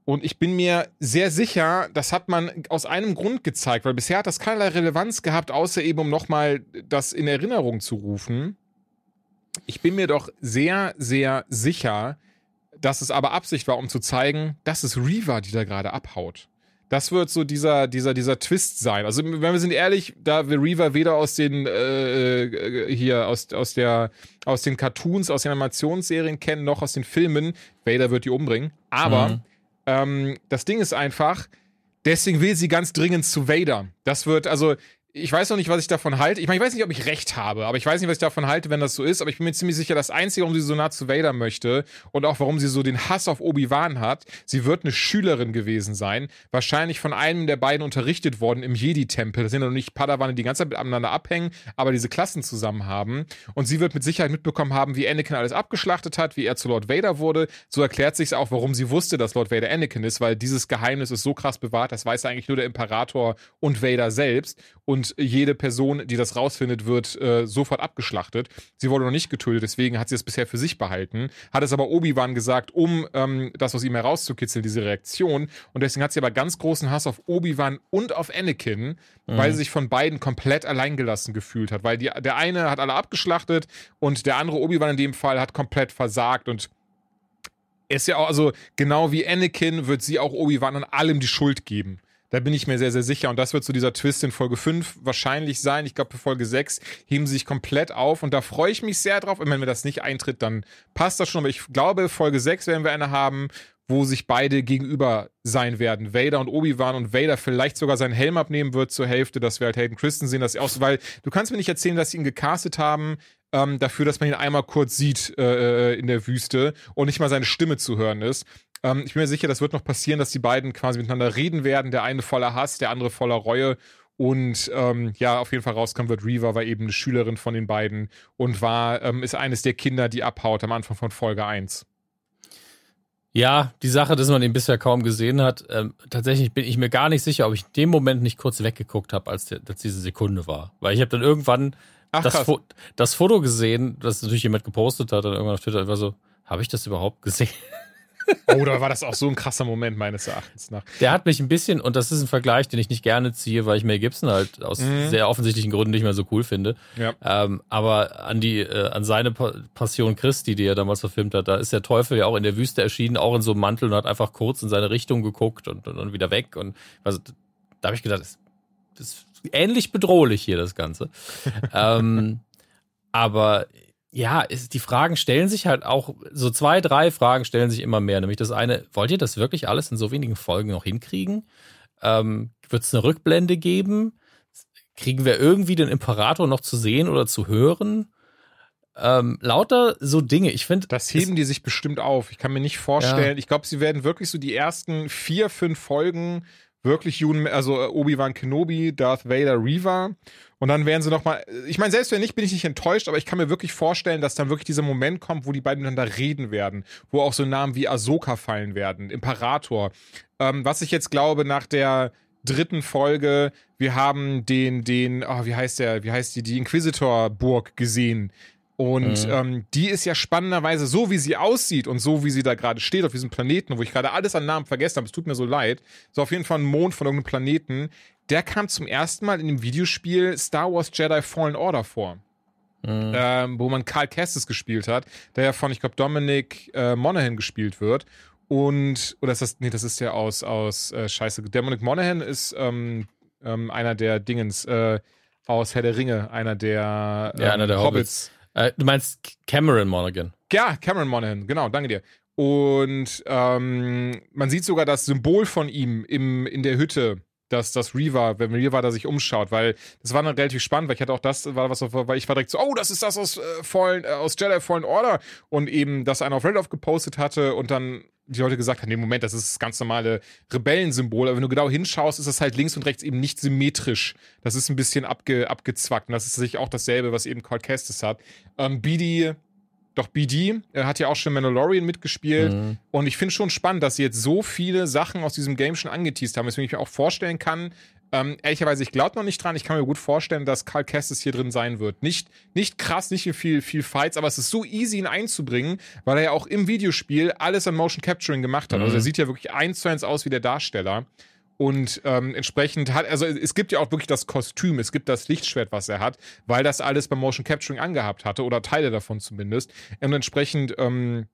Und ich bin mir sehr sicher, das hat man aus einem Grund gezeigt, weil bisher hat das keinerlei Relevanz gehabt, außer eben um nochmal das in Erinnerung zu rufen. Ich bin mir doch sehr, sehr sicher, dass es aber Absicht war, um zu zeigen, das ist Reaver, die da gerade abhaut. Das wird so dieser, dieser, dieser Twist sein. Also, wenn wir sind ehrlich, da wir Reaver weder aus den, äh, äh, hier, aus, aus der, aus den Cartoons, aus den Animationsserien kennen, noch aus den Filmen, Vader wird die umbringen. Aber, Mhm. Ähm, das Ding ist einfach, deswegen will sie ganz dringend zu Vader. Das wird, also, ich weiß noch nicht, was ich davon halte. Ich meine, ich weiß nicht, ob ich recht habe, aber ich weiß nicht, was ich davon halte, wenn das so ist. Aber ich bin mir ziemlich sicher, das Einzige, warum sie so nah zu Vader möchte und auch warum sie so den Hass auf Obi-Wan hat, sie wird eine Schülerin gewesen sein. Wahrscheinlich von einem der beiden unterrichtet worden im Jedi-Tempel. Das sind ja noch nicht Padawane, die die ganze Zeit miteinander abhängen, aber diese Klassen zusammen haben. Und sie wird mit Sicherheit mitbekommen haben, wie Anakin alles abgeschlachtet hat, wie er zu Lord Vader wurde. So erklärt sich auch, warum sie wusste, dass Lord Vader Anakin ist, weil dieses Geheimnis ist so krass bewahrt, das weiß eigentlich nur der Imperator und Vader selbst. Und jede Person, die das rausfindet, wird äh, sofort abgeschlachtet. Sie wurde noch nicht getötet, deswegen hat sie es bisher für sich behalten. Hat es aber Obi-Wan gesagt, um ähm, das aus ihm herauszukitzeln, diese Reaktion. Und deswegen hat sie aber ganz großen Hass auf Obi-Wan und auf Anakin, weil sie sich von beiden komplett alleingelassen gefühlt hat. Weil die, der eine hat alle abgeschlachtet und der andere Obi-Wan in dem Fall hat komplett versagt und ist ja auch, also genau wie Anakin wird sie auch Obi-Wan an allem die Schuld geben. Da bin ich mir sehr, sehr sicher. Und das wird so dieser Twist in Folge 5 wahrscheinlich sein. Ich glaube, für Folge 6 heben sie sich komplett auf. Und da freue ich mich sehr drauf. Und wenn mir das nicht eintritt, dann passt das schon. Aber ich glaube, Folge 6 werden wir eine haben, wo sich beide gegenüber sein werden. Vader und Obi-Wan und Vader vielleicht sogar seinen Helm abnehmen wird zur Hälfte, dass wir halt Hayden Christen sehen, dass auch so, weil du kannst mir nicht erzählen, dass sie ihn gecastet haben, ähm, dafür, dass man ihn einmal kurz sieht äh, in der Wüste und nicht mal seine Stimme zu hören ist. Ähm, ich bin mir sicher, das wird noch passieren, dass die beiden quasi miteinander reden werden. Der eine voller Hass, der andere voller Reue. Und ähm, ja, auf jeden Fall rauskommen wird, Reaver war eben eine Schülerin von den beiden und war, ähm, ist eines der Kinder, die abhaut am Anfang von Folge 1. Ja, die Sache, dass man ihn bisher kaum gesehen hat, ähm, tatsächlich bin ich mir gar nicht sicher, ob ich in dem Moment nicht kurz weggeguckt habe, als, als diese Sekunde war. Weil ich habe dann irgendwann Ach, das. Fo das Foto gesehen, das natürlich jemand gepostet hat, dann irgendwann auf Twitter, war so, habe ich das überhaupt gesehen? Oh, da war das auch so ein krasser Moment meines Erachtens nach. Der hat mich ein bisschen, und das ist ein Vergleich, den ich nicht gerne ziehe, weil ich Mel Gibson halt aus Mhm. sehr offensichtlichen Gründen nicht mehr so cool finde. Ja. Ähm, aber an die, äh, an seine Pa- Passion Christi, die er damals verfilmt hat, da ist der Teufel ja auch in der Wüste erschienen, auch in so einem Mantel und hat einfach kurz in seine Richtung geguckt und, und, und wieder weg. Und also, da habe ich gedacht, das, das ist ähnlich bedrohlich hier, das Ganze. ähm, aber ja, ist, die Fragen stellen sich halt auch, so zwei, drei Fragen stellen sich immer mehr. Nämlich das eine, wollt ihr das wirklich alles in so wenigen Folgen noch hinkriegen? Ähm, Wird es eine Rückblende geben? Kriegen wir irgendwie den Imperator noch zu sehen oder zu hören? Ähm, lauter so Dinge. Ich finde. Das heben die sich bestimmt auf. Ich kann mir nicht vorstellen. Ja. Ich glaube, sie werden wirklich so die ersten vier, fünf Folgen wirklich Jun, also Obi-Wan Kenobi, Darth Vader, Reva. Und dann werden sie nochmal, ich meine, selbst wenn nicht, bin ich nicht enttäuscht, aber ich kann mir wirklich vorstellen, dass dann wirklich dieser Moment kommt, wo die beiden miteinander reden werden, wo auch so Namen wie Ahsoka fallen werden, Imperator. Ähm, was ich jetzt glaube, nach der dritten Folge, wir haben den, den, oh, wie heißt der, wie heißt die, die Inquisitor-Burg gesehen. Und mhm. ähm, die ist ja spannenderweise so, wie sie aussieht und so, wie sie da gerade steht auf diesem Planeten, wo ich gerade alles an Namen vergessen habe, es tut mir so leid. So auf jeden Fall ein Mond von irgendeinem Planeten. Der kam zum ersten Mal in dem Videospiel Star Wars Jedi Fallen Order vor. Mhm. Ähm, wo man Carl Kestis gespielt hat, der ja von, ich glaube, Dominic äh, Monaghan gespielt wird. Und, oder ist das, nee, das ist ja aus, aus, äh, scheiße, Dominic Monaghan ist ähm, ähm, einer der Dingens, äh, aus Herr der Ringe, einer der, ja, einer der ähm, Hobbits. Hobbits. Äh, du meinst Cameron Monaghan? Ja, Cameron Monaghan, genau, danke dir. Und ähm, man sieht sogar das Symbol von ihm im, in der Hütte, dass das Reaver, wenn Reaver da sich umschaut, weil das war dann relativ spannend, weil ich hatte auch das, war was, weil ich war direkt so, oh, das ist das aus, äh, Fallen, äh, aus Jedi Fallen Order und eben das einer auf Reddit aufgepostet hatte und dann die Leute gesagt haben, nee, Moment, das ist das ganz normale Rebellensymbol, aber wenn du genau hinschaust, ist das halt links und rechts eben nicht symmetrisch. Das ist ein bisschen abge, abgezwackt und das ist sicher auch dasselbe, was eben Cold Kestis hat. Ähm, BD, doch BD er hat ja auch schon Mandalorian mitgespielt mhm. und ich finde schon spannend, dass sie jetzt so viele Sachen aus diesem Game schon angeteased haben, weswegen ich mir auch vorstellen kann, ähm, ehrlicherweise, ich glaube noch nicht dran. Ich kann mir gut vorstellen, dass Karl Kestis hier drin sein wird. Nicht, nicht krass, nicht viel, viel Fights, aber es ist so easy, ihn einzubringen, weil er ja auch im Videospiel alles an Motion Capturing gemacht hat. Mhm. Also er sieht ja wirklich eins zu eins aus wie der Darsteller. Und ähm, entsprechend hat, also es gibt ja auch wirklich das Kostüm, es gibt das Lichtschwert, was er hat, weil das alles beim Motion Capturing angehabt hatte oder Teile davon zumindest. Und entsprechend ähm,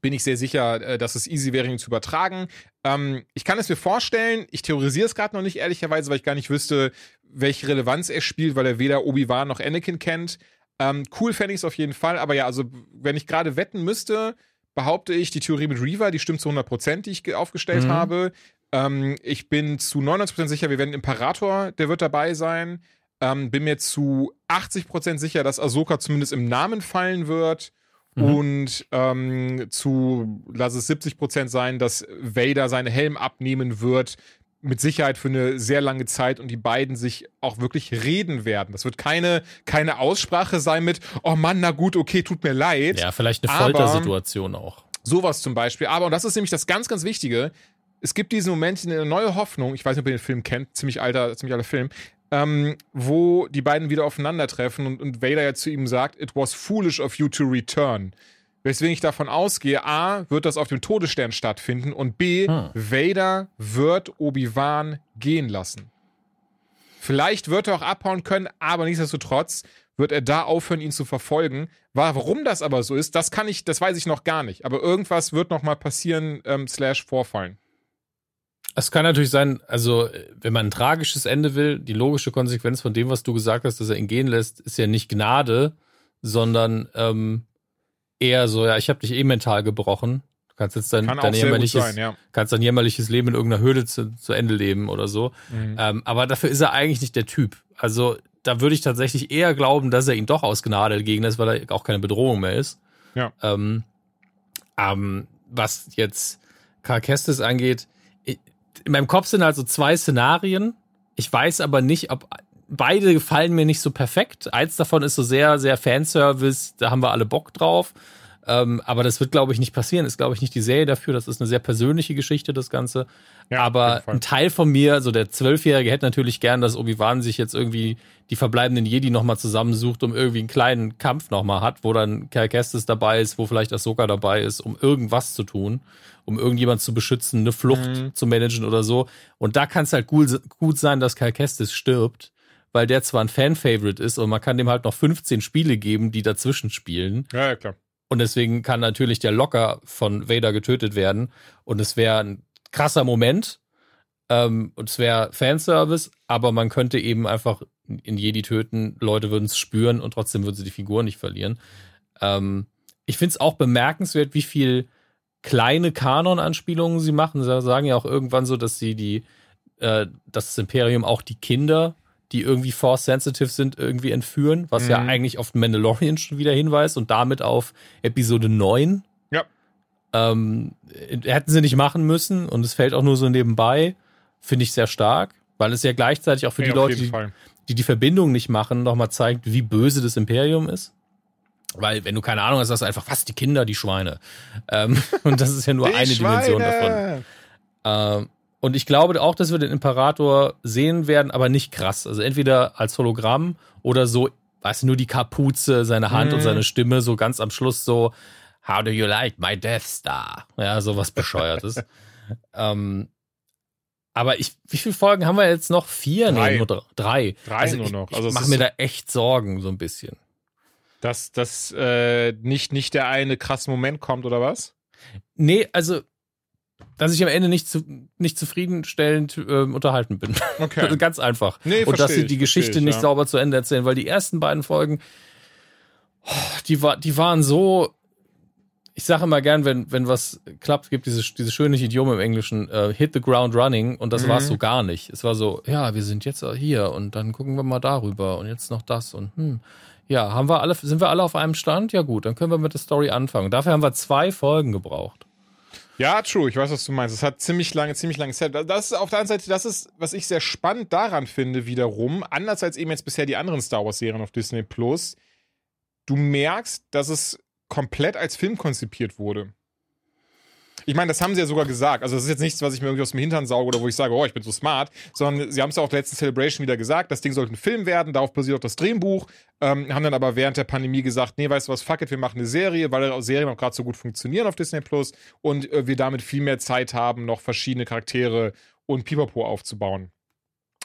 bin ich sehr sicher, äh, dass es easy wäre, ihn zu übertragen. Ähm, ich kann es mir vorstellen, ich theorisiere es gerade noch nicht, ehrlicherweise, weil ich gar nicht wüsste, welche Relevanz er spielt, weil er weder Obi-Wan noch Anakin kennt. Ähm, cool fände ich es auf jeden Fall, aber ja, also wenn ich gerade wetten müsste, behaupte ich, die Theorie mit Reaver, die stimmt zu 100%, die ich aufgestellt mhm. habe. Ähm, ich bin zu 99% sicher, wir werden Imperator, der wird dabei sein. Ähm, bin mir zu 80% sicher, dass Ahsoka zumindest im Namen fallen wird. Mhm. Und ähm, zu, lass es 70 Prozent sein, dass Vader seinen Helm abnehmen wird, mit Sicherheit für eine sehr lange Zeit und die beiden sich auch wirklich reden werden. Das wird keine, keine Aussprache sein mit, oh Mann, na gut, okay, tut mir leid. Ja, vielleicht eine Foltersituation auch. Sowas zum Beispiel. Aber, und das ist nämlich das ganz, ganz Wichtige, es gibt diesen Moment, eine neue Hoffnung, ich weiß nicht, ob ihr den Film kennt, ziemlich alter, ziemlich alter Film, ähm, wo die beiden wieder aufeinandertreffen und, und Vader ja zu ihm sagt, it was foolish of you to return. Weswegen ich davon ausgehe, A, wird das auf dem Todesstern stattfinden und B, hm. Vader wird Obi-Wan gehen lassen. Vielleicht wird er auch abhauen können, aber nichtsdestotrotz wird er da aufhören, ihn zu verfolgen. Warum das aber so ist, das kann ich, das weiß ich noch gar nicht. Aber irgendwas wird noch mal passieren, ähm, slash vorfallen. Es kann natürlich sein, also wenn man ein tragisches Ende will, die logische Konsequenz von dem, was du gesagt hast, dass er ihn gehen lässt, ist ja nicht Gnade, sondern ähm, eher so, ja, ich habe dich eh mental gebrochen. Du kannst jetzt dein, dein jämmerliches, sein, ja. kannst dein jämmerliches Leben in irgendeiner Höhle zu, zu Ende leben oder so. Mhm. Ähm, aber dafür ist er eigentlich nicht der Typ. Also da würde ich tatsächlich eher glauben, dass er ihn doch aus Gnade gegen lässt, weil er auch keine Bedrohung mehr ist. Ja. Ähm, ähm, was jetzt Karl Kestis angeht, in meinem Kopf sind halt so zwei Szenarien. Ich weiß aber nicht, ob beide gefallen mir nicht so perfekt. Eins davon ist so sehr, sehr Fanservice, da haben wir alle Bock drauf. Ähm, aber das wird, glaube ich, nicht passieren. Ist, glaube ich, nicht die Serie dafür. Das ist eine sehr persönliche Geschichte, das Ganze. Ja, aber ein Teil von mir, so der Zwölfjährige, hätte natürlich gern, dass Obi-Wan sich jetzt irgendwie die verbleibenden Jedi nochmal zusammensucht, um irgendwie einen kleinen Kampf nochmal hat, wo dann Cal Kestis dabei ist, wo vielleicht Ahsoka dabei ist, um irgendwas zu tun, um irgendjemand zu beschützen, eine Flucht mhm. zu managen oder so. Und da kann es halt gut, gut sein, dass Cal Kestis stirbt weil der zwar ein Fan-Favorite ist und man kann dem halt noch 15 Spiele geben, die dazwischen spielen. Ja, ja klar. Und deswegen kann natürlich der Locker von Vader getötet werden. Und es wäre ein krasser Moment. Ähm, und es wäre Fanservice, aber man könnte eben einfach in Jedi töten. Leute würden es spüren und trotzdem würden sie die Figur nicht verlieren. Ähm, ich finde es auch bemerkenswert, wie viel kleine Kanon-Anspielungen sie machen. Sie sagen ja auch irgendwann so, dass sie die, äh, dass das Imperium auch die Kinder die irgendwie Force-sensitive sind, irgendwie entführen, was mhm. ja eigentlich auf Mandalorian schon wieder hinweist und damit auf Episode 9. Ja. Ähm, hätten sie nicht machen müssen und es fällt auch nur so nebenbei. Finde ich sehr stark, weil es ja gleichzeitig auch für ja, die Leute, die, die, die Verbindung nicht machen, nochmal zeigt, wie böse das Imperium ist. Weil, wenn du keine Ahnung hast, hast du einfach fast die Kinder, die Schweine. Ähm, und das ist ja nur die eine Schweine. Dimension davon. Ähm, und ich glaube auch, dass wir den Imperator sehen werden, aber nicht krass. Also entweder als Hologramm oder so, weißt du, nur die Kapuze, seine Hand mhm. und seine Stimme, so ganz am Schluss so, How do you like my Death Star? Ja, sowas Bescheuertes. ähm, aber ich, wie viele Folgen haben wir jetzt noch? Vier? Drei. Nee, nur drei. Drei also nur noch. Also ich mache mir da echt Sorgen, so ein bisschen. Dass, dass äh, nicht, nicht der eine krasse Moment kommt, oder was? Nee, also dass ich am Ende nicht, zu, nicht zufriedenstellend äh, unterhalten bin. Okay. Ganz einfach. Nee, und dass sie die Geschichte ich, nicht ja. sauber zu Ende erzählen, weil die ersten beiden Folgen, oh, die, war, die waren so. Ich sage immer gern, wenn, wenn was klappt, gibt dieses, dieses schöne Idiom im Englischen, uh, hit the ground running, und das Mhm. war es so gar nicht. Es war so, ja, wir sind jetzt hier und dann gucken wir mal darüber und jetzt noch das und hm. Ja, haben wir alle, sind wir alle auf einem Stand? Ja gut, dann können wir mit der Story anfangen. Dafür haben wir zwei Folgen gebraucht. Ja, true. Ich weiß, was du meinst. Es hat ziemlich lange, ziemlich lange Zeit. Das ist auf der anderen Seite, das ist, was ich sehr spannend daran finde, wiederum, anders als eben jetzt bisher die anderen Star Wars-Serien auf Disney Plus. Du merkst, dass es komplett als Film konzipiert wurde. Ich meine, das haben sie ja sogar gesagt. Also, das ist jetzt nichts, was ich mir irgendwie aus dem Hintern sauge oder wo ich sage, oh, ich bin so smart, sondern sie haben es ja auch letzten Celebration wieder gesagt, das Ding sollte ein Film werden, darauf basiert auch das Drehbuch, ähm, haben dann aber während der Pandemie gesagt, nee, weißt du was, fuck it, wir machen eine Serie, weil Serien auch gerade so gut funktionieren auf Disney Plus und äh, wir damit viel mehr Zeit haben, noch verschiedene Charaktere und Pipapo aufzubauen.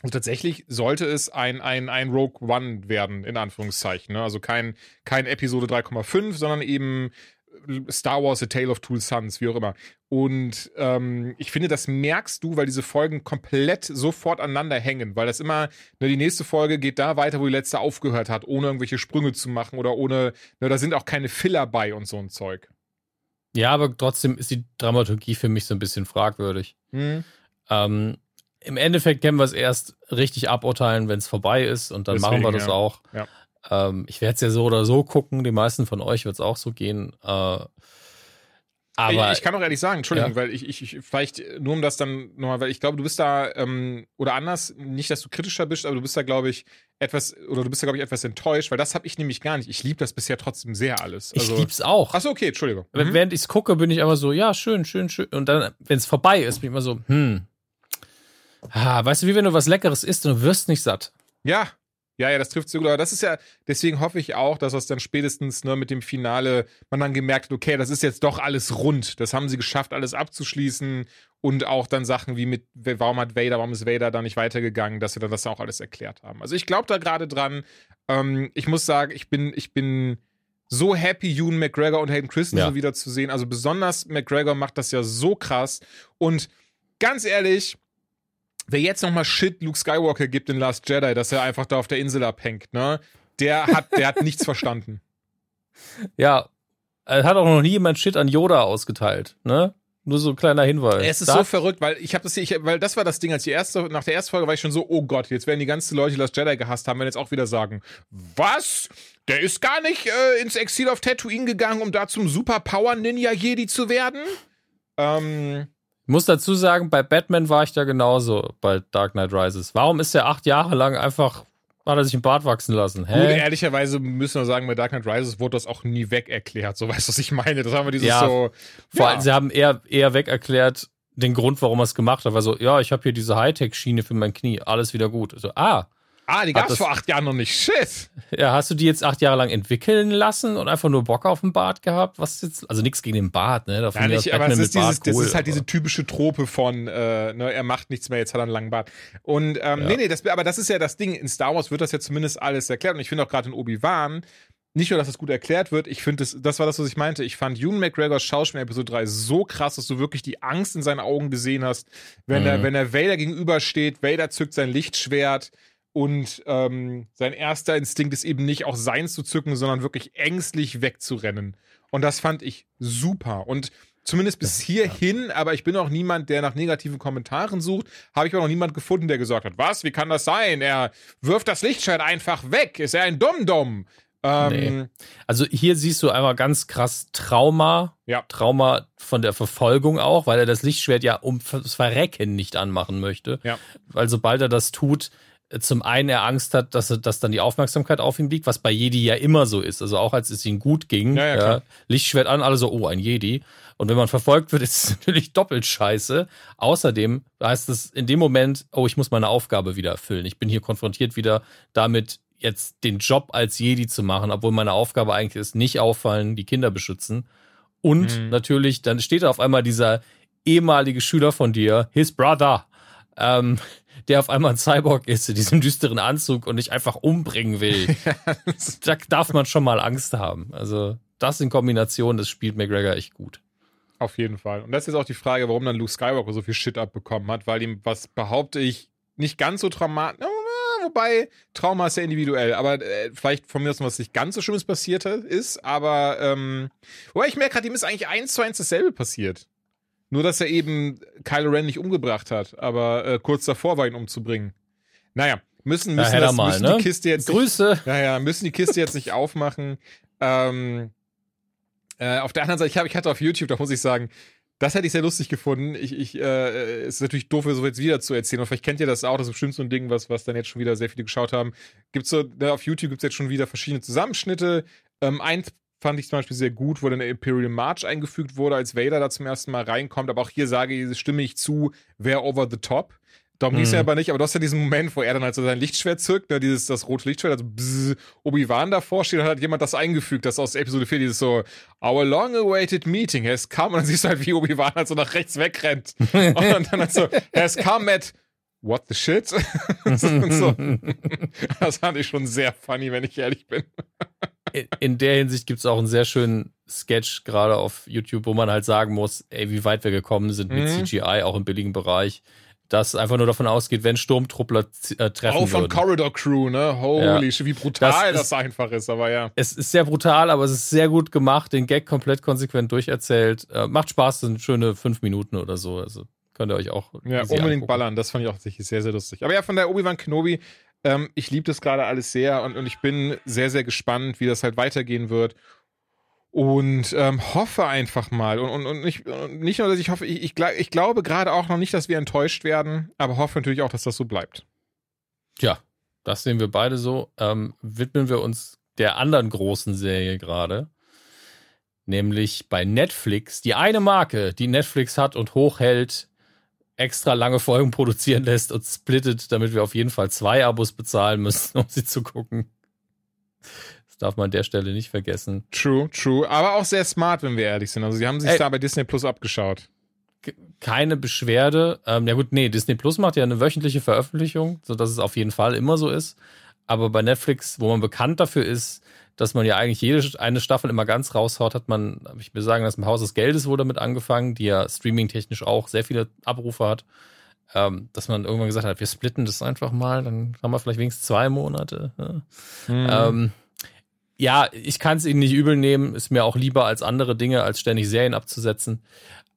Und tatsächlich sollte es ein, ein, ein Rogue One werden, in Anführungszeichen. Ne? Also kein, kein Episode 3,5, sondern eben Star Wars A Tale of Two Sons, wie auch immer. Und ähm, ich finde, das merkst du, weil diese Folgen komplett sofort aneinander hängen, weil das immer, ne, die nächste Folge geht da weiter, wo die letzte aufgehört hat, ohne irgendwelche Sprünge zu machen oder ohne, ne, da sind auch keine Filler bei und so ein Zeug. Ja, aber trotzdem ist die Dramaturgie für mich so ein bisschen fragwürdig. Hm. Ähm, Im Endeffekt können wir es erst richtig aburteilen, wenn es vorbei ist und dann Deswegen, machen wir das ja. auch. Ja. Ähm, ich werde es ja so oder so gucken. Die meisten von euch wird es auch so gehen. Äh, aber ich, ich kann auch ehrlich sagen, Entschuldigung, Ja. weil ich, ich, ich vielleicht nur um das dann nochmal, weil ich glaube, du bist da, ähm, oder anders, nicht, dass du kritischer bist, aber du bist da, glaube ich, etwas, oder du bist da, glaube ich, etwas enttäuscht, weil das habe ich nämlich gar nicht. Ich liebe das bisher trotzdem sehr alles. ich Also, lieb's auch. Achso, okay, Entschuldigung. Mhm. Während ich es gucke, bin ich immer so, ja, schön, schön, schön. Und dann, wenn es vorbei ist, bin ich immer so, hm. Ah, weißt du, wie wenn du was Leckeres isst und du wirst nicht satt. Ja, ja, ja, das trifft so gut. Aber das ist ja, deswegen hoffe ich auch, dass das dann spätestens ne, mit dem Finale man dann gemerkt hat, okay, das ist jetzt doch alles rund. Das haben sie geschafft, alles abzuschließen. Und auch dann Sachen wie mit, warum hat Vader, warum ist Vader da nicht weitergegangen, dass sie dann das auch alles erklärt haben. Also ich glaube da gerade dran. Ähm, ich muss sagen, ich bin, ich bin so happy, Ewan McGregor und Hayden Christensen Ja. wieder zu sehen. Also besonders McGregor macht das ja so krass. Und ganz ehrlich, wer jetzt nochmal Shit Luke Skywalker gibt in Last Jedi, dass er einfach da auf der Insel abhängt, ne? Der hat, der hat nichts verstanden. Ja, es hat auch noch nie jemand Shit an Yoda ausgeteilt, ne? Nur so ein kleiner Hinweis. Es ist Da- so verrückt, weil ich habe das hier, ich, weil das war das Ding, als die erste, nach der ersten Folge war ich schon so, oh Gott, jetzt werden die ganzen Leute, die Last Jedi gehasst haben, werden jetzt auch wieder sagen, was? Der ist gar nicht äh, ins Exil auf Tatooine gegangen, um da zum Super Power Ninja Jedi zu werden? Ähm, Ich muss dazu sagen, bei Batman war ich da genauso bei Dark Knight Rises. Warum ist er acht Jahre lang einfach, hat er sich einen Bart wachsen lassen? Gut, Hä? ehrlicherweise müssen wir sagen, bei Dark Knight Rises wurde das auch nie weg erklärt. So weißt du, was ich meine? Das haben wir dieses Ja, so. Vor ja. allem, sie haben eher, eher weg erklärt, den Grund, warum er es gemacht hat. War so, ja, ich habe hier diese Hightech-Schiene für mein Knie, alles wieder gut. So, ah, Ah, die gab's das- vor acht Jahren noch nicht. Shit. ja, hast du die jetzt acht Jahre lang entwickeln lassen und einfach nur Bock auf den Bart gehabt? Was ist jetzt, also nichts gegen den Bart, ne? Da Ja, nicht, das aber es ist, dieses, das cool, ist halt diese aber- typische Trope von, äh, ne, er macht nichts mehr, jetzt hat er einen langen Bart. Und ähm, Ja. nee, nee, das, aber das ist ja das Ding. In Star Wars wird das ja zumindest alles erklärt. Und ich finde auch gerade in Obi-Wan, nicht nur, dass das gut erklärt wird, ich finde, das, das war das, was ich meinte. Ich fand Ewan McGregors Schauspiel in Episode 3 so krass, dass du wirklich die Angst in seinen Augen gesehen hast, wenn, er, Mhm. wenn er Vader gegenübersteht. Vader zückt sein Lichtschwert. Und ähm, sein erster Instinkt ist eben nicht auch sein zu zücken, sondern wirklich ängstlich wegzurennen. Und das fand ich super. Und Zumindest bis hierhin, aber ich bin auch niemand, der nach negativen Kommentaren sucht. Habe ich auch noch niemand gefunden, der gesagt hat, was, wie kann das sein? Er wirft das Lichtschwert einfach weg. Ist er ein Dumm-Dumm? Ähm, nee. Also hier siehst du einmal ganz krass Trauma. Ja. Trauma von der Verfolgung auch, weil er das Lichtschwert ja um das Verrecken nicht anmachen möchte. Ja. Weil sobald er das tut, zum einen er Angst hat, dass, dass dann die Aufmerksamkeit auf ihm liegt, was bei Jedi ja immer so ist. Also auch als es ihm gut ging, ja, ja, ja, Lichtschwert an, alle so, oh, ein Jedi. Und wenn man verfolgt wird, ist es natürlich doppelt scheiße. Außerdem heißt es in dem Moment, oh, ich muss meine Aufgabe wieder erfüllen. Ich bin hier konfrontiert wieder damit, jetzt den Job als Jedi zu machen, obwohl meine Aufgabe eigentlich ist, nicht auffallen, die Kinder beschützen. Und mhm. natürlich, dann steht da auf einmal dieser ehemalige Schüler von dir, his brother, ähm, der auf einmal ein Cyborg ist in diesem düsteren Anzug und dich einfach umbringen will. da darf man schon mal Angst haben. Also das in Kombination, das spielt McGregor echt gut. Auf jeden Fall. Und das ist auch die Frage, warum dann Luke Skywalker so viel Shit abbekommen hat, weil ihm, was behaupte ich, nicht ganz so traumatisch, wobei Trauma ist ja individuell, aber äh, vielleicht von mir aus was nicht ganz so Schlimmes passiert ist, aber ähm, wobei ich merke gerade, ihm ist eigentlich eins zu eins dasselbe passiert. Nur, dass er eben Kylo Ren nicht umgebracht hat, aber äh, kurz davor war, ihn umzubringen. Naja, müssen, müssen, ja, das, mal, müssen ne? die Kiste jetzt. Grüße! Nicht, naja, müssen die Kiste jetzt nicht aufmachen. Ähm, äh, auf der anderen Seite, ich, hab, ich hatte auf YouTube, da muss ich sagen, das hätte ich sehr lustig gefunden. Ich, ich, äh, es ist natürlich doof, so jetzt wieder zu erzählen. Und vielleicht kennt ihr das auch. Das ist bestimmt so ein Ding, was, was dann jetzt schon wieder sehr viele geschaut haben. Gibt's so, ne, auf YouTube gibt es jetzt schon wieder verschiedene Zusammenschnitte. Ähm, eins fand ich zum Beispiel sehr gut, wo dann der Imperial March eingefügt wurde, als Vader da zum ersten Mal reinkommt. Aber auch hier sage ich, stimme ich zu, wer over the top. Darum mhm. ging es ja aber nicht, aber du hast ja diesen Moment, wo er dann halt so sein Lichtschwert zückt, ne, dieses, das rote Lichtschwert, also bzz, Obi-Wan davor steht, und hat jemand das eingefügt, das aus Episode 4, dieses so, our long-awaited meeting has come, und dann siehst du halt, wie Obi-Wan halt so nach rechts wegrennt. und dann halt so, has come at what the shit? so. Das fand ich schon sehr funny, wenn ich ehrlich bin in der Hinsicht gibt es auch einen sehr schönen Sketch gerade auf YouTube, wo man halt sagen muss, ey, wie weit wir gekommen sind mit mhm. CGI, auch im billigen Bereich. Das einfach nur davon ausgeht, wenn Sturmtruppler äh, treffen Auch von würden. Corridor Crew, ne? Holy shit, wie brutal das, das, einfach ist, aber ja. Es ist sehr brutal, aber es ist sehr gut gemacht, den Gag komplett konsequent durcherzählt. Äh, macht Spaß, sind schöne fünf Minuten oder so. Also könnt ihr euch auch. Ja, unbedingt angucken. ballern, das fand ich auch sehr, sehr lustig. Aber ja, von der Obi-Wan Kenobi, ähm, ich liebe das gerade alles sehr und, und ich bin sehr, sehr gespannt, wie das halt weitergehen wird. Und ähm, hoffe einfach mal. Und, und, und, nicht, und nicht nur, dass ich hoffe, ich, ich, ich glaube gerade auch noch nicht, dass wir enttäuscht werden, aber hoffe natürlich auch, dass das so bleibt. Ja, das sehen wir beide so. Ähm, widmen wir uns der anderen großen Serie gerade. Nämlich bei Netflix, die eine Marke, die Netflix hat und hochhält, extra lange Folgen produzieren lässt und splittet, damit wir auf jeden Fall zwei Abos bezahlen müssen, um sie zu gucken. Das darf man an der Stelle nicht vergessen. True, true. Aber auch sehr smart, wenn wir ehrlich sind. Also, sie haben sich Ey, da bei Disney Plus abgeschaut. Keine Beschwerde. Ähm, ja, gut, nee, Disney Plus macht ja eine wöchentliche Veröffentlichung, sodass es auf jeden Fall immer so ist. Aber bei Netflix, wo man bekannt dafür ist, dass man ja eigentlich jede eine Staffel immer ganz raushaut, hat man, habe ich mir sagen lassen, im Haus des Geldes wurde damit angefangen, die ja streaming-technisch auch sehr viele Abrufe hat. Ähm, dass man irgendwann gesagt hat, wir splitten das einfach mal, dann haben wir vielleicht wenigstens zwei Monate. Ja, mhm. ähm, ja ich kann es ihnen nicht übel nehmen, ist mir auch lieber als andere Dinge, als ständig Serien abzusetzen.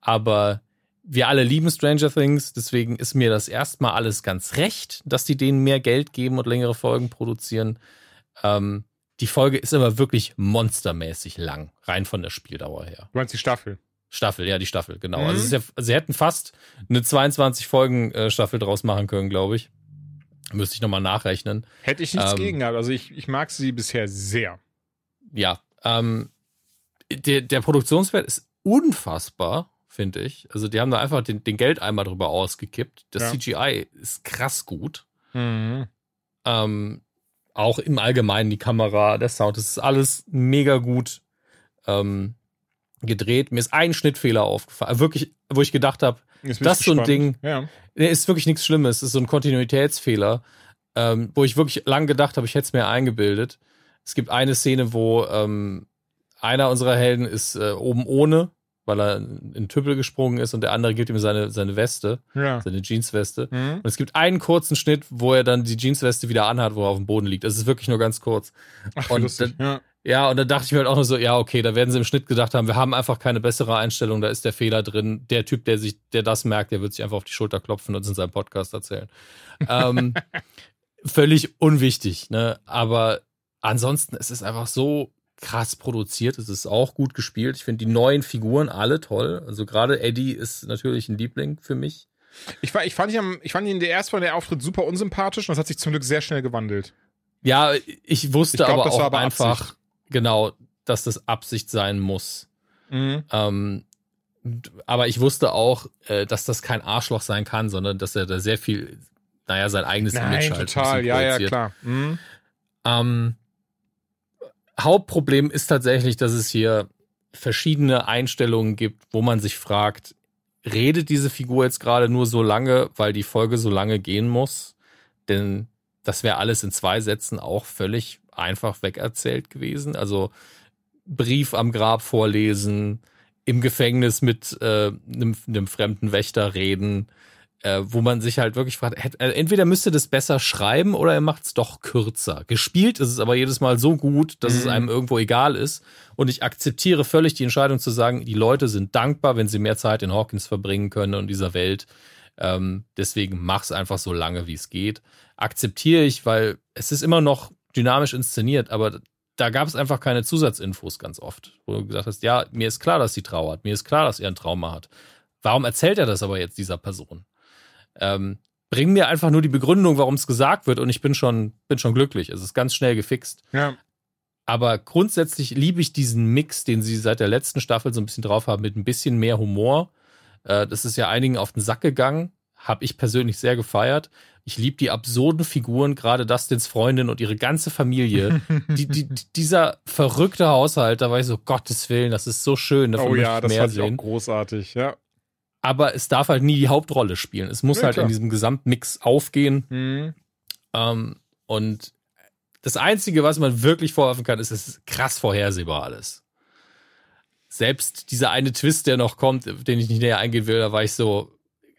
Aber wir alle lieben Stranger Things, deswegen ist mir das erstmal alles ganz recht, dass die denen mehr Geld geben und längere Folgen produzieren. Ähm, die Folge ist aber wirklich monstermäßig lang, rein von der Spieldauer her. Du meinst die Staffel? Staffel, ja, die Staffel, genau. Mhm. Also, ja, sie hätten fast eine 22-Folgen-Staffel äh, draus machen können, glaube ich. Müsste ich nochmal nachrechnen. Hätte ich nichts ähm, gegen gehabt. Also ich, ich mag sie bisher sehr. Ja. Ähm, der, der Produktionswert ist unfassbar, finde ich. Also die haben da einfach den, den Geldeimer drüber ausgekippt. Das ja. CGI ist krass gut. Mhm. Ähm, auch im Allgemeinen die Kamera, der Sound, das ist alles mega gut ähm, gedreht. Mir ist ein Schnittfehler aufgefallen, wirklich, wo ich gedacht habe, das ist so ein Ding, ja. ist wirklich nichts Schlimmes, das ist so ein Kontinuitätsfehler, ähm, wo ich wirklich lang gedacht habe, ich hätte es mir eingebildet. Es gibt eine Szene, wo ähm, einer unserer Helden ist äh, oben ohne weil er in Tüppel gesprungen ist und der andere gibt ihm seine, seine Weste, ja. seine Jeansweste. Mhm. Und es gibt einen kurzen Schnitt, wo er dann die Jeansweste wieder anhat, wo er auf dem Boden liegt. Das ist wirklich nur ganz kurz. Ach, und lustig. dann, ja. Ja, und dann dachte ich mir halt auch nur so, ja, okay, da werden sie im Schnitt gedacht haben, wir haben einfach keine bessere Einstellung, da ist der Fehler drin. Der Typ, der sich, der das merkt, der wird sich einfach auf die Schulter klopfen und es in seinem Podcast erzählen. ähm, völlig unwichtig, ne? Aber ansonsten, es ist einfach so krass produziert, es ist auch gut gespielt. Ich finde die neuen Figuren alle toll. Also gerade Eddie ist natürlich ein Liebling für mich. Ich, ich, fand ihn, ich fand ihn der erste von der Auftritt super unsympathisch und das hat sich zum Glück sehr schnell gewandelt. Ja, ich wusste ich glaub, aber auch aber einfach, Absicht. genau, dass das Absicht sein muss. Mhm. Ähm, aber ich wusste auch, äh, dass das kein Arschloch sein kann, sondern dass er da sehr viel, naja, sein eigenes Nein, Image halt total, ja, ja, klar. Mhm. Ähm, Hauptproblem ist tatsächlich, dass es hier verschiedene Einstellungen gibt, wo man sich fragt, redet diese Figur jetzt gerade nur so lange, weil die Folge so lange gehen muss? Denn das wäre alles in zwei Sätzen auch völlig einfach wegerzählt gewesen. Also Brief am Grab vorlesen, im Gefängnis mit äh, einem, einem fremden Wächter reden, äh, wo man sich halt wirklich fragt, äh, entweder müsste das besser schreiben oder er macht es doch kürzer. Gespielt ist es aber jedes Mal so gut, dass mhm. es einem irgendwo egal ist. Und ich akzeptiere völlig die Entscheidung zu sagen, die Leute sind dankbar, wenn sie mehr Zeit in Hawkins verbringen können und dieser Welt. Ähm, deswegen mach's einfach so lange, wie es geht. Akzeptiere ich, weil es ist immer noch dynamisch inszeniert, aber da gab es einfach keine Zusatzinfos ganz oft, wo du gesagt hast, ja, mir ist klar, dass sie trauert, mir ist klar, dass er ein Trauma hat. Warum erzählt er das aber jetzt dieser Person? Ähm, bring mir einfach nur die Begründung, warum es gesagt wird und ich bin schon, bin schon glücklich. Es ist ganz schnell gefixt. Ja. Aber grundsätzlich liebe ich diesen Mix, den sie seit der letzten Staffel so ein bisschen drauf haben, mit ein bisschen mehr Humor. Äh, das ist ja einigen auf den Sack gegangen. Habe ich persönlich sehr gefeiert. Ich liebe die absurden Figuren, gerade Dustins Freundin und ihre ganze Familie. die, die, dieser verrückte Haushalt, da war ich so, Gottes Willen, das ist so schön. Davon oh ja, das fand ich auch großartig, ja aber es darf halt nie die Hauptrolle spielen. Es muss ja, halt klar. in diesem Gesamtmix aufgehen. Mhm. Ähm, und das Einzige, was man wirklich vorwerfen kann, ist, es ist krass vorhersehbar alles. Selbst dieser eine Twist, der noch kommt, den ich nicht näher eingehen will, da war ich so,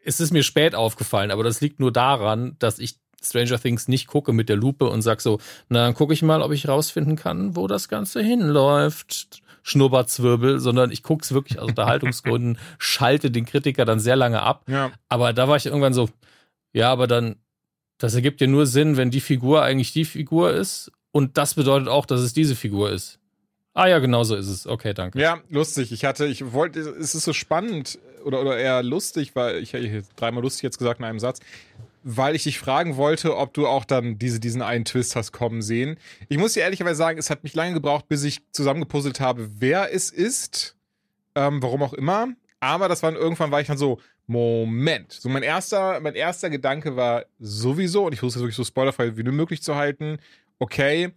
es ist mir spät aufgefallen, aber das liegt nur daran, dass ich Stranger Things nicht gucke mit der Lupe und sag so, na, dann gucke ich mal, ob ich rausfinden kann, wo das Ganze hinläuft. Schnurrbartzwirbel, sondern ich gucke es wirklich aus Unterhaltungsgründen, schalte den Kritiker dann sehr lange ab. Ja. Aber da war ich irgendwann so, ja, aber dann, das ergibt ja nur Sinn, wenn die Figur eigentlich die Figur ist. Und das bedeutet auch, dass es diese Figur ist. Ah ja, genau so ist es. Okay, danke. Ja, lustig. Ich hatte, ich wollte, es ist so spannend oder, oder eher lustig, weil ich habe dreimal lustig jetzt gesagt in einem Satz weil ich dich fragen wollte, ob du auch dann diese, diesen einen Twist hast kommen sehen. Ich muss dir ehrlicherweise sagen, es hat mich lange gebraucht, bis ich zusammengepuzzelt habe, wer es ist, ähm, warum auch immer. Aber das war irgendwann war ich dann so, Moment. So mein erster, mein erster Gedanke war sowieso, und ich versuche es wirklich so spoilerfrei wie nur möglich zu halten, okay,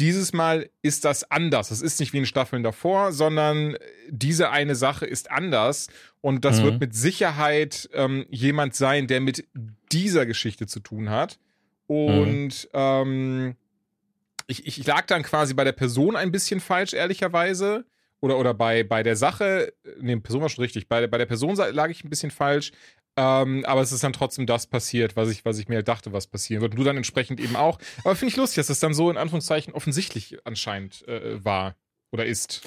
dieses Mal ist das anders. Das ist nicht wie in Staffeln davor, sondern diese eine Sache ist anders. Und das mhm. wird mit Sicherheit ähm, jemand sein, der mit dieser Geschichte zu tun hat. Und mhm. ähm, ich, ich lag dann quasi bei der Person ein bisschen falsch, ehrlicherweise. Oder, oder bei, bei der Sache, nee, Person war schon richtig, bei, bei der Person lag ich ein bisschen falsch. Ähm, aber es ist dann trotzdem das passiert, was ich, was ich mir halt dachte, was passieren wird. Und du dann entsprechend eben auch. Aber finde ich lustig, dass es dann so in Anführungszeichen offensichtlich anscheinend äh, war oder ist.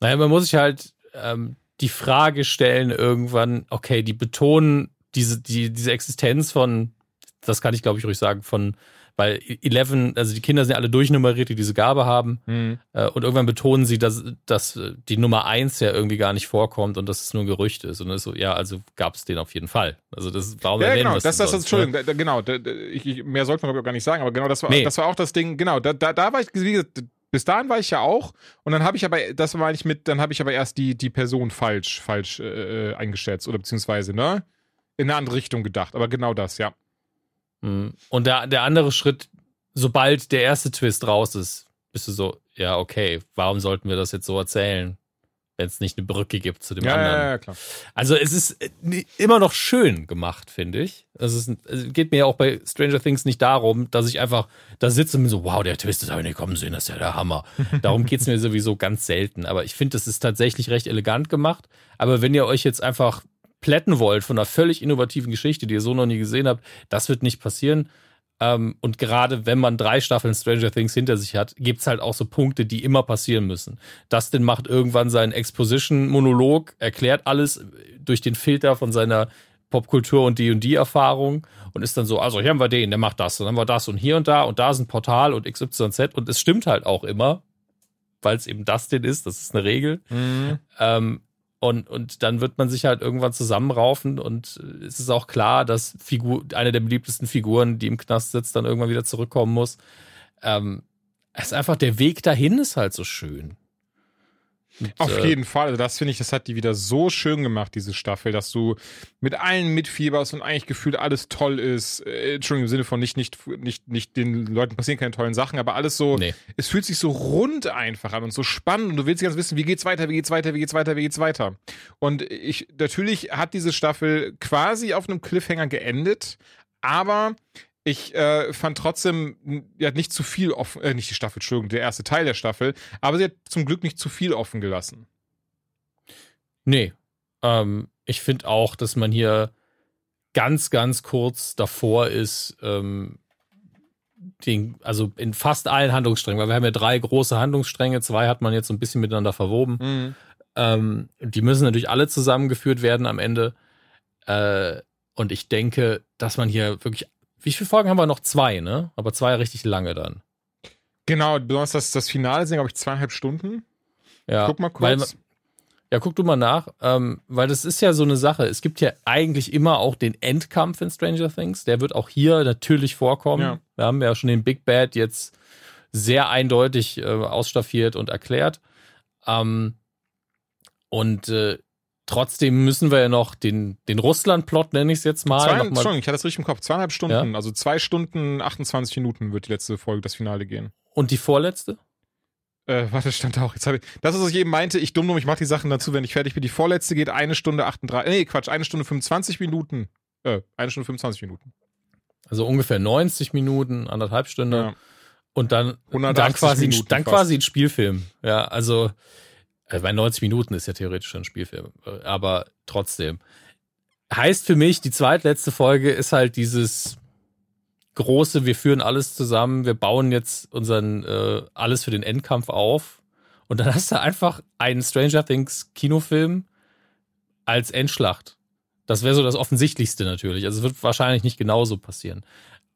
Naja, man muss sich halt ähm, die Frage stellen irgendwann, okay, die betonen diese, die, diese Existenz von, das kann ich glaube ich ruhig sagen, von weil Eleven, also die Kinder sind ja alle durchnummeriert, die diese Gabe haben. Mhm. Und irgendwann betonen sie, dass, dass die Nummer eins ja irgendwie gar nicht vorkommt und dass es nur ein Gerücht ist. Und dann ist so, ja, also gab es den auf jeden Fall. Also das warum Ja, genau, das, das, das, Entschuldigung, ne? da, genau, da, ich, mehr sollte man gar nicht sagen, aber genau, das war, nee. das war auch das Ding, genau, da, da, da war ich, wie gesagt, bis dahin war ich ja auch und dann habe ich aber, das meine ich mit, dann habe ich aber erst die, die Person falsch, falsch äh, eingeschätzt oder beziehungsweise, ne? In eine andere Richtung gedacht, aber genau das, ja. Mhm. Und der, der andere Schritt, sobald der erste Twist raus ist, bist du so, ja, okay, warum sollten wir das jetzt so erzählen? Wenn es nicht eine Brücke gibt zu dem ja, anderen. Ja, ja, klar. Also es ist äh, immer noch schön gemacht, finde ich. Es, ist, es geht mir ja auch bei Stranger Things nicht darum, dass ich einfach da sitze und bin so, wow, der Twist ist aber nicht kommen sehen, das ist ja der Hammer. Darum geht es mir sowieso ganz selten. Aber ich finde, das ist tatsächlich recht elegant gemacht. Aber wenn ihr euch jetzt einfach plätten wollt von einer völlig innovativen Geschichte, die ihr so noch nie gesehen habt, das wird nicht passieren. Ähm, und gerade wenn man drei Staffeln Stranger Things hinter sich hat, gibt's halt auch so Punkte, die immer passieren müssen. Dustin macht irgendwann seinen Exposition-Monolog, erklärt alles durch den Filter von seiner Popkultur und die und die Erfahrung und ist dann so, also hier haben wir den, der macht das, dann haben wir das und hier und da und da ist ein Portal und XYZ und es stimmt halt auch immer, weil es eben Dustin ist, das ist eine Regel. Mhm. Ähm, und, und dann wird man sich halt irgendwann zusammenraufen und es ist auch klar, dass Figur, eine der beliebtesten Figuren, die im Knast sitzt, dann irgendwann wieder zurückkommen muss. Ähm, es ist einfach, der Weg dahin ist halt so schön. Und, Auf äh, jeden Fall. Also das finde ich, das hat die wieder so schön gemacht, diese Staffel, dass du mit allen mitfieberst und eigentlich gefühlt alles toll ist. Äh, Entschuldigung, im Sinne von nicht, nicht, nicht, nicht den Leuten passieren keine tollen Sachen, aber alles so, nee. es fühlt sich so rund einfach an und so spannend und du willst ganz wissen, wie geht's weiter, wie geht's weiter, wie geht's weiter, wie geht's weiter. Und ich, natürlich hat diese Staffel quasi auf einem Cliffhanger geendet, aber ich äh, fand trotzdem, ja, nicht zu viel offen, äh, nicht die Staffel, Entschuldigung, der erste Teil der Staffel, aber sie hat zum Glück nicht zu viel offen gelassen. Nee. Ähm, ich finde auch, dass man hier ganz, ganz kurz davor ist, ähm, den, also in fast allen Handlungssträngen, weil wir haben ja drei große Handlungsstränge, zwei hat man jetzt so ein bisschen miteinander verwoben. Mhm. Ähm, die müssen natürlich alle zusammengeführt werden am Ende. Äh, und ich denke, dass man hier wirklich wie viele Folgen haben wir noch? Zwei, ne? Aber zwei richtig lange dann. Genau, besonders das, das Finale sind, glaube ich, zweieinhalb Stunden. Ja. Guck mal kurz. Weil, ja, guck du mal nach, ähm, weil das ist ja so eine Sache. Es gibt ja eigentlich immer auch den Endkampf in Stranger Things. Der wird auch hier natürlich vorkommen. Ja. Wir haben ja schon den Big Bad jetzt sehr eindeutig äh, ausstaffiert und erklärt. Ähm, und äh, Trotzdem müssen wir ja noch den, den Russland-Plot, nenne ich es jetzt mal. Zwei, Entschuldigung, ich hatte das richtig im Kopf. Zweieinhalb Stunden, ja? also zwei Stunden, 28 Minuten wird die letzte Folge, das Finale gehen. Und die vorletzte? Äh, warte, stand da auch. Jetzt ich. Das ist, was ich eben meinte. Ich dumm ich mache die Sachen dazu, wenn ich fertig bin. Die vorletzte geht eine Stunde 38. Nee, Quatsch, eine Stunde 25 Minuten. Äh, eine Stunde 25 Minuten. Also ungefähr 90 Minuten, anderthalb Stunden. Ja. Und dann, dann quasi, Minuten dann quasi ein Spielfilm. Ja, also äh, bei 90 Minuten ist ja theoretisch ein Spielfilm, äh, aber trotzdem. Heißt für mich, die zweitletzte Folge ist halt dieses große, wir führen alles zusammen, wir bauen jetzt unseren äh, alles für den Endkampf auf. Und dann hast du einfach einen Stranger Things Kinofilm als Endschlacht. Das wäre so das Offensichtlichste natürlich. Also es wird wahrscheinlich nicht genauso passieren.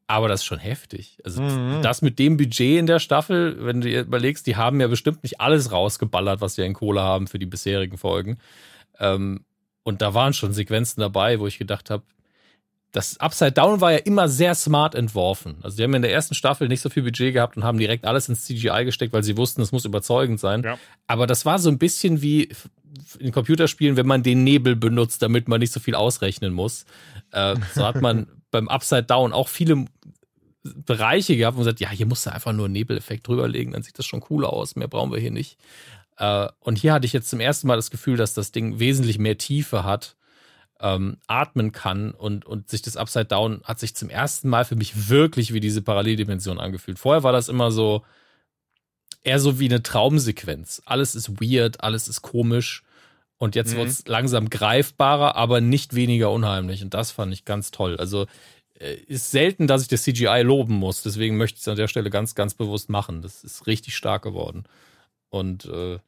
Aber das ist schon heftig. Also mhm. das mit dem Budget in der Staffel, wenn du dir überlegst, die haben ja bestimmt nicht alles rausgeballert, was wir in Kohle haben für die bisherigen Folgen. Ähm, und da waren schon Sequenzen dabei, wo ich gedacht habe, das Upside Down war ja immer sehr smart entworfen. Also die haben in der ersten Staffel nicht so viel Budget gehabt und haben direkt alles ins CGI gesteckt, weil sie wussten, es muss überzeugend sein. Ja. Aber das war so ein bisschen wie in Computerspielen, wenn man den Nebel benutzt, damit man nicht so viel ausrechnen muss. Äh, so hat man beim Upside Down auch viele Bereiche gehabt, wo man sagt, ja, hier musst du einfach nur einen Nebeleffekt drüberlegen, dann sieht das schon cool aus, mehr brauchen wir hier nicht. Äh, und hier hatte ich jetzt zum ersten Mal das Gefühl, dass das Ding wesentlich mehr Tiefe hat, ähm, atmen kann und, und sich das Upside Down hat sich zum ersten Mal für mich wirklich wie diese Paralleldimension angefühlt. Vorher war das immer so eher so wie eine Traumsequenz. Alles ist weird, alles ist komisch. Und jetzt mhm. wird es langsam greifbarer, aber nicht weniger unheimlich. Und das fand ich ganz toll. Also äh, ist selten, dass ich das CGI loben muss. Deswegen möchte ich es an der Stelle ganz, ganz bewusst machen. Das ist richtig stark geworden. Und äh,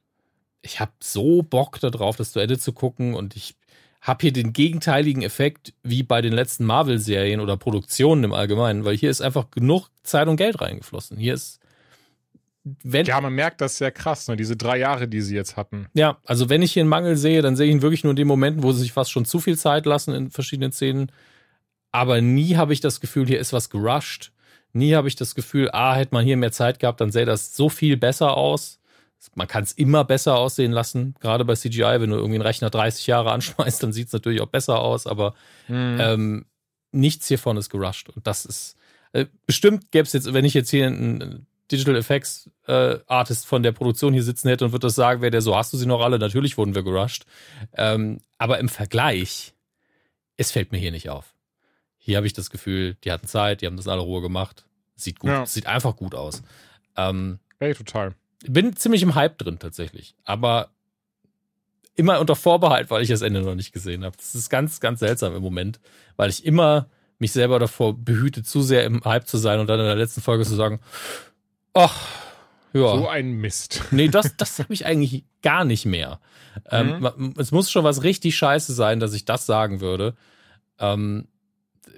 ich habe so Bock darauf, das zu Ende zu gucken. Und ich habe hier den gegenteiligen Effekt wie bei den letzten Marvel-Serien oder Produktionen im Allgemeinen, weil hier ist einfach genug Zeit und Geld reingeflossen. Hier ist wenn, ja, man merkt das sehr krass, ne? diese drei Jahre, die sie jetzt hatten. Ja, also wenn ich hier einen Mangel sehe, dann sehe ich ihn wirklich nur in den Momenten, wo sie sich fast schon zu viel Zeit lassen in verschiedenen Szenen. Aber nie habe ich das Gefühl, hier ist was gerusht. Nie habe ich das Gefühl, ah, hätte man hier mehr Zeit gehabt, dann sähe das so viel besser aus. Man kann es immer besser aussehen lassen, gerade bei CGI, wenn du irgendwie einen Rechner 30 Jahre anschmeißt, dann sieht es natürlich auch besser aus, aber mhm. ähm, nichts hiervon ist gerusht. Und das ist, äh, bestimmt gäbe es jetzt, wenn ich jetzt hier einen Digital Effects äh, Artist von der Produktion hier sitzen hätte und würde das sagen, wäre der so, hast du sie noch alle? Natürlich wurden wir gerusht. Ähm, aber im Vergleich, es fällt mir hier nicht auf. Hier habe ich das Gefühl, die hatten Zeit, die haben das in aller Ruhe gemacht. Sieht gut, ja. sieht einfach gut aus. Ähm, hey, total. Bin ziemlich im Hype drin tatsächlich, aber immer unter Vorbehalt, weil ich das Ende noch nicht gesehen habe. Das ist ganz, ganz seltsam im Moment, weil ich immer mich selber davor behüte, zu sehr im Hype zu sein und dann in der letzten Folge zu sagen, ach, ja. So ein Mist. Nee, das, das habe ich eigentlich gar nicht mehr. Ähm, Mhm. Es muss schon was richtig scheiße sein, dass ich das sagen würde. Ähm,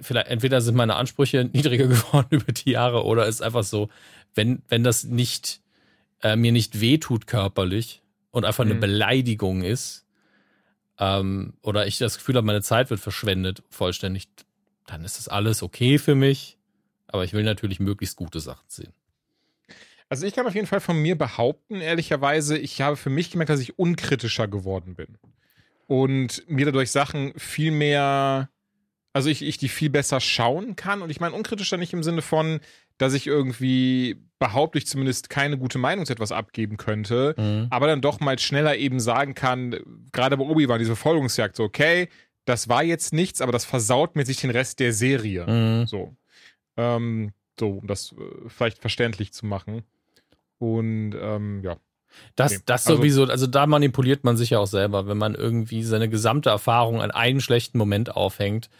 vielleicht, entweder sind meine Ansprüche niedriger geworden über die Jahre oder ist einfach so, wenn, wenn das nicht äh, mir nicht wehtut körperlich und einfach eine Mhm. Beleidigung ist, ähm, oder ich das Gefühl habe, meine Zeit wird verschwendet vollständig, dann ist das alles okay für mich. Aber ich will natürlich möglichst gute Sachen sehen. Also ich kann auf jeden Fall von mir behaupten, ehrlicherweise, ich habe für mich gemerkt, dass ich unkritischer geworden bin. Und mir dadurch Sachen viel mehr, also ich, ich die viel besser schauen kann. Und ich meine unkritischer nicht im Sinne von, dass ich irgendwie behaupte, ich zumindest keine gute Meinung zu etwas abgeben könnte, Mhm. aber dann doch mal schneller eben sagen kann, gerade bei Obi-Wan, diese Verfolgungsjagd, so, okay, das war jetzt nichts, aber das versaut mir sich den Rest der Serie. Mhm. So. Ähm, so, um das äh, vielleicht verständlich zu machen. Und ähm, ja. Das, Nee, das also- sowieso, also da manipuliert man sich ja auch selber, wenn man irgendwie seine gesamte Erfahrung an einen schlechten Moment aufhängt.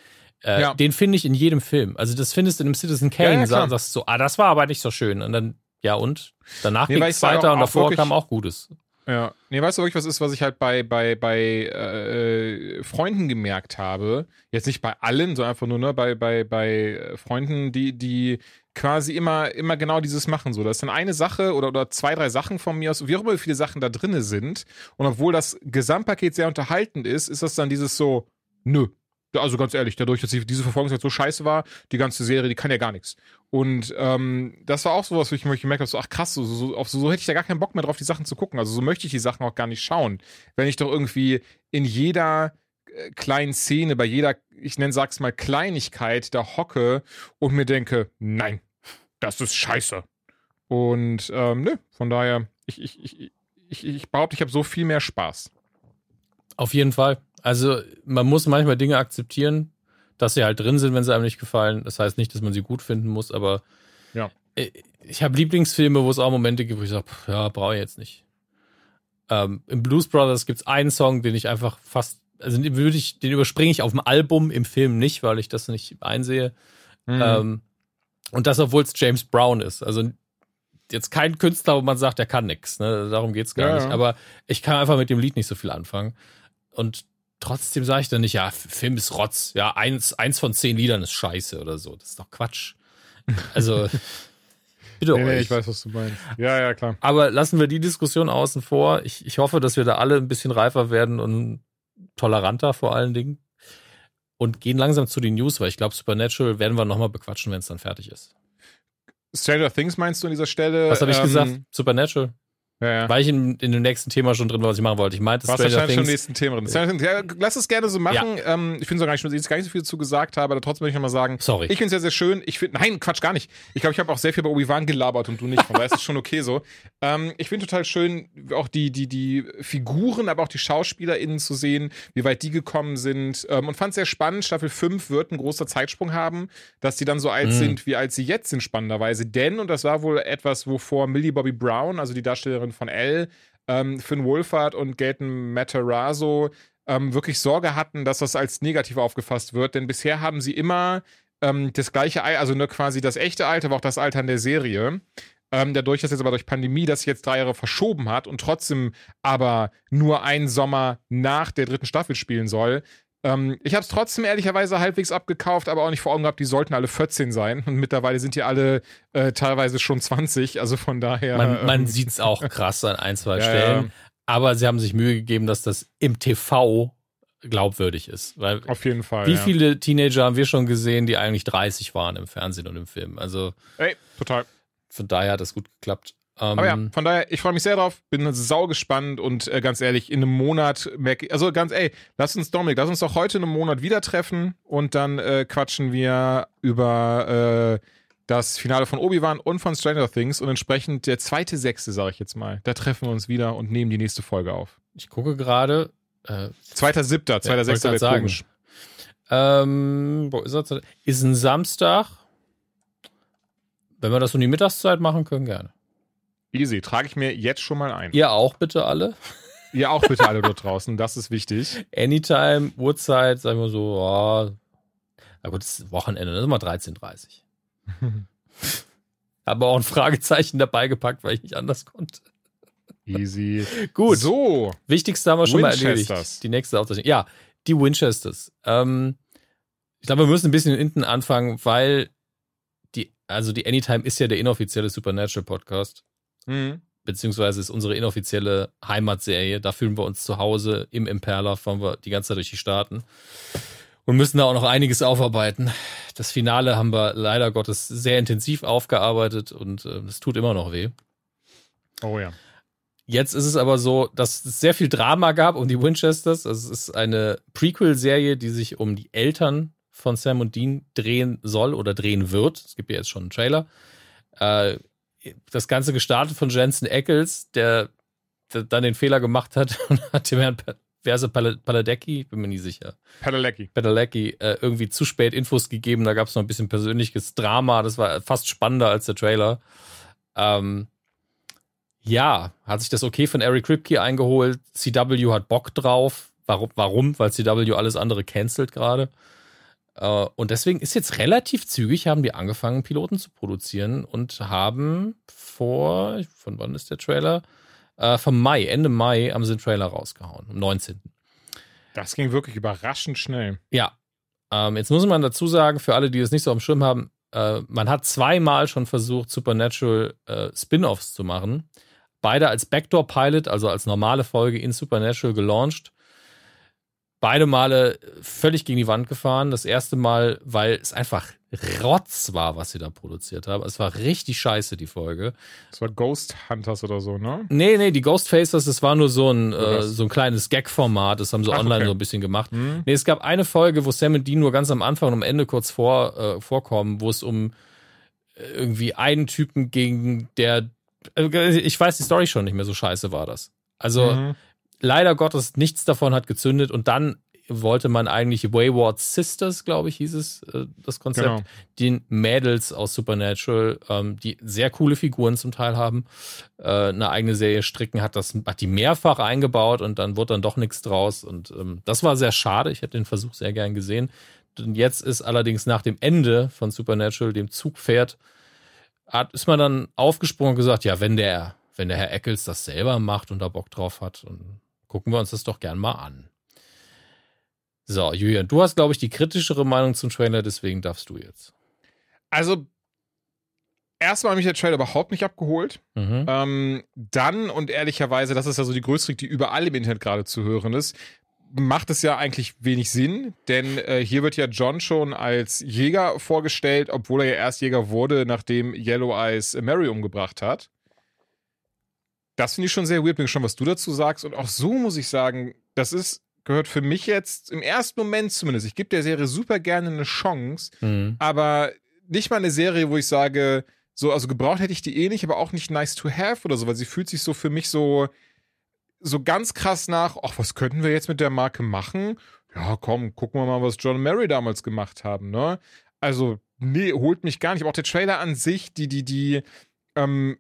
Äh, Ja. Den finde ich in jedem Film. Also das findest du in einem Citizen Ja, Kane, ja, klar. sa- sagst du so, ah, das war aber nicht so schön. Und dann, ja und? Danach Nee, ging es weiter auch- und davor wirklich- kam auch Gutes. Ja. Nee, weißt du wirklich, was ist, was ich halt bei, bei, bei äh, Freunden gemerkt habe? Jetzt nicht bei allen, sondern einfach nur ne, bei, bei, bei Freunden, die, die quasi immer, immer genau dieses machen. So, das ist dann eine Sache oder, oder zwei, drei Sachen von mir aus, wie auch immer viele Sachen da drinne sind. Und obwohl das Gesamtpaket sehr unterhaltend ist, ist das dann dieses so, nö. Also ganz ehrlich, dadurch, dass die- diese Verfolgungsjagd so scheiße war, die ganze Serie, die kann ja gar nichts. Und ähm, das war auch sowas, wo ich, ich gemerkt habe, so, ach krass, so, so, so, so hätte ich da gar keinen Bock mehr drauf, die Sachen zu gucken. Also so möchte ich die Sachen auch gar nicht schauen. Wenn ich doch irgendwie in jeder äh, kleinen Szene, bei jeder, ich nenne, sag's mal, Kleinigkeit da hocke und mir denke, nein, das ist scheiße. Und ähm, nö, von daher, ich, ich, ich, ich, ich behaupte, ich habe so viel mehr Spaß. Auf jeden Fall. Also man muss manchmal Dinge akzeptieren, dass sie halt drin sind, wenn sie einem nicht gefallen. Das heißt nicht, dass man sie gut finden muss, aber Ja. Ich habe Lieblingsfilme, wo es auch Momente gibt, wo ich sage, ja, brauche ich jetzt nicht. Ähm, Im Blues Brothers gibt es einen Song, den ich einfach fast, also den würde ich, den überspringe ich auf dem Album, im Film nicht, weil ich das nicht einsehe. Mhm. Ähm, und das, obwohl es James Brown ist. Also jetzt kein Künstler, wo man sagt, der kann nix. Ne? Darum geht's gar Ja, nicht. ja. Aber ich kann einfach mit dem Lied nicht so viel anfangen. Und trotzdem sage ich dann nicht, ja, Film ist Rotz. Ja, eins, eins von zehn Liedern ist scheiße oder so. Das ist doch Quatsch. Also, bitte nee, nee, euch. ich weiß, was du meinst. Ja, ja, klar. Aber lassen wir die Diskussion außen vor. Ich, ich hoffe, dass wir da alle ein bisschen reifer werden und toleranter vor allen Dingen. Und gehen langsam zu den News, weil ich glaube, Supernatural werden wir nochmal bequatschen, wenn es dann fertig ist. Stranger Things meinst du an dieser Stelle? Was habe ich Ähm, gesagt? Supernatural. Ja, ja. Weil ich in, in dem nächsten Thema schon drin war, was ich machen wollte. Ich meinte Stranger wahrscheinlich schon im Things. nächsten Thema drin. Things, Ja, lass es gerne so machen. Ähm, ich finde es gar nicht, jetzt gar nicht so viel dazu gesagt habe, aber trotzdem möchte ich nochmal sagen, Sorry. ich finde es sehr, sehr schön. Ich finde, nein, Quatsch, gar nicht. Ich glaube, ich habe auch sehr viel bei Obi-Wan gelabert und du nicht. Von daher ist es schon okay so. Ähm, ich finde total schön, auch die, die, die Figuren, aber auch die SchauspielerInnen zu sehen, wie weit die gekommen sind. Ähm, und fand es sehr spannend. Staffel 5 wird ein großer Zeitsprung haben, dass die dann so alt Mhm. sind, wie alt sie jetzt sind, spannenderweise. Denn, und das war wohl etwas, wovor Millie Bobby Brown, also die Darstellerin von Elle, ähm, Finn Wolfhard und Gaten Matarazzo ähm, wirklich Sorge hatten, dass das als negativ aufgefasst wird. Denn bisher haben sie immer ähm, das gleiche also nur quasi das echte Alter, aber auch das Alter in der Serie. Ähm, dadurch, dass jetzt aber durch Pandemie das jetzt drei Jahre verschoben hat und trotzdem aber nur einen Sommer nach der dritten Staffel spielen soll. Ähm, ich habe es trotzdem ehrlicherweise halbwegs abgekauft, aber auch nicht vor Augen gehabt, die sollten alle 14 sein. Und mittlerweile sind die alle äh, teilweise schon 20. Also von daher. Man, man ähm, sieht es auch krass an ein, zwei Ja, Stellen. ja. Aber sie haben sich Mühe gegeben, dass das im TV glaubwürdig ist. Weil Auf jeden Fall. wie ja. viele Teenager haben wir schon gesehen, die eigentlich 30 waren im Fernsehen und im Film? Also Ey, total. von daher hat das gut geklappt. Ähm, Aber ja, von daher, ich freue mich sehr drauf, bin sau gespannt und äh, ganz ehrlich, in einem Monat merke ich, also ganz ey, lass uns Dominik, lass uns doch heute in einem Monat wieder treffen und dann äh, quatschen wir über äh, das Finale von Obi-Wan und von Stranger Things und entsprechend der zweite Sechste, sage ich jetzt mal. Da treffen wir uns wieder und nehmen die nächste Folge auf. ich gucke gerade. Äh, Zweiter Siebter, zweiter Ja, Sechster wäre grad komisch. ähm, wo ist er? Ist ein Samstag. Wenn wir das um die Mittagszeit machen können, gerne. Easy, trage ich mir jetzt schon mal ein. Ihr auch bitte alle. Ihr auch bitte alle dort draußen, das ist wichtig. Anytime, Uhrzeit, sagen wir so, ja, Na gut, das ist Wochenende, das ist mal 13.30 Habe auch ein Fragezeichen dabei gepackt, weil ich nicht anders konnte. Easy. Gut. So. Wichtigste haben wir schon mal erledigt. Die nächste Aufzeichnung. Ja, die Winchesters. Ähm, ich glaube, wir müssen ein bisschen hinten anfangen, weil die, also die Anytime ist ja der inoffizielle Supernatural Podcast, Mhm. beziehungsweise ist unsere inoffizielle Heimatserie. Da fühlen wir uns zu Hause im Imperla, fahren wir die ganze Zeit durch die Staaten und müssen da auch noch einiges aufarbeiten. Das Finale haben wir leider Gottes sehr intensiv aufgearbeitet und äh, es tut immer noch weh. Oh ja. Jetzt ist es aber so, dass es sehr viel Drama gab um die Winchesters. Also es ist eine Prequel-Serie, die sich um die Eltern von Sam und Dean drehen soll oder drehen wird. Es gibt ja jetzt schon einen Trailer. Äh, das Ganze gestartet von Jensen Ackles, der, der dann den Fehler gemacht hat und hat dem Herrn Verse Pal- Paladecki, bin mir nie sicher, Padalecki. Padalecki, äh, irgendwie zu spät Infos gegeben. Da gab es noch ein bisschen persönliches Drama. Das war fast spannender als der Trailer. Ähm, ja, hat sich das okay von Eric Kripke eingeholt. CW hat Bock drauf. Warum? Warum? Weil CW alles andere cancelt gerade. Äh, und deswegen ist jetzt relativ zügig, haben die angefangen, Piloten zu produzieren und haben vor, von wann ist der Trailer? Äh, vom Mai, Ende Mai haben sie den Trailer rausgehauen, am 19. Das ging wirklich überraschend schnell. Ja. Ähm, jetzt muss man dazu sagen, für alle, die es nicht so am Schirm haben, äh, man hat zweimal schon versucht, Supernatural äh, Spin-offs zu machen. Beide als Backdoor-Pilot, also als normale Folge in Supernatural gelauncht. Beide Male völlig gegen die Wand gefahren. Das erste Mal, weil es einfach Rotz war, was sie da produziert haben. Es war richtig scheiße, die Folge. Das war Ghost Hunters oder so, ne? Nee, nee, die Ghostfacers, das war nur so ein, äh, so ein kleines Gag-Format. Das haben sie Ach, online okay. so ein bisschen gemacht. Hm? Nee, es gab eine Folge, wo Sam und Dean nur ganz am Anfang und am Ende kurz vor, äh, vorkommen, wo es um äh, irgendwie einen Typen ging, der. Äh, ich weiß die Story schon nicht mehr, so scheiße war das. Also Mhm. Leider Gottes, nichts davon hat gezündet und dann wollte man eigentlich Wayward Sisters, glaube ich, hieß es, äh, das Konzept, Genau. den Mädels aus Supernatural, ähm, die sehr coole Figuren zum Teil haben, äh, eine eigene Serie stricken, hat das, hat die mehrfach eingebaut und dann wurde dann doch nichts draus und ähm, das war sehr schade. Ich hätte den Versuch sehr gern gesehen. Und jetzt ist allerdings nach dem Ende von Supernatural, dem Zugpferd, hat, ist man dann aufgesprungen und gesagt, ja, wenn der, wenn der Herr Eccles das selber macht und da Bock drauf hat, und gucken wir uns das doch gern mal an. So, Julian, du hast, glaube ich, die kritischere Meinung zum Trailer, deswegen darfst du jetzt. Also, erstmal hat mich der Trailer überhaupt nicht abgeholt. Mhm. Ähm, dann, und ehrlicherweise, das ist ja so die größte Kritik, die überall im Internet gerade zu hören ist, macht es ja eigentlich wenig Sinn, denn äh, hier wird ja John schon als Jäger vorgestellt, obwohl er ja erst Jäger wurde, nachdem Yellow Eyes Mary umgebracht hat. Das finde ich schon sehr weird. Bin gespannt, was du dazu sagst. Und auch so muss ich sagen, das ist, gehört für mich jetzt im ersten Moment zumindest. Ich gebe der Serie super gerne eine Chance, Mhm. aber nicht mal eine Serie, wo ich sage, so, also gebraucht hätte ich die eh nicht, aber auch nicht nice to have oder so, weil sie fühlt sich so für mich so, so ganz krass nach, ach, was könnten wir jetzt mit der Marke machen? Ja, komm, gucken wir mal, was John Mary damals gemacht haben, ne? Also, nee, holt mich gar nicht. Aber auch der Trailer an sich, die, die, die, ähm,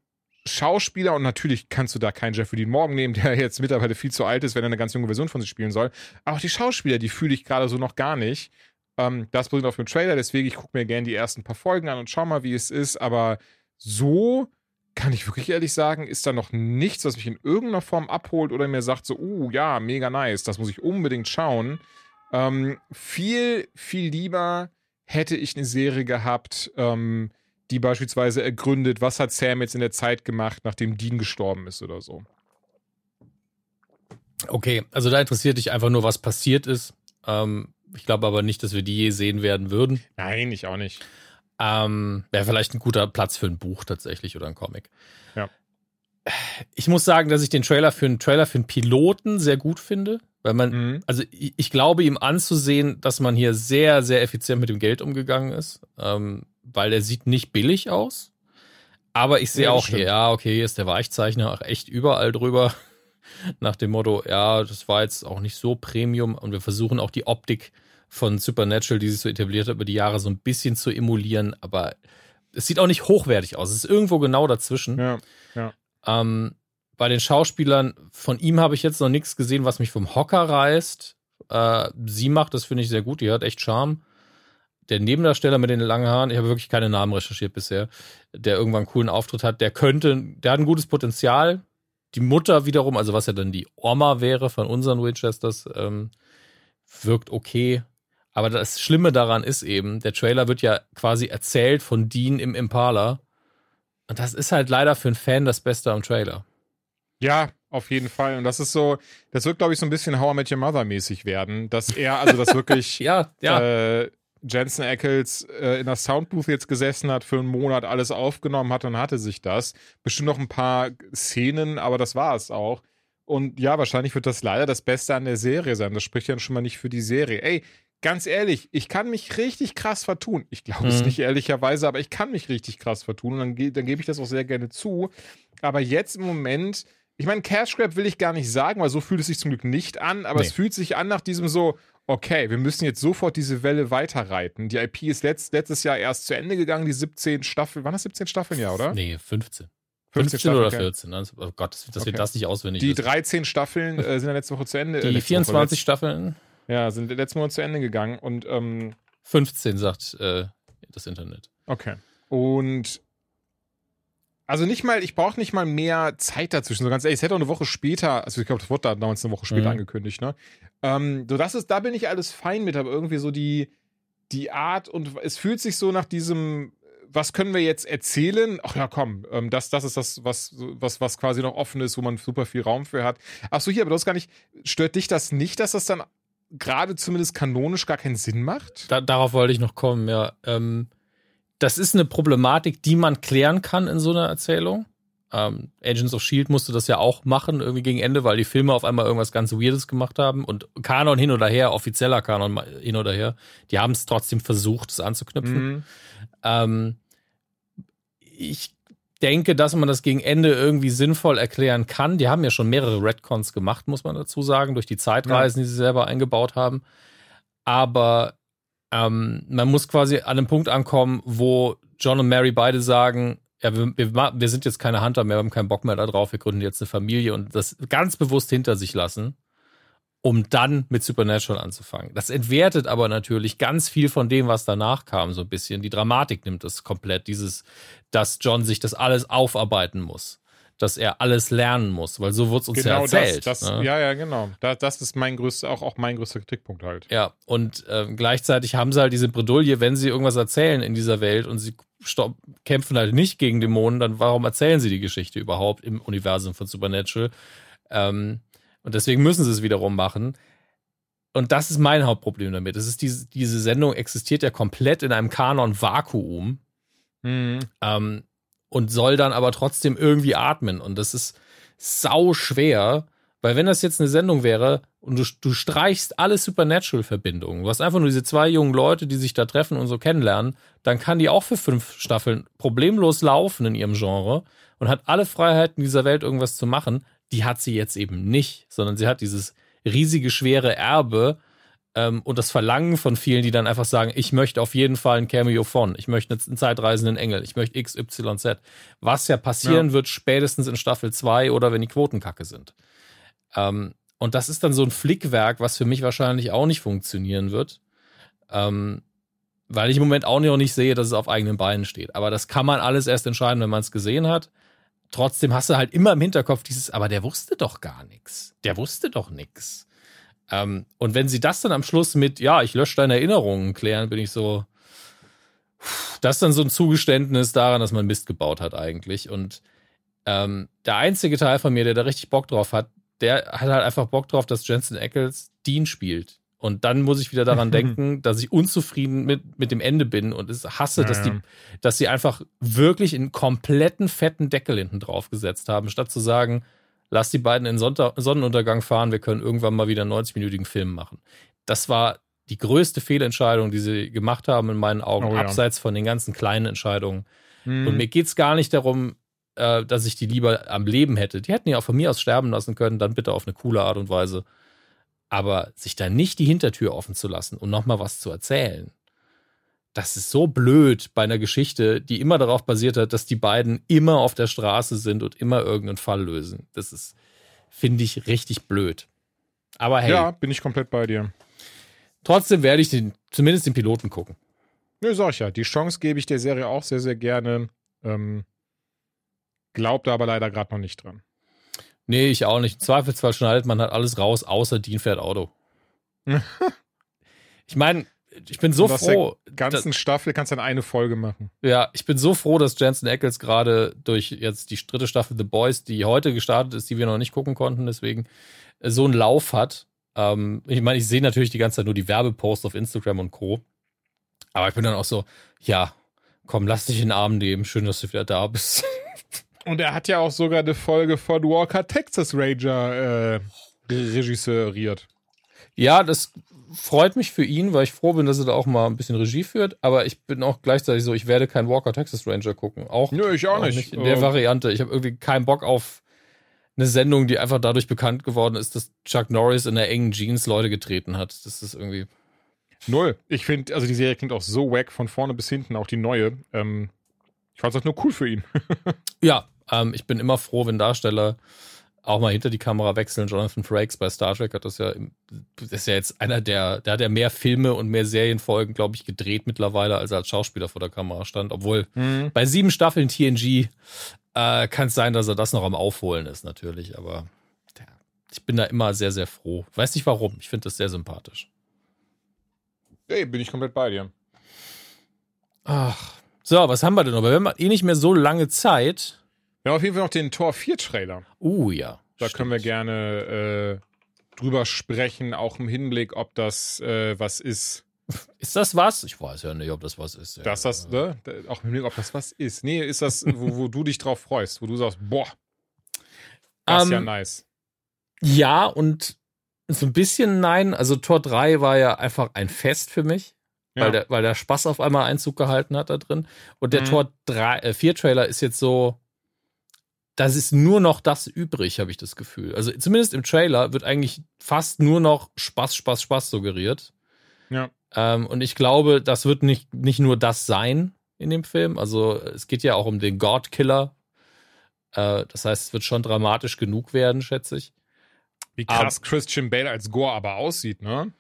Schauspieler, und natürlich kannst du da keinen Jeffrey Dean Morgan nehmen, der jetzt mittlerweile viel zu alt ist, wenn er eine ganz junge Version von sich spielen soll. Aber auch die Schauspieler, die fühle ich gerade so noch gar nicht. Ähm, das bringt auf dem Trailer, deswegen ich gucke mir gerne die ersten paar Folgen an und schau mal, wie es ist. Aber so kann ich wirklich ehrlich sagen, ist da noch nichts, was mich in irgendeiner Form abholt oder mir sagt so, uh, ja, mega nice, das muss ich unbedingt schauen. Ähm, viel, viel lieber hätte ich eine Serie gehabt, ähm, die beispielsweise ergründet, was hat Sam jetzt in der Zeit gemacht, nachdem Dean gestorben ist oder so. Okay, also da interessiert dich einfach nur, was passiert ist. Ähm, ich glaube aber nicht, dass wir die je sehen werden würden. Nein, ich auch nicht. Ähm, Wäre vielleicht ein guter Platz für ein Buch tatsächlich oder ein Comic. Ja. Ich muss sagen, dass ich den Trailer für einen Trailer für einen Piloten sehr gut finde, weil man, Mhm. also ich, ich glaube ihm anzusehen, dass man hier sehr, sehr effizient mit dem Geld umgegangen ist, ähm, weil er sieht nicht billig aus. Aber ich sehe Ja, auch hier, stimmt. ja, okay, hier ist der Weichzeichner auch echt überall drüber. Nach dem Motto, ja, das war jetzt auch nicht so Premium und wir versuchen auch die Optik von Supernatural, die sich so etabliert hat über die Jahre, so ein bisschen zu emulieren, aber es sieht auch nicht hochwertig aus. Es ist irgendwo genau dazwischen. Ja. Ähm, bei den Schauspielern, von ihm habe ich jetzt noch nichts gesehen, was mich vom Hocker reißt. Äh, sie macht das, finde ich, sehr gut. Die hat echt Charme. Der Nebendarsteller mit den langen Haaren, ich habe wirklich keine Namen recherchiert bisher, der irgendwann einen coolen Auftritt hat, der könnte, der hat ein gutes Potenzial. Die Mutter wiederum, also was ja dann die Oma wäre von unseren Winchesters, ähm, wirkt okay. Aber das Schlimme daran ist eben, der Trailer wird ja quasi erzählt von Dean im Impala. Und das ist halt leider für einen Fan das Beste am Trailer. Ja, auf jeden Fall. Und das ist so, das wird, glaube ich, so ein bisschen How I Met Your Mother mäßig werden, dass er, also das wirklich ja, ja. Äh, Jensen Ackles äh, in der Soundbooth jetzt gesessen hat, für einen Monat alles aufgenommen hat und hatte sich das. Bestimmt noch ein paar Szenen, aber das war es auch. Und ja, wahrscheinlich wird das leider das Beste an der Serie sein. Das spricht ja schon mal nicht für die Serie. Ey, ganz ehrlich, ich kann mich richtig krass vertun. Ich glaube mhm. es nicht ehrlicherweise, aber ich kann mich richtig krass vertun. Und dann, dann gebe ich das auch sehr gerne zu. Aber jetzt im Moment, ich meine, Cash Grab will ich gar nicht sagen, weil so fühlt es sich zum Glück nicht an, aber nee. es fühlt sich an nach diesem so, okay, wir müssen jetzt sofort diese Welle weiterreiten. Die IP ist letzt, letztes Jahr erst zu Ende gegangen, die 17 Staffeln. Waren das 17 Staffeln, ja, oder? Nee, 15. 15, 15 oder 14. Also, oh Gott, dass okay. wir das nicht auswendig Die wissen. 13 Staffeln äh, sind ja letzte Woche zu Ende. Die äh, 24 Woche, Staffeln? Ja, sind letzte Woche zu Ende gegangen und ähm, 15 sagt äh, das Internet. Okay. Und also nicht mal, ich brauche nicht mal mehr Zeit dazwischen. So ganz ehrlich, es hätte auch eine Woche später, also ich glaube, das wurde da damals eine Woche später mhm. angekündigt, ne? Ähm, so das ist, da bin ich alles fein mit, aber irgendwie so die, die Art und es fühlt sich so nach diesem, was können wir jetzt erzählen? Ach ja, komm, ähm, das, das ist das, was, was, was quasi noch offen ist, wo man super viel Raum für hat. Ach so, hier, aber das gar nicht, stört dich das nicht, dass das dann gerade zumindest kanonisch gar keinen Sinn macht? Da, darauf wollte ich noch kommen, ja. Ähm, das ist eine Problematik, die man klären kann in so einer Erzählung. Ähm, Agents of Shield musste das ja auch machen, irgendwie gegen Ende, weil die Filme auf einmal irgendwas ganz Weirdes gemacht haben und Kanon hin oder her, offizieller Kanon hin oder her, die haben es trotzdem versucht, es anzuknüpfen. Mhm. Ähm, ich denke, dass man das gegen Ende irgendwie sinnvoll erklären kann. Die haben ja schon mehrere Redcons gemacht, muss man dazu sagen, durch die Zeitreisen, ja. die sie selber eingebaut haben. Aber ähm, man muss quasi an einem Punkt ankommen, wo John und Mary beide sagen, ja, wir, wir, wir sind jetzt keine Hunter mehr, wir haben keinen Bock mehr darauf, wir gründen jetzt eine Familie und das ganz bewusst hinter sich lassen, um dann mit Supernatural anzufangen. Das entwertet aber natürlich ganz viel von dem, was danach kam, so ein bisschen. Die Dramatik nimmt es komplett, dieses, dass John sich das alles aufarbeiten muss dass er alles lernen muss, weil so wird es uns genau ja erzählt. Das, das, ne? Ja, ja, genau. Das, das ist mein größter, auch, auch mein größter Kritikpunkt halt. Ja, und äh, gleichzeitig haben sie halt diese Bredouille, wenn sie irgendwas erzählen in dieser Welt und sie kämpfen halt nicht gegen Dämonen, dann warum erzählen sie die Geschichte überhaupt im Universum von Supernatural? Ähm, und deswegen müssen sie es wiederum machen. Und das ist mein Hauptproblem damit. Das ist diese, diese Sendung existiert ja komplett in einem Kanon-Vakuum. Mhm. Ähm, und soll dann aber trotzdem irgendwie atmen. Und das ist sau schwer, weil wenn das jetzt eine Sendung wäre und du, du streichst alle Supernatural-Verbindungen, du hast einfach nur diese zwei jungen Leute, die sich da treffen und so kennenlernen, dann kann die auch für fünf Staffeln problemlos laufen in ihrem Genre und hat alle Freiheiten dieser Welt, irgendwas zu machen. Die hat sie jetzt eben nicht, sondern sie hat dieses riesige, schwere Erbe, ähm, und das Verlangen von vielen, die dann einfach sagen, ich möchte auf jeden Fall ein Cameo von, ich möchte einen zeitreisenden Engel, ich möchte XYZ. Was ja passieren ja. wird spätestens in Staffel 2 oder wenn die Quoten kacke sind. Ähm, und das ist dann so ein Flickwerk, was für mich wahrscheinlich auch nicht funktionieren wird. Ähm, weil ich im Moment auch noch nicht sehe, dass es auf eigenen Beinen steht. Aber das kann man alles erst entscheiden, wenn man es gesehen hat. Trotzdem hast du halt immer im Hinterkopf dieses, aber der wusste doch gar nichts. Der wusste doch nichts. Ähm, und wenn sie das dann am Schluss mit, ja, ich lösche deine Erinnerungen klären, bin ich so, das ist dann so ein Zugeständnis daran, dass man Mist gebaut hat eigentlich. Und ähm, der einzige Teil von mir, der da richtig Bock drauf hat, der hat halt einfach Bock drauf, dass Jensen Ackles Dean spielt. Und dann muss ich wieder daran denken, dass ich unzufrieden mit, mit dem Ende bin und es hasse, ja, dass, die, dass sie einfach wirklich einen kompletten fetten Deckel hinten drauf gesetzt haben, statt zu sagen, lass die beiden in Sonntag Sonnenuntergang fahren, wir können irgendwann mal wieder einen 90-minütigen Film machen. Das war die größte Fehlentscheidung, die sie gemacht haben, in meinen Augen, oh, ja. abseits von den ganzen kleinen Entscheidungen. Mhm. Und mir geht es gar nicht darum, äh, dass ich die lieber am Leben hätte. Die hätten ja auch von mir aus sterben lassen können, dann bitte auf eine coole Art und Weise. Aber sich da nicht die Hintertür offen zu lassen und nochmal was zu erzählen, das ist so blöd bei einer Geschichte, die immer darauf basiert hat, dass die beiden immer auf der Straße sind und immer irgendeinen Fall lösen. Das ist, finde ich, richtig blöd. Aber hey. Ja, bin ich komplett bei dir. Trotzdem werde ich den, zumindest den Piloten gucken. Nö, sag ich ja. Die Chance gebe ich der Serie auch sehr, sehr gerne. Ähm, glaubt aber leider gerade noch nicht dran. Nee, ich auch nicht. Im Zweifelsfall schneidet man halt alles raus, außer Dean fährt Auto. ich meine, ich bin so froh. Der ganzen Staffel kannst du dann eine Folge machen. Ja, ich bin so froh, dass Jensen Ackles gerade durch jetzt die dritte Staffel The Boys, die heute gestartet ist, die wir noch nicht gucken konnten, deswegen äh, so einen Lauf hat. Ähm, ich meine, ich sehe natürlich die ganze Zeit nur die Werbeposts auf Instagram und Co. Aber ich bin dann auch so, ja, komm, lass dich in den Arm nehmen. Schön, dass du wieder da bist. Und er hat ja auch sogar eine Folge von Walker Texas Ranger äh, regisseuriert. Ja, das freut mich für ihn, weil ich froh bin, dass er da auch mal ein bisschen Regie führt. Aber ich bin auch gleichzeitig so, ich werde kein Walker Texas Ranger gucken. Auch, Nö, ich auch, auch nicht. nicht. in der uh. Variante. Ich habe irgendwie keinen Bock auf eine Sendung, die einfach dadurch bekannt geworden ist, dass Chuck Norris in der engen Jeans Leute getreten hat. Das ist irgendwie. Null. Ich finde, also die Serie klingt auch so wack von vorne bis hinten, auch die neue. Ähm, ich fand es auch nur cool für ihn. ja, ähm, ich bin immer froh, wenn Darsteller auch mal hinter die Kamera wechseln. Jonathan Frakes bei Star Trek hat das ja, das ist ja jetzt einer der, der hat ja mehr Filme und mehr Serienfolgen, glaube ich, gedreht mittlerweile, als er als Schauspieler vor der Kamera stand. Obwohl mhm. bei sieben Staffeln TNG äh, kann es sein, dass er das noch am Aufholen ist, natürlich. Aber ja, ich bin da immer sehr, sehr froh. Weiß nicht warum. Ich finde das sehr sympathisch. Ey, bin ich komplett bei dir. Ach. So, was haben wir denn noch? Wir haben eh nicht mehr so lange Zeit. Wir haben auf jeden Fall noch den Tor 4 Trailer. Uh, ja. Da stimmt. können wir gerne äh, drüber sprechen, auch im Hinblick, ob das äh, was ist. Ist das was? Ich weiß ja nicht, ob das was ist. Ja. Dass das, ne? Auch im Hinblick, ob das was ist. Nee, ist das, wo, wo du dich drauf freust, wo du sagst, boah, das ist um, ja ähm, nice. Ja, und so ein bisschen nein. Also Tor 3 war ja einfach ein Fest für mich. Ja. Weil, der, weil der Spaß auf einmal Einzug gehalten hat da drin. Und der mhm. Tor 3, äh, 4 Trailer ist jetzt so, das ist nur noch das übrig, habe ich das Gefühl. Also zumindest im Trailer wird eigentlich fast nur noch Spaß, Spaß, Spaß suggeriert. Ja. Ähm, und ich glaube, das wird nicht, nicht nur das sein in dem Film. Also es geht ja auch um den God Killer. Äh, das heißt, es wird schon dramatisch genug werden, schätze ich. Wie krass aber, Christian Bale als Gore aber aussieht, ne?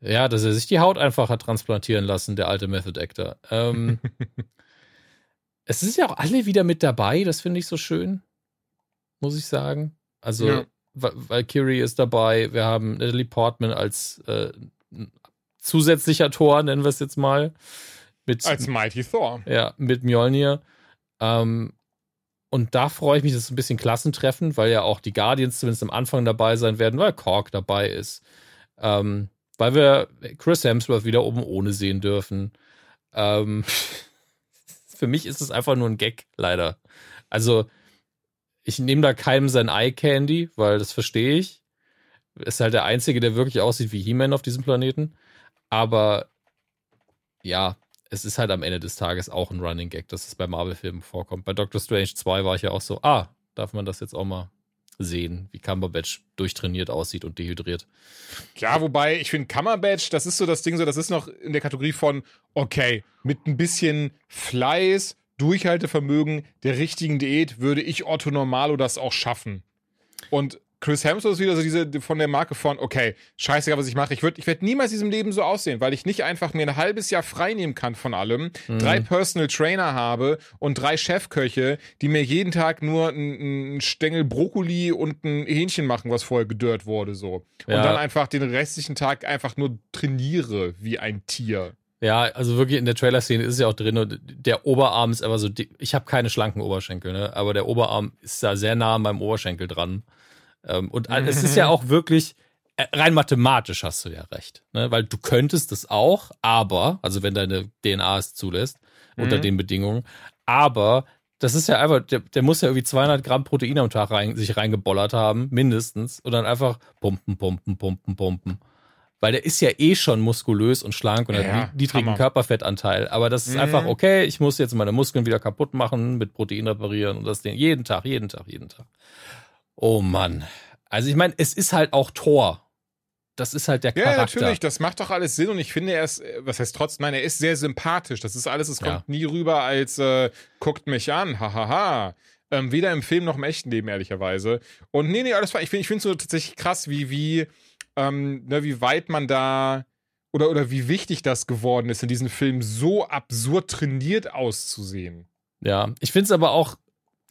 Ja, dass er sich die Haut einfach hat transplantieren lassen, der alte Method Actor. Ähm, es ist ja auch alle wieder mit dabei, das finde ich so schön, muss ich sagen. Also, ja. Valkyrie ist dabei, wir haben Natalie Portman als äh, zusätzlicher Tor, nennen wir es jetzt mal. Mit, als Mighty Thor. Ja, mit Mjolnir. Ähm, und da freue ich mich, dass es ein bisschen Klassentreffen, weil ja auch die Guardians zumindest am Anfang dabei sein werden, weil Kork dabei ist. Ähm, weil wir Chris Hemsworth wieder oben ohne sehen dürfen. Ähm, für mich ist es einfach nur ein Gag, leider. Also, ich nehme da keinem sein Eye Candy, weil das verstehe ich. Ist halt der Einzige, der wirklich aussieht wie He-Man auf diesem Planeten. Aber ja, es ist halt am Ende des Tages auch ein Running Gag, dass es bei Marvel-Filmen vorkommt. Bei Doctor Strange 2 war ich ja auch so, ah, darf man das jetzt auch mal sehen, wie Cumberbatch durchtrainiert aussieht und dehydriert. Ja, wobei ich finde Cumberbatch, das ist so das Ding, so das ist noch in der Kategorie von okay, mit ein bisschen Fleiß, Durchhaltevermögen, der richtigen Diät würde ich Otto Normalo das auch schaffen. Und Chris Hemsworth ist wieder so diese von der Marke von, okay, scheißegal, was ich mache. Ich, würd, ich werde niemals in diesem Leben so aussehen, weil ich nicht einfach mir ein halbes Jahr frei nehmen kann von allem, mhm. drei Personal Trainer habe und drei Chefköche, die mir jeden Tag nur einen Stängel Brokkoli und ein Hähnchen machen, was vorher gedörrt wurde, so. Ja. Und dann einfach den restlichen Tag einfach nur trainiere wie ein Tier. Ja, also wirklich in der Trailer-Szene ist es ja auch drin und der Oberarm ist aber so, ich habe keine schlanken Oberschenkel, ne? aber der Oberarm ist da sehr nah an meinem Oberschenkel dran. Ähm, und es ist ja auch wirklich, äh, rein mathematisch hast du ja recht, ne? weil du könntest es auch, aber, also wenn deine DNA es zulässt, unter mhm. den Bedingungen, aber das ist ja einfach, der, der, muss ja irgendwie 200 Gramm Protein am Tag rein, sich reingebollert haben, mindestens, und dann einfach pumpen, pumpen, pumpen, pumpen. Weil der ist ja eh schon muskulös und schlank und ja, hat einen niedrigen Hammer. Körperfettanteil. Aber das ist mhm. einfach, okay, ich muss jetzt meine Muskeln wieder kaputt machen, mit Protein reparieren und das den jeden Tag, jeden Tag, jeden Tag. Oh Mann. Also ich meine, es ist halt auch Tor. Das ist halt der Charakter. Ja, natürlich, das macht doch alles Sinn und ich finde, er ist, was heißt trotzdem, nein, er ist sehr sympathisch. Das ist alles, es kommt ja. nie rüber als äh, guckt mich an, hahaha. Ähm, weder im Film noch im echten Leben, ehrlicherweise. Und nee, nee, alles war, ich finde ich finde so tatsächlich krass, wie, wie, ähm, ne, wie weit man da oder, oder wie wichtig das geworden ist, in diesem Film so absurd trainiert auszusehen. Ja, ich finde es aber auch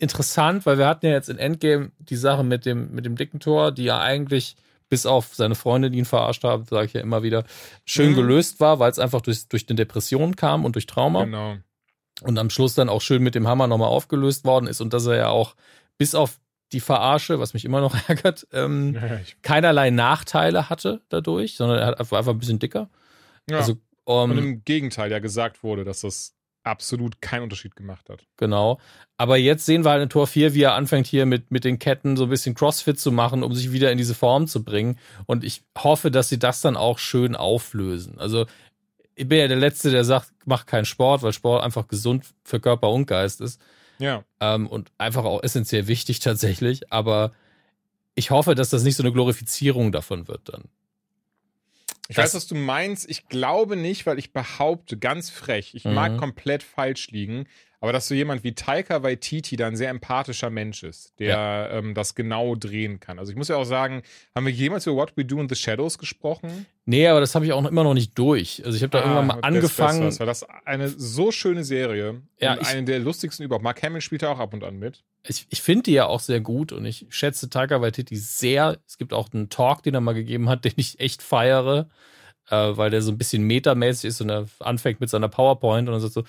interessant, weil wir hatten ja jetzt in Endgame die Sache mit dem, mit dem dicken Tor, die ja eigentlich bis auf seine Freunde, die ihn verarscht haben, sage ich ja immer wieder, schön mhm. gelöst war, weil es einfach durch, durch eine Depression kam und durch Trauma. Genau. Und am Schluss dann auch schön mit dem Hammer nochmal aufgelöst worden ist und dass er ja auch bis auf die Verarsche, was mich immer noch ärgert, ähm, ja, keinerlei Nachteile hatte dadurch, sondern er war einfach ein bisschen dicker. Ja. Also, um, und im Gegenteil ja gesagt wurde, dass das absolut keinen Unterschied gemacht hat. Genau. Aber jetzt sehen wir halt in Tor 4, wie er anfängt hier mit, mit den Ketten so ein bisschen Crossfit zu machen, um sich wieder in diese Form zu bringen. Und ich hoffe, dass sie das dann auch schön auflösen. Also ich bin ja der Letzte, der sagt, mach keinen Sport, weil Sport einfach gesund für Körper und Geist ist. Ja. Ähm, und einfach auch essentiell wichtig tatsächlich. Aber ich hoffe, dass das nicht so eine Glorifizierung davon wird dann. Ich weiß, was du meinst. Ich glaube nicht, weil ich behaupte, ganz frech, ich mhm. mag komplett falsch liegen, aber dass so jemand wie Taika Waititi da ein sehr empathischer Mensch ist, der ja. ähm, das genau drehen kann. Also ich muss ja auch sagen, haben wir jemals über What We Do in the Shadows gesprochen? Nee, aber das habe ich auch noch immer noch nicht durch. Also ich habe da ah, irgendwann mal angefangen. Das war das eine so schöne Serie. Ja, und eine der lustigsten überhaupt. Mark Hamill spielt da auch ab und an mit. Ich, ich finde die ja auch sehr gut und ich schätze Taika Waititi sehr. Es gibt auch einen Talk, den er mal gegeben hat, den ich echt feiere, äh, weil der so ein bisschen metamäßig ist und er anfängt mit seiner PowerPoint und dann sagt so,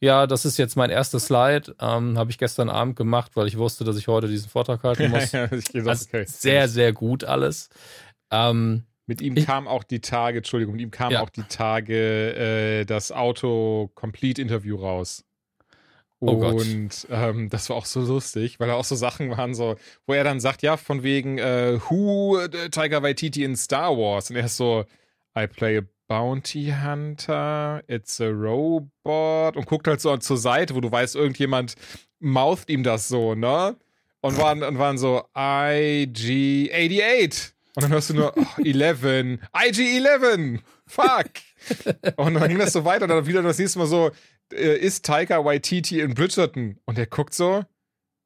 ja, das ist jetzt mein erster Slide. Ähm, Habe ich gestern Abend gemacht, weil ich wusste, dass ich heute diesen Vortrag halten muss. ja, das, also okay. Sehr, sehr gut alles. Ähm, mit ihm ich, kam auch die Tage, Entschuldigung, mit ihm kam ja. auch die Tage äh, das Auto-Complete-Interview raus. Oh und ähm, das war auch so lustig, weil da auch so Sachen waren, so, wo er dann sagt, ja, von wegen, äh, who uh, Tiger Waititi in Star Wars? Und er ist so, I play a Bounty Hunter, It's a Robot und guckt halt so zur Seite, wo du weißt, irgendjemand moutht ihm das so, ne? Und waren, und waren so IG88. Und dann hörst du nur oh, 11, IG11, fuck. und dann ging das so weiter und dann wieder das nächste Mal so, äh, ist Taika Waititi in Bridgerton? Und er guckt so,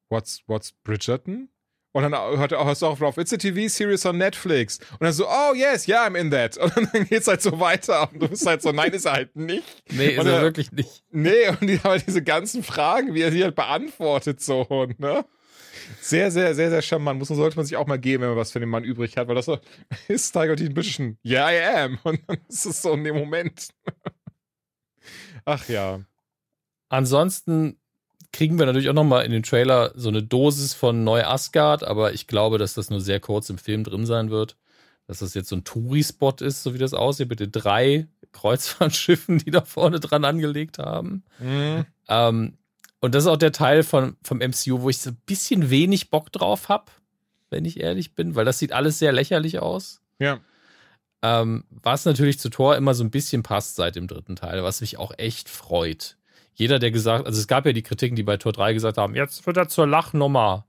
what's, what's Bridgerton? Und dann hört, hörst du auch drauf, it's a TV-Series on Netflix. Und dann so, oh yes, yeah, I'm in that. Und dann geht's halt so weiter. Und du bist halt so, nein, ist er halt nicht. Nee, ist er, er wirklich nicht. Nee, und die haben halt diese ganzen Fragen, wie er sie halt beantwortet, so, ne? Sehr, sehr, sehr, sehr charmant. Muss, sollte man sich auch mal geben, wenn man was für den Mann übrig hat, weil das so, ist Tiger ein bisschen, yeah, I am. Und dann ist es so in dem Moment. Ach ja. Ansonsten kriegen wir natürlich auch nochmal in den Trailer so eine Dosis von Neu Asgard, aber ich glaube, dass das nur sehr kurz im Film drin sein wird. Dass das jetzt so ein Touri-Spot ist, so wie das aussieht, mit den drei Kreuzfahrtschiffen, die da vorne dran angelegt haben. Mhm. Ähm, und das ist auch der Teil von, vom MCU, wo ich so ein bisschen wenig Bock drauf habe, wenn ich ehrlich bin, weil das sieht alles sehr lächerlich aus. Ja. Ähm, was natürlich zu Thor immer so ein bisschen passt seit dem dritten Teil, was mich auch echt freut jeder, der gesagt, also es gab ja die Kritiken, die bei Tor 3 gesagt haben, jetzt wird er zur Lachnummer.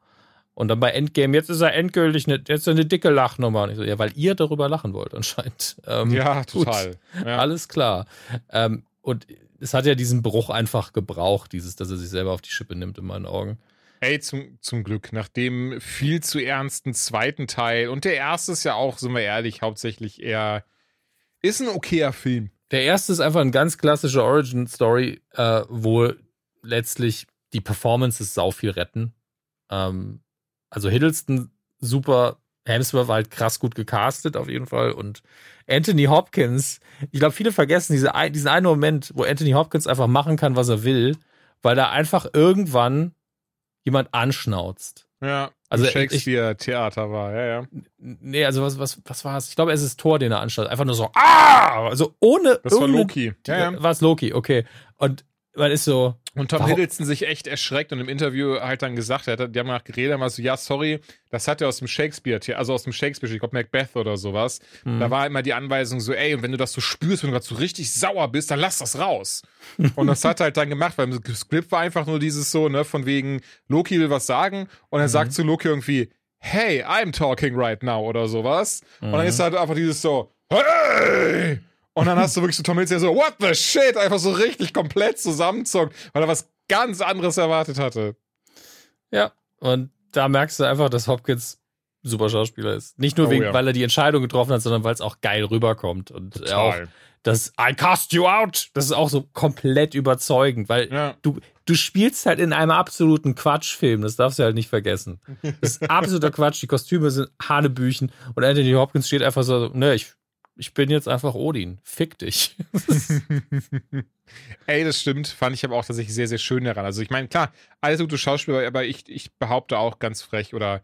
Und dann bei Endgame, jetzt ist er endgültig eine, jetzt eine dicke Lachnummer. So, ja, weil ihr darüber lachen wollt anscheinend. Ähm, ja, total. Ja. Alles klar. Ähm, und es hat ja diesen Bruch einfach gebraucht, dieses, dass er sich selber auf die Schippe nimmt, in meinen Augen. Ey, zum, zum Glück, nach dem viel zu ernsten zweiten Teil und der erste ist ja auch, sind wir ehrlich, hauptsächlich eher, ist ein okayer Film. Der erste ist einfach eine ganz klassische Origin-Story, äh, wo letztlich die Performances sau viel retten. Ähm, also Hiddleston super, Hemsworth war halt krass gut gecastet auf jeden Fall und Anthony Hopkins, ich glaube, viele vergessen diese, diesen einen Moment, wo Anthony Hopkins einfach machen kann, was er will, weil da einfach irgendwann jemand anschnauzt. Ja. Also Shakespeare-Theater war, ja, ja. Nee, also was, was, was war es? Ich glaube, es ist Tor, den er anschaut. Einfach nur so, ah! Also ohne. Das war Loki. Ja, ja. War es Loki, okay. Und man ist so. Und Tom warum? Hiddleston sich echt erschreckt und im Interview halt dann gesagt, er hat, die haben nach geredet, war so, ja, sorry, das hat er aus dem Shakespeare, also aus dem Shakespeare, ich glaube Macbeth oder sowas. Mhm. Da war immer die Anweisung so, ey, und wenn du das so spürst, wenn du gerade so richtig sauer bist, dann lass das raus. und das hat er halt dann gemacht, weil im Skript war einfach nur dieses so, ne, von wegen, Loki will was sagen und er mhm. sagt zu Loki irgendwie, hey, I'm talking right now oder sowas. Mhm. Und dann mhm. ist halt einfach dieses so, hey! Und dann hast du wirklich so Tom Hiddleston so, what the shit, einfach so richtig komplett zusammenzuckt, weil er was ganz anderes erwartet hatte. Ja, und da merkst du einfach, dass Hopkins super Schauspieler ist. Nicht nur Oh, wegen, ja. weil er die Entscheidung getroffen hat, sondern weil es auch geil rüberkommt. Und er auch Total. das I cast you out, das ist auch so komplett überzeugend, weil Ja. du, du spielst halt in einem absoluten Quatschfilm, das darfst du halt nicht vergessen. Das ist absoluter Quatsch, die Kostüme sind Hanebüchen und Anthony Hopkins steht einfach so, ne, ich, ich bin jetzt einfach Odin, fick dich. Ey, das stimmt. Fand ich aber auch tatsächlich sehr, sehr schön daran. Also ich meine, klar, alles gute Schauspieler, aber ich, ich behaupte auch ganz frech oder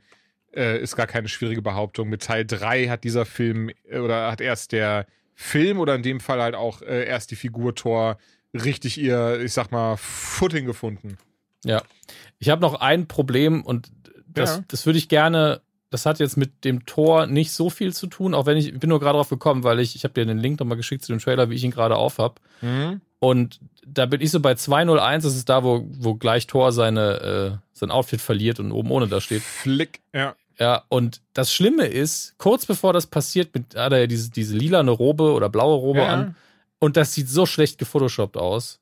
äh, ist gar keine schwierige Behauptung. Mit Teil 3 hat dieser Film äh, oder hat erst der Film oder in dem Fall halt auch äh, erst die Figur Thor richtig ihr, ich sag mal, Footing gefunden. Ja. Ich habe noch ein Problem und das, Ja. das würde ich gerne, das hat jetzt mit dem Tor nicht so viel zu tun, auch wenn ich, ich bin nur gerade drauf gekommen, weil ich, ich habe dir den Link nochmal geschickt zu dem Trailer, wie ich ihn gerade auf hab. Mhm. Und da bin ich so bei 201, das ist da, wo, wo gleich Thor seine, äh, sein Outfit verliert und oben ohne da steht. Flick, ja. Ja, und das Schlimme ist, kurz bevor das passiert, mit, hat er ja diese, diese lilane Robe oder blaue Robe Ja. an. Und das sieht so schlecht gefotoshoppt aus.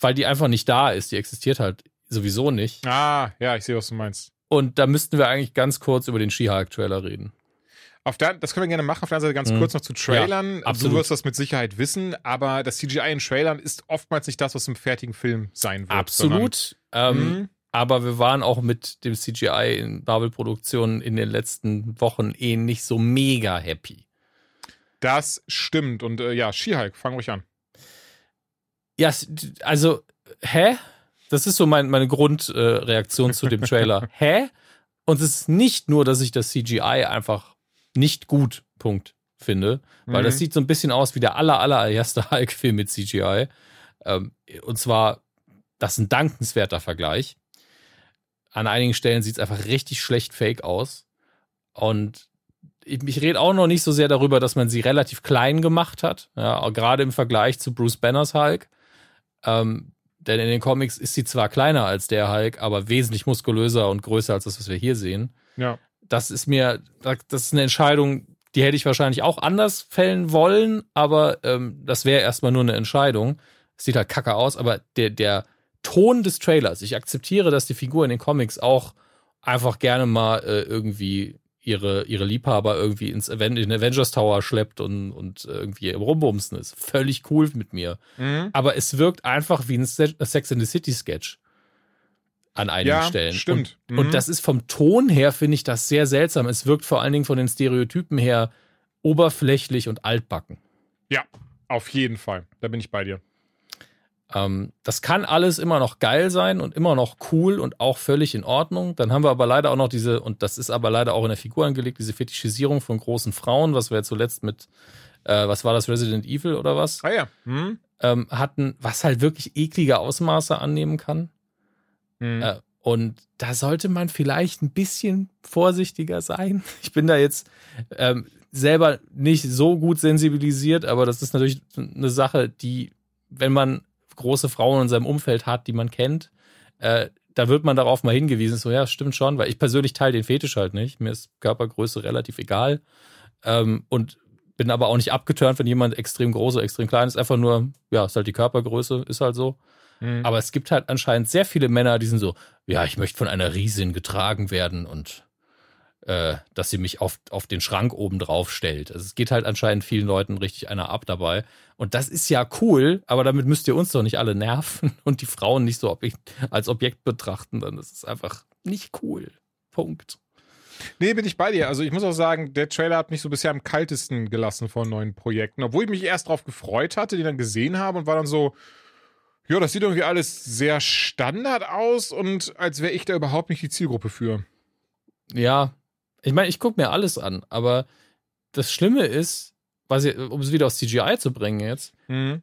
Weil die einfach nicht da ist. Die existiert halt sowieso nicht. Ah, ja, ich sehe, was du meinst. Und da müssten wir eigentlich ganz kurz über den She-Hulk-Trailer reden. Auf der, das können wir gerne machen. Auf der anderen Seite ganz Mhm. kurz noch zu Trailern. Ja, absolut. Du wirst das mit Sicherheit wissen, aber das CGI in Trailern ist oftmals nicht das, was im fertigen Film sein wird. Absolut. Sondern, Ähm, Mhm. Aber wir waren auch mit dem CGI in Marvel-Produktionen in den letzten Wochen eh nicht so mega happy. Das stimmt. Und äh, ja, She-Hulk, fang ruhig an. Ja, also, hä? Das ist so mein, meine Grundreaktion äh, zu dem Trailer. hä? Und es ist nicht nur, dass ich das CGI einfach nicht gut, Punkt, finde, weil Mhm. das sieht so ein bisschen aus wie der aller, allererste Hulk-Film mit CGI. Ähm, und zwar, das ist ein dankenswerter Vergleich. An einigen Stellen sieht es einfach richtig schlecht fake aus. Und ich, rede auch noch nicht so sehr darüber, dass man sie relativ klein gemacht hat. Ja, gerade im Vergleich zu Bruce Banners Hulk. Ähm, denn in den Comics ist sie zwar kleiner als der Hulk, aber wesentlich muskulöser und größer als das, was wir hier sehen. Ja. Das ist mir, das ist eine Entscheidung, die hätte ich wahrscheinlich auch anders fällen wollen, aber ähm, das wäre erstmal nur eine Entscheidung. Es sieht halt kacke aus, aber der, der Ton des Trailers, ich akzeptiere, dass die Figur in den Comics auch einfach gerne mal äh, irgendwie ihre, ihre Liebhaber irgendwie ins Aven in den Avengers Tower schleppt und, und irgendwie im Rumbumsen ist. Völlig cool mit mir. Mhm. Aber es wirkt einfach wie ein Se- Sex in the City Sketch. An einigen Ja, Stellen. stimmt. Und, Mhm. und das ist vom Ton her, finde ich das sehr seltsam. Es wirkt vor allen Dingen von den Stereotypen her oberflächlich und altbacken. Ja, auf jeden Fall. Da bin ich bei dir. Ähm, das kann alles immer noch geil sein und immer noch cool und auch völlig in Ordnung. Dann haben wir aber leider auch noch diese, und das ist aber leider auch in der Figur angelegt, diese Fetischisierung von großen Frauen, was wir zuletzt mit, äh, was war das, Resident Evil oder was, Ah ja. Mhm. ähm, hatten, was halt wirklich eklige Ausmaße annehmen kann. Mhm. Äh, und da sollte man vielleicht ein bisschen vorsichtiger sein. Ich bin da jetzt ähm, selber nicht so gut sensibilisiert, aber das ist natürlich eine Sache, die, wenn man große Frauen in seinem Umfeld hat, die man kennt, äh, da wird man darauf mal hingewiesen. So, ja, stimmt schon, weil ich persönlich teile den Fetisch halt nicht. Mir ist Körpergröße relativ egal. Ähm, und bin aber auch nicht abgeturnt, wenn jemand extrem groß oder extrem klein ist. Einfach nur, ja, ist halt die Körpergröße, ist halt so. Mhm. Aber es gibt halt anscheinend sehr viele Männer, die sind so, ja, ich möchte von einer Riesin getragen werden und äh, dass sie mich auf, auf den Schrank oben drauf stellt. Also es geht halt anscheinend vielen Leuten richtig einer ab dabei. Und das ist ja cool, aber damit müsst ihr uns doch nicht alle nerven und die Frauen nicht so Objekt, als Objekt betrachten. Dann ist es einfach nicht cool. Punkt. Nee, bin ich bei dir. Also ich muss auch sagen, der Trailer hat mich so bisher am kaltesten gelassen von neuen Projekten. Obwohl ich mich erst drauf gefreut hatte, die dann gesehen habe und war dann so, ja, das sieht irgendwie alles sehr Standard aus und als wäre ich da überhaupt nicht die Zielgruppe für. Ja, ich meine, ich gucke mir alles an, aber das Schlimme ist, was ich, um es wieder aufs CGI zu bringen jetzt, Mhm.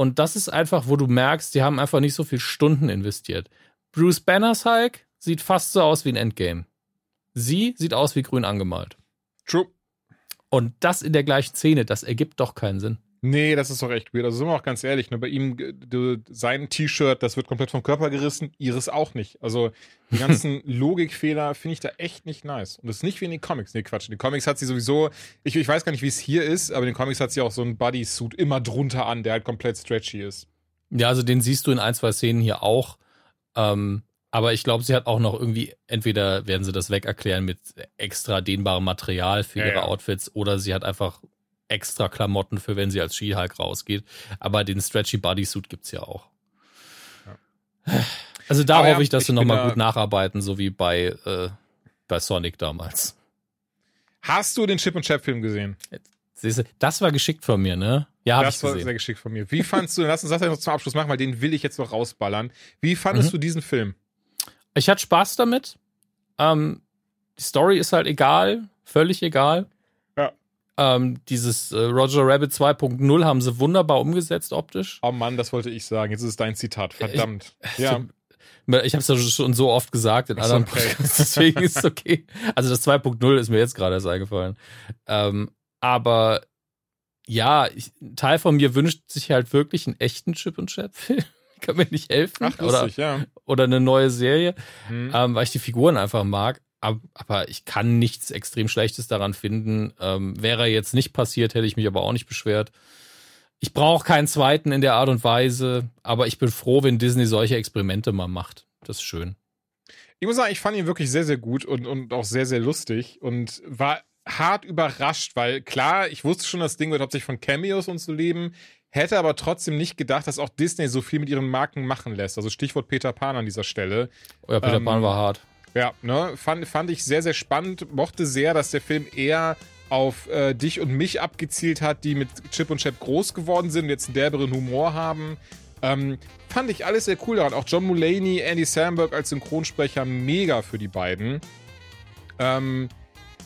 Und das ist einfach, wo du merkst, die haben einfach nicht so viel Stunden investiert. Bruce Banners Hulk sieht fast so aus wie ein Endgame. Sie sieht aus wie grün angemalt. True. Und das in der gleichen Szene, das ergibt doch keinen Sinn. Nee, das ist doch echt weird. Also sind wir auch ganz ehrlich, ne, bei ihm, äh, du, sein T-Shirt, das wird komplett vom Körper gerissen, ihres auch nicht. Also die ganzen Logikfehler finde ich da echt nicht nice. Und das ist nicht wie in den Comics. Nee, Quatsch. In den Comics hat sie sowieso, ich, ich weiß gar nicht, wie es hier ist, aber in den Comics hat sie auch so einen Bodysuit immer drunter an, der halt komplett stretchy ist. Ja, also den siehst du in ein, zwei Szenen hier auch. Ähm, Aber ich glaube, sie hat auch noch irgendwie, entweder werden sie das weg erklären mit extra dehnbarem Material für Ja, ihre ja. Outfits oder sie hat einfach extra Klamotten für, wenn sie als She-Hulk rausgeht. Aber den Stretchy Bodysuit gibt's ja auch. Also da ja, hoffe ich, dass ich sie nochmal da- gut nacharbeiten, so wie bei, äh, bei Sonic damals. Hast du den Chip und Chap Film gesehen? Das war geschickt von mir, ne? Ja, das war gesehen. sehr geschickt von mir. Wie fandst du, lass uns das ja noch zum Abschluss machen, weil den will ich jetzt noch rausballern. Wie fandest Mhm. du diesen Film? Ich hatte Spaß damit. Ähm, die Story ist halt egal, völlig egal. Ähm, dieses äh, Roger Rabbit 2.0 haben sie wunderbar umgesetzt optisch. Oh Mann, das wollte ich sagen. Jetzt ist es dein Zitat. Verdammt. ja. Ich habe es ja schon so oft gesagt in Ach anderen okay. Podcasts, deswegen ist es okay. Also das 2.0 ist mir jetzt gerade erst eingefallen. Ähm, aber ja, ich, ein Teil von mir wünscht sich halt wirklich einen echten Chip und Chap Film. Kann mir nicht helfen. Ach, oder, lustig, ja. oder eine neue Serie. Hm. ähm, weil ich die Figuren einfach mag. Ab- Aber ich kann nichts extrem Schlechtes daran finden. Ähm, wäre jetzt nicht passiert, hätte ich mich aber auch nicht beschwert. Ich brauche keinen zweiten in der Art und Weise, aber ich bin froh, wenn Disney solche Experimente mal macht. Das ist schön. Ich muss sagen, ich fand ihn wirklich sehr, sehr gut und, und auch sehr, sehr lustig und war hart überrascht, weil klar, ich wusste schon, das Ding wird hauptsächlich von Cameos und so leben, hätte aber trotzdem nicht gedacht, dass auch Disney so viel mit ihren Marken machen lässt. Also Stichwort Peter Pan an dieser Stelle. Euer Peter Ähm, Pan war hart. Ja, ne, fand, fand ich sehr, sehr spannend. Mochte sehr, dass der Film eher auf äh, dich und mich abgezielt hat, die mit Chip und Chap groß geworden sind und jetzt einen derberen Humor haben. Ähm, fand ich alles sehr cool daran. Auch John Mulaney, Andy Samberg als Synchronsprecher, mega für die beiden. Ähm,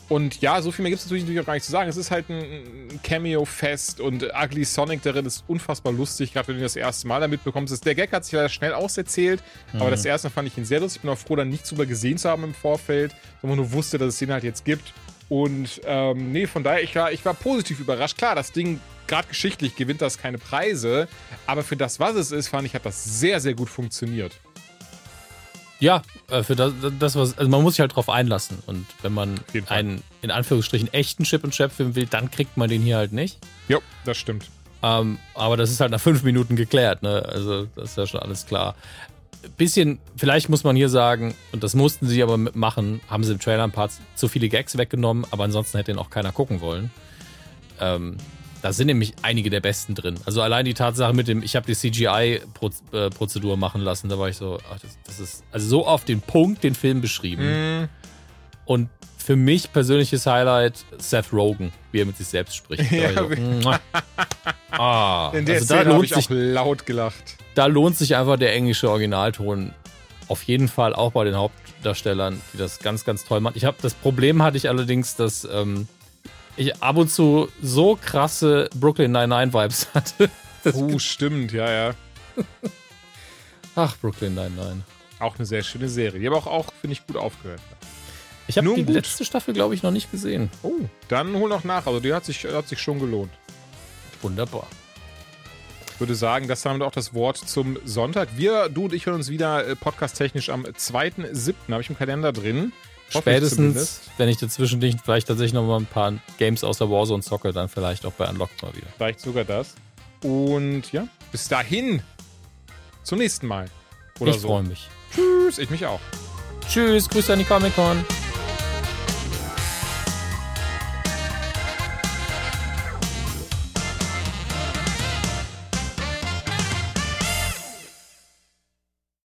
und ja, so viel mehr gibt es natürlich auch gar nicht zu sagen. Es ist halt ein, Cameo-Fest und Ugly Sonic darin ist unfassbar lustig, gerade wenn du das erste Mal damit bekommst. Der Gag hat sich leider schnell auserzählt, aber das erste Mal fand ich ihn sehr lustig. Ich bin auch froh, dann nichts drüber gesehen zu haben im Vorfeld, sondern nur wusste, dass es den halt jetzt gibt. Und ähm, nee, von daher, ich war, ich war positiv überrascht. Klar, das Ding, gerade geschichtlich, gewinnt das keine Preise, aber für das, was es ist, fand ich, hat das sehr, sehr gut funktioniert. Ja, äh, für das, das was, also man muss sich halt drauf einlassen. Und wenn man einen, in Anführungsstrichen, echten Chip und Chap Film will, dann kriegt man den hier halt nicht. Jo, das stimmt. Ähm, aber das ist halt nach fünf Minuten geklärt, ne? Also, das ist ja schon alles klar. Bisschen, vielleicht muss man hier sagen, und das mussten sie aber mitmachen, haben sie im Trailer ein paar zu viele Gags weggenommen, aber ansonsten hätte ihn auch keiner gucken wollen. Ähm, da sind nämlich einige der besten drin. Also allein die Tatsache mit dem, ich habe die CGI-Prozedur machen lassen, da war ich so, ach, das, das ist also so auf den Punkt den Film beschrieben. Mm, Und für mich persönliches Highlight Seth Rogen, wie er mit sich selbst spricht. Ja, war ich so, "Mua." ah, in der also da Szene lohnt, ich sich, auch laut gelacht. da lohnt sich einfach der englische Originalton auf jeden Fall auch bei den Hauptdarstellern, die das ganz, ganz toll machen. Ich habe das Problem hatte ich allerdings, dass ähm, ich ab und zu so krasse Brooklyn Nine-Nine Vibes hatte. Das, Oh, stimmt, ja, ja. ach, Brooklyn Nine-Nine. Auch eine sehr schöne Serie, die aber auch, auch finde ich, gut aufgehört. Ich habe die gut. letzte Staffel, glaube ich, noch nicht gesehen. Oh, dann hol noch nach. Also die hat sich, hat sich schon gelohnt. Wunderbar. Ich würde sagen, das ist damit auch das Wort zum Sonntag. Wir, du und ich hören uns wieder äh, podcast-technisch am 2.7. habe ich im Kalender drin. Ich Spätestens, wenn ich dazwischen nicht vielleicht tatsächlich noch mal ein paar Games aus der Warzone zocke, dann vielleicht auch bei Unlocked mal wieder. Vielleicht sogar das. Und ja, bis dahin. Zum nächsten Mal. Oder ich so. freue mich. Tschüss, ich mich auch. Tschüss, Grüße an die Comic-Con.